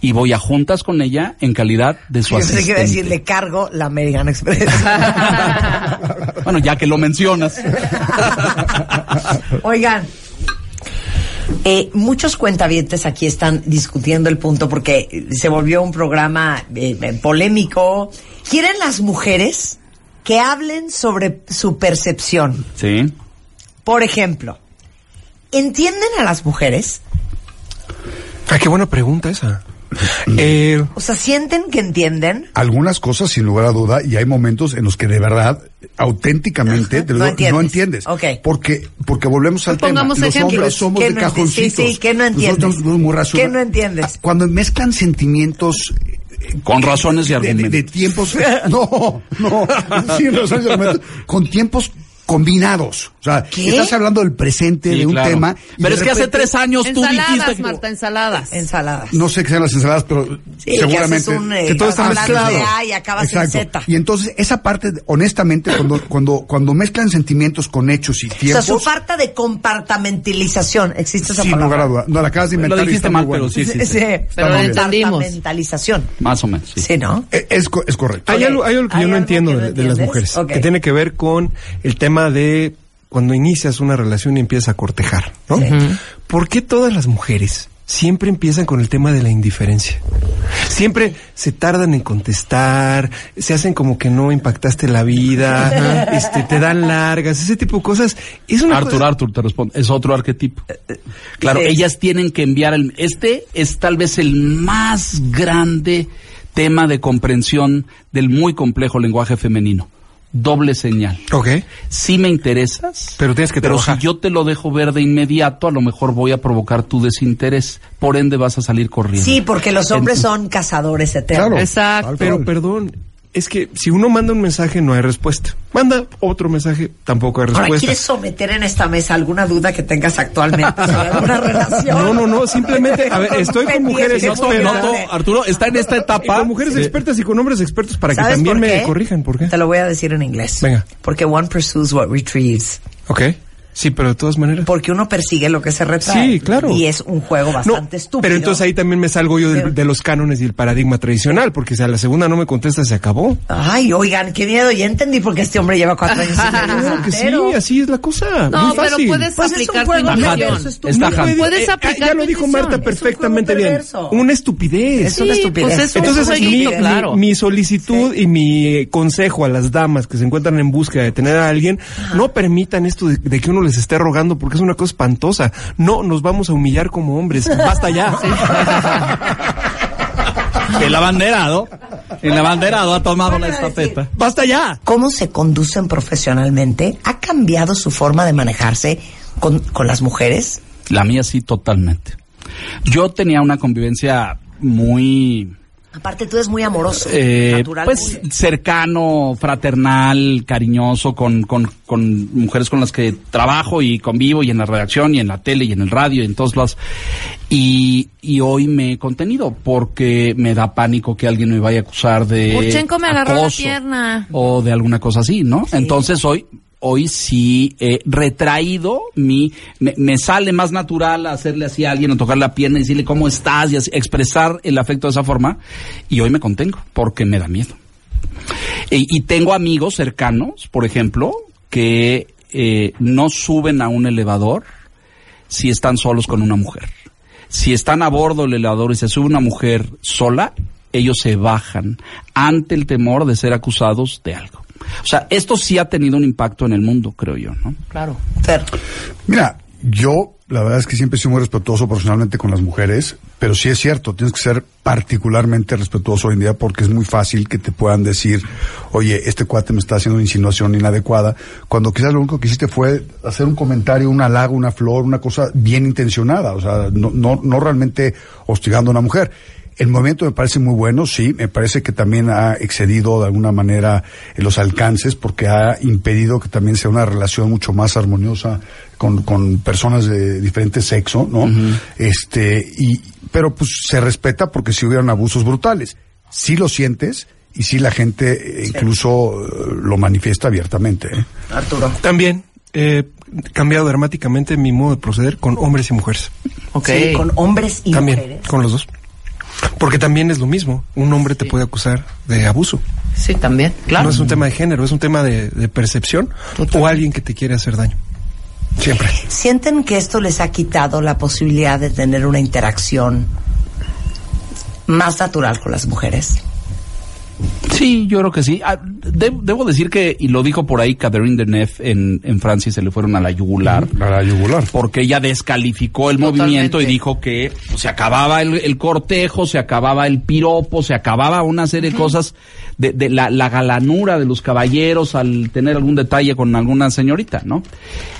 Y voy a juntas con ella en calidad de su Yo asistente. decir, le cargo la American Express. Bueno, ya que lo mencionas. Oigan, eh, muchos cuentavientes aquí están discutiendo el punto porque se volvió un programa eh, eh, polémico. ¿Quieren las mujeres que hablen sobre su percepción? Sí. Por ejemplo, ¿entienden a las mujeres? Ah, qué buena pregunta esa. Eh, O sea, ¿sienten que entienden? algunas cosas sin lugar a duda y hay momentos en los que de verdad auténticamente te lo No digo, entiendes. Ok. porque porque volvemos al Pues tema pongamos los hombres somos ¿Qué de no cajoncitos sí, sí, ¿qué no Nosotros entiendes? racional- ¿Qué no entiendes? cuando mezclan sentimientos Con razones y de, de- argumentos. de tiempos no no sin razones y argumentos con tiempos combinados o sea ¿Qué? estás hablando del presente Sí, de un claro. tema Pero es que hace repente- tres años tú dijiste Ensaladas, que... Marta, ensaladas. Ensaladas. no sé qué sean las ensaladas, pero Sí, que seguramente haces un, eh, que todo está hablando mezclado. de A y acabas en Exacto. Z. Y entonces esa parte, honestamente, cuando cuando cuando mezclan sentimientos con hechos y O sea, tiempos, su falta de compartamentalización. ¿Existe esa sin palabra? lugar a duda, no la acabas de Lo inventar. y dijiste mal, bueno. pero sí Sí, sí. Pero. Compartamentalización. Más o menos, sí. Sí, ¿no? Eh, Es, co- es correcto. Hay, algo, hay algo que ¿Hay yo no entiendo que de, de las mujeres, que tiene que ver con el tema de cuando inicias una relación y empiezas a cortejar, ¿no? Sí. ¿Por qué todas las mujeres siempre empiezan con el tema de la indiferencia? Siempre se tardan en contestar, se hacen como que no impactaste la vida, este, te dan largas, ese tipo de cosas. Es una Arthur, cosa- Arthur, te respondo. Es otro arquetipo. Claro, sí. ellas tienen que enviar el... Este es tal vez el más grande tema de comprensión del muy complejo lenguaje femenino. Doble señal. Ok. Sí me interesas, Pero tienes que pero trabajar. si yo te lo dejo ver de inmediato, a lo mejor voy a provocar tu desinterés. Por ende vas a salir corriendo. Sí, porque los hombres son cazadores eternos. Claro. Exacto. Pero perdón, es que si uno manda un mensaje no hay respuesta. Manda otro mensaje, tampoco hay Ahora, respuesta. ¿quieres someter en esta mesa alguna duda que tengas actualmente sobre alguna relación? No, no, no, simplemente, a ver, estoy con mujeres expertas. noto, Arturo, está en esta Y etapa. con mujeres Sí. expertas y con hombres expertos para que ¿Sabes también me corrijan. ¿Por qué? Te lo voy a decir en inglés. Venga. Porque one pursues what retrieves. Ok. Sí, pero de todas maneras. Porque uno persigue lo que se retrae. Sí, claro. Y es un juego No, bastante estúpido. pero entonces ahí también me salgo yo de, Pero- de los cánones y el paradigma tradicional, porque si a la segunda no me contesta, se acabó. Ay, oigan, qué miedo. Ya entendí por qué este hombre lleva cuatro años Claro que sí, así es la cosa. No, muy pero fácil. puedes Pues es un aplicar tu juego perverso, estúpido. Está No Jan. Puedes eh, aplicar Ya tu lo dijo. Marta Es un perfectamente juego bien. Una estupidez. Es una Sí, estupidez. pues es un Entonces, mi, jueguito, mi- claro. mi solicitud y mi eh, consejo a las damas que se encuentran en búsqueda de tener a alguien, no permitan esto de, de que uno les esté rogando porque es una cosa espantosa. No nos vamos a humillar como hombres. Basta ya. El abanderado. El abanderado ha tomado la estafeta. Basta ya. ¿Cómo se conducen profesionalmente? ¿Ha cambiado su forma de manejarse con, con las mujeres? La mía sí, totalmente. Yo tenía una convivencia muy Aparte, tú eres muy amoroso. Eh, natural. pues cercano, fraternal, cariñoso con, con, con mujeres con las que trabajo y convivo y en la redacción y en la tele y en el radio y en todos lados. Y, y hoy me he contenido porque me da pánico que alguien me vaya a acusar de Urchenko me agarró la acoso pierna. o de alguna cosa así, ¿no? Entonces hoy hoy sí he retraído mi me, me sale más natural hacerle así a alguien o tocar la pierna y decirle cómo estás y así, expresar el afecto de esa forma y hoy me contengo porque me da miedo. Y tengo amigos cercanos, por ejemplo, que eh, no suben a un elevador si están solos con una mujer. Si están a bordo del elevador y se sube una mujer sola, ellos se bajan ante el temor de ser acusados de algo. O sea, esto sí ha tenido un impacto en el mundo, creo yo, ¿no? Claro. Fer, Mira, yo la verdad es que siempre he sido muy respetuoso personalmente con las mujeres, pero sí es cierto, tienes que ser particularmente respetuoso hoy en día porque es muy fácil que te puedan decir, oye, este cuate me está haciendo una insinuación inadecuada, cuando quizás lo único que hiciste fue hacer un comentario, un halago, una flor, una cosa bien intencionada, o sea, no, no, no realmente hostigando a una mujer. El movimiento me parece muy bueno, sí, me parece que también ha excedido de alguna manera en los alcances porque ha impedido que también sea una relación mucho más armoniosa con, con personas de diferente sexo, ¿no? Este, y, pero pues se respeta porque si hubieran abusos brutales. Sí lo sientes y sí la gente eh, incluso eh, lo manifiesta abiertamente. ¿eh? Arturo. También he cambiado dramáticamente mi modo de proceder con hombres y mujeres. Ok. Sí, con hombres y también, mujeres. con los dos. Porque también es lo mismo. Un hombre te puede acusar de abuso. Sí, también. Claro. No es un tema de género, es un tema de, de percepción o alguien que te quiere hacer daño. Siempre. ¿Sienten que esto les ha quitado la posibilidad de tener una interacción más natural con las mujeres? Sí, yo creo que sí. Ah, de- debo decir que, y lo dijo por ahí Catherine Deneuve en, en Francia, y se le fueron a la yugular. A la yugular. Porque ella descalificó el Totalmente. movimiento y dijo que pues, se acababa el, el cortejo, se acababa el piropo, se acababa una serie de cosas de, de la, la galanura de los caballeros al tener algún detalle con alguna señorita, ¿no?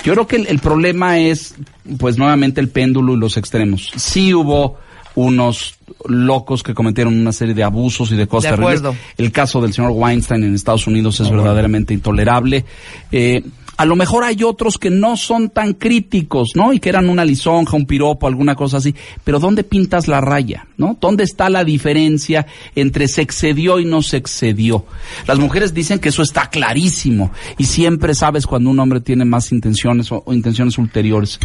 Yo creo que el, el problema es, pues nuevamente el péndulo y los extremos. Sí hubo unos locos que cometieron una serie de abusos y de cosas De terribles. acuerdo. El caso del señor Weinstein en Estados Unidos es verdaderamente intolerable. Eh, a lo mejor hay otros que no son tan críticos, ¿no? Y que eran una lisonja, un piropo, alguna cosa así. Pero ¿dónde pintas la raya, no? ¿Dónde está la diferencia entre se excedió y no se excedió? Las mujeres dicen que eso está clarísimo y siempre sabes cuando un hombre tiene más intenciones o, o intenciones ulteriores.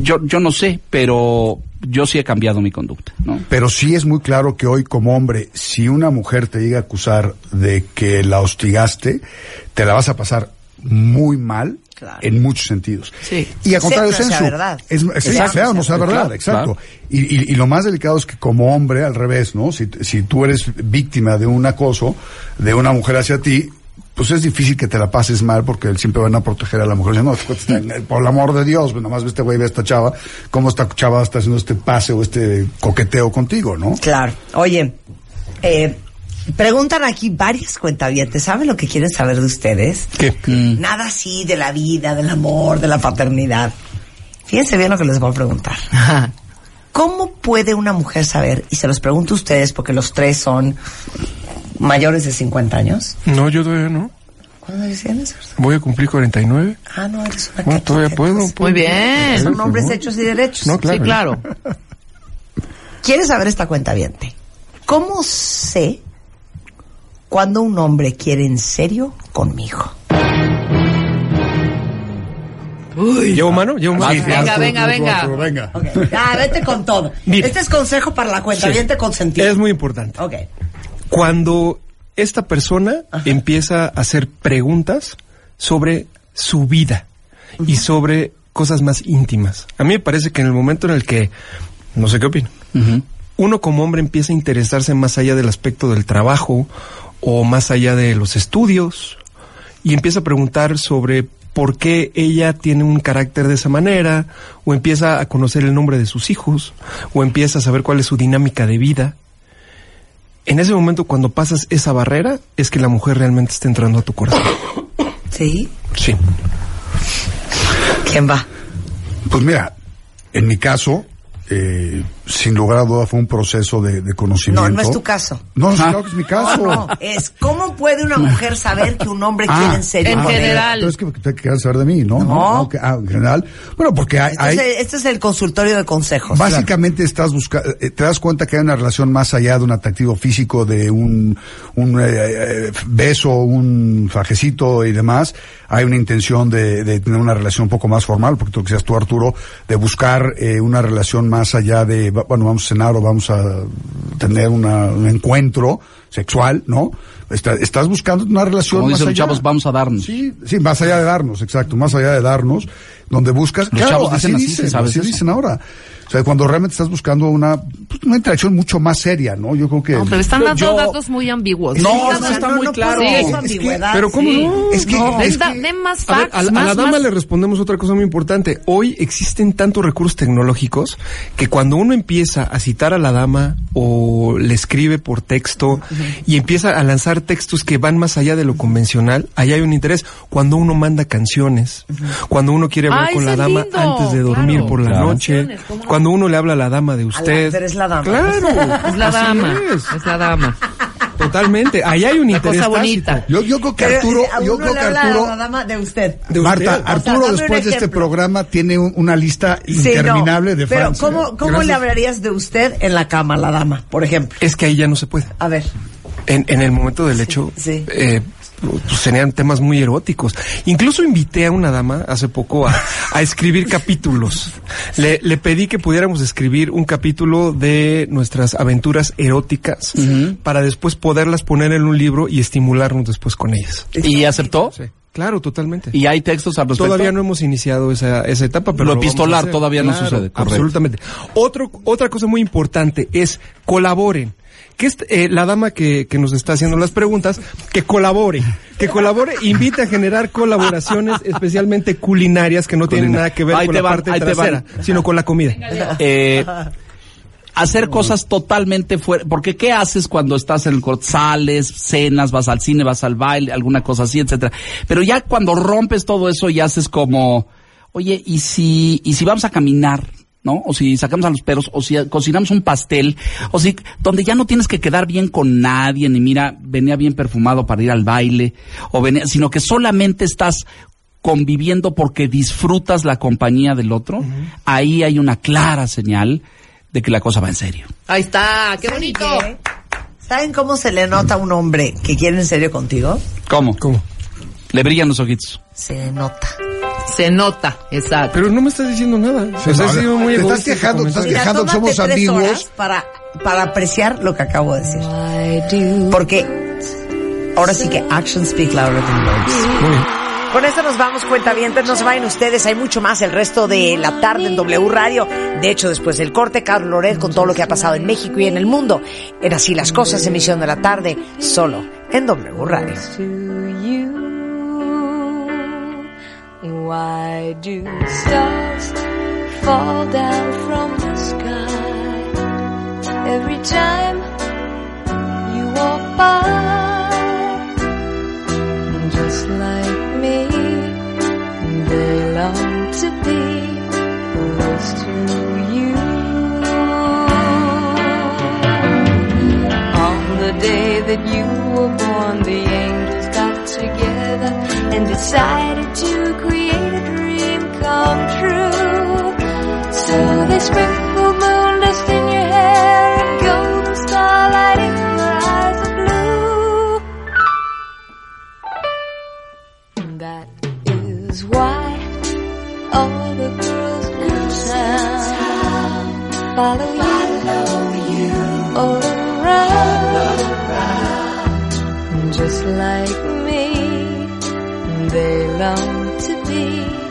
Yo, yo no sé, pero yo sí he cambiado mi conducta, ¿no? Pero sí es muy claro que hoy como hombre, si una mujer te llega a acusar de que la hostigaste, te la vas a pasar muy mal Claro. en muchos sentidos. Sí. Y a contrario, verdad. es, es- sí, no sea Claro, verdad, exacto. claro. Y, y- y lo más delicado es que como hombre, al revés, ¿no? Si, si tú eres víctima de un acoso de una mujer hacia ti, pues es difícil que te la pases mal porque siempre van a proteger a la mujer. No, por el amor de Dios, pues nomás ve este güey, ve a esta chava, cómo esta chava está haciendo este pase o este coqueteo contigo, ¿no? Claro. Oye, eh, preguntan aquí varias cuentavientes. ¿Saben lo que quieren saber de ustedes? ¿Qué? Nada así de la vida, del amor, de la paternidad. Fíjense bien lo que les voy a preguntar. ¿Cómo puede una mujer saber, y se los pregunto a ustedes porque los tres son mayores de 50 años? No, yo todavía no. ¿Cuándo tienes? Voy a cumplir 49. Ah, no, eres una Bueno, todavía puedo. puedo. Muy bien. Son hombres hechos y derechos. No, claro. Sí, claro. ¿Quieres saber esta cuenta ¿Cómo sé cuando un hombre quiere en serio conmigo? ¿Llevo mano? ¿Llevo mano? Venga, venga, venga. Venga. Ok, ya, vete con todo. Este es consejo para la cuenta Sí. consentido. Es muy importante. Ok. Cuando esta persona empieza a hacer preguntas sobre su vida y sobre cosas más íntimas. A mí me parece que en el momento en el que, no sé qué opinan, uno como hombre empieza a interesarse más allá del aspecto del trabajo o más allá de los estudios y empieza a preguntar sobre por qué ella tiene un carácter de esa manera o empieza a conocer el nombre de sus hijos o empieza a saber cuál es su dinámica de vida. En ese momento cuando pasas esa barrera es que la mujer realmente está entrando a tu corazón. ¿Sí? Sí. ¿Quién va? Pues mira, en mi caso, eh, sin lugar a duda fue un proceso de, de conocimiento. No, no es tu caso. No, no, Ah. claro que es mi caso. No, no, es cómo puede una mujer saber que un hombre Ah, quiere en serio en general. Entonces, ¿qué te quieres saber de mí? No, No. no, que- ah, en general. Bueno, porque hay, hay- Entonces, este es el consultorio de consejos. Básicamente estás buscando, te das cuenta que hay una relación más allá de un atractivo físico, de un, un eh, eh, beso, un fajecito y demás. Hay una intención de, de tener una relación un poco más formal, porque tú que seas tú, Arturo, de buscar eh, una relación más allá de, bueno, vamos a cenar o vamos a tener una- un encuentro sexual, ¿no? Está- estás buscando una relación Como más dicen los allá. chavos, vamos a darnos. Sí, sí, más allá de darnos, exacto, más allá de darnos, donde buscas, Los claro, chavos dicen así, dicen, ¿sí sabes así eso? dicen ahora. O sea, cuando realmente estás buscando una, pues, una interacción mucho más seria, ¿no? Yo creo que... No, pero están dando yo- datos muy ambiguos. No, Sí, no está muy claro. Sí, es que- ambigüedad, pero ¿cómo sí. no? Es que- es da- que- den más A ver, facts, a, la- a más, la dama más- le respondemos otra cosa muy importante. Hoy existen tantos recursos tecnológicos que cuando uno empieza a citar a la dama o le escribe por texto y empieza a lanzar textos que van más allá de lo convencional, ahí hay un interés. Cuando uno manda canciones, cuando uno quiere hablar Ay, con la dama lindo, antes de dormir claro. por la Claro. noche. Cuando uno le habla a la dama de la- usted. pero es la dama. Claro, Es la dama. es. Es la dama. Totalmente. Ahí hay un Una interés cosa bonita. Yo, yo creo que Pero, Arturo, a yo creo que Arturo, la dama de usted. De Marta, usted. O sea, Arturo después de este programa tiene un- una lista Sí, no, interminable de Pero, fans. ¿cómo, ¿eh? cómo Gracias. le hablarías de usted en la cama a la dama, por ejemplo? Es que ahí ya no se puede. A ver. En, en el momento del hecho, sí. eh, pues serían temas muy eróticos. Incluso invité a una dama hace poco a, a escribir capítulos. Le, le pedí que pudiéramos escribir un capítulo de nuestras aventuras eróticas para después poderlas poner en un libro y estimularnos después con ellas. ¿Y aceptó? Sí, claro, totalmente. ¿Y hay textos al respecto? Todavía no hemos iniciado esa, esa etapa, pero Lo epistolar todavía no sucede, correcto. Absolutamente. Otro, otra cosa muy importante es colaboren. Que es eh, la dama que, que nos está haciendo las preguntas, que colabore, que colabore, invite a generar colaboraciones especialmente culinarias que no tienen Culina- nada que ver Ahí con la van, parte trasera, sino con la comida. Eh, hacer cosas totalmente fuera, porque ¿qué haces cuando estás en el corte? Sales, cenas, vas al cine, vas al baile, alguna cosa así, etcétera. Pero ya cuando rompes todo eso y haces como, oye, ¿y si, y si vamos a caminar? ¿No? O si sacamos a los perros, o si cocinamos un pastel, o si, donde ya no tienes que quedar bien con nadie, ni mira, venía bien perfumado para ir al baile, o venía, sino que solamente estás conviviendo porque disfrutas la compañía del otro, ahí hay una clara señal de que la cosa va en serio. Ahí está, qué bonito. qué? ¿Saben cómo se le nota a un hombre que quiere en serio contigo? ¿Cómo? ¿Cómo? Le brillan los ojitos. Se nota. Se nota, exacto. Pero no me estás diciendo nada. No, has sido muy te estás quejando, te estás quejando que somos ambiguos. para, para apreciar lo que acabo de decir. Porque ahora sí que actions speak louder than words. Muy bien. Con esto nos vamos, cuentavientes, no se vayan ustedes, hay mucho más el resto de la tarde en W Radio. De hecho, después del corte, Carlos Loret con todo lo que ha pasado en México y en el mundo. En Así las Cosas, emisión de la tarde, solo en W Radio. Why do stars fall down from the sky every time you walk by? Just like me, they long to be close to you. On the day that you were born, the angels got together and decided to create a dream come true. So they sprinkled moon dust in your hair and golden starlight in your eyes of blue. And that is why all the girls in town follow, you all around. Just like me, they long to be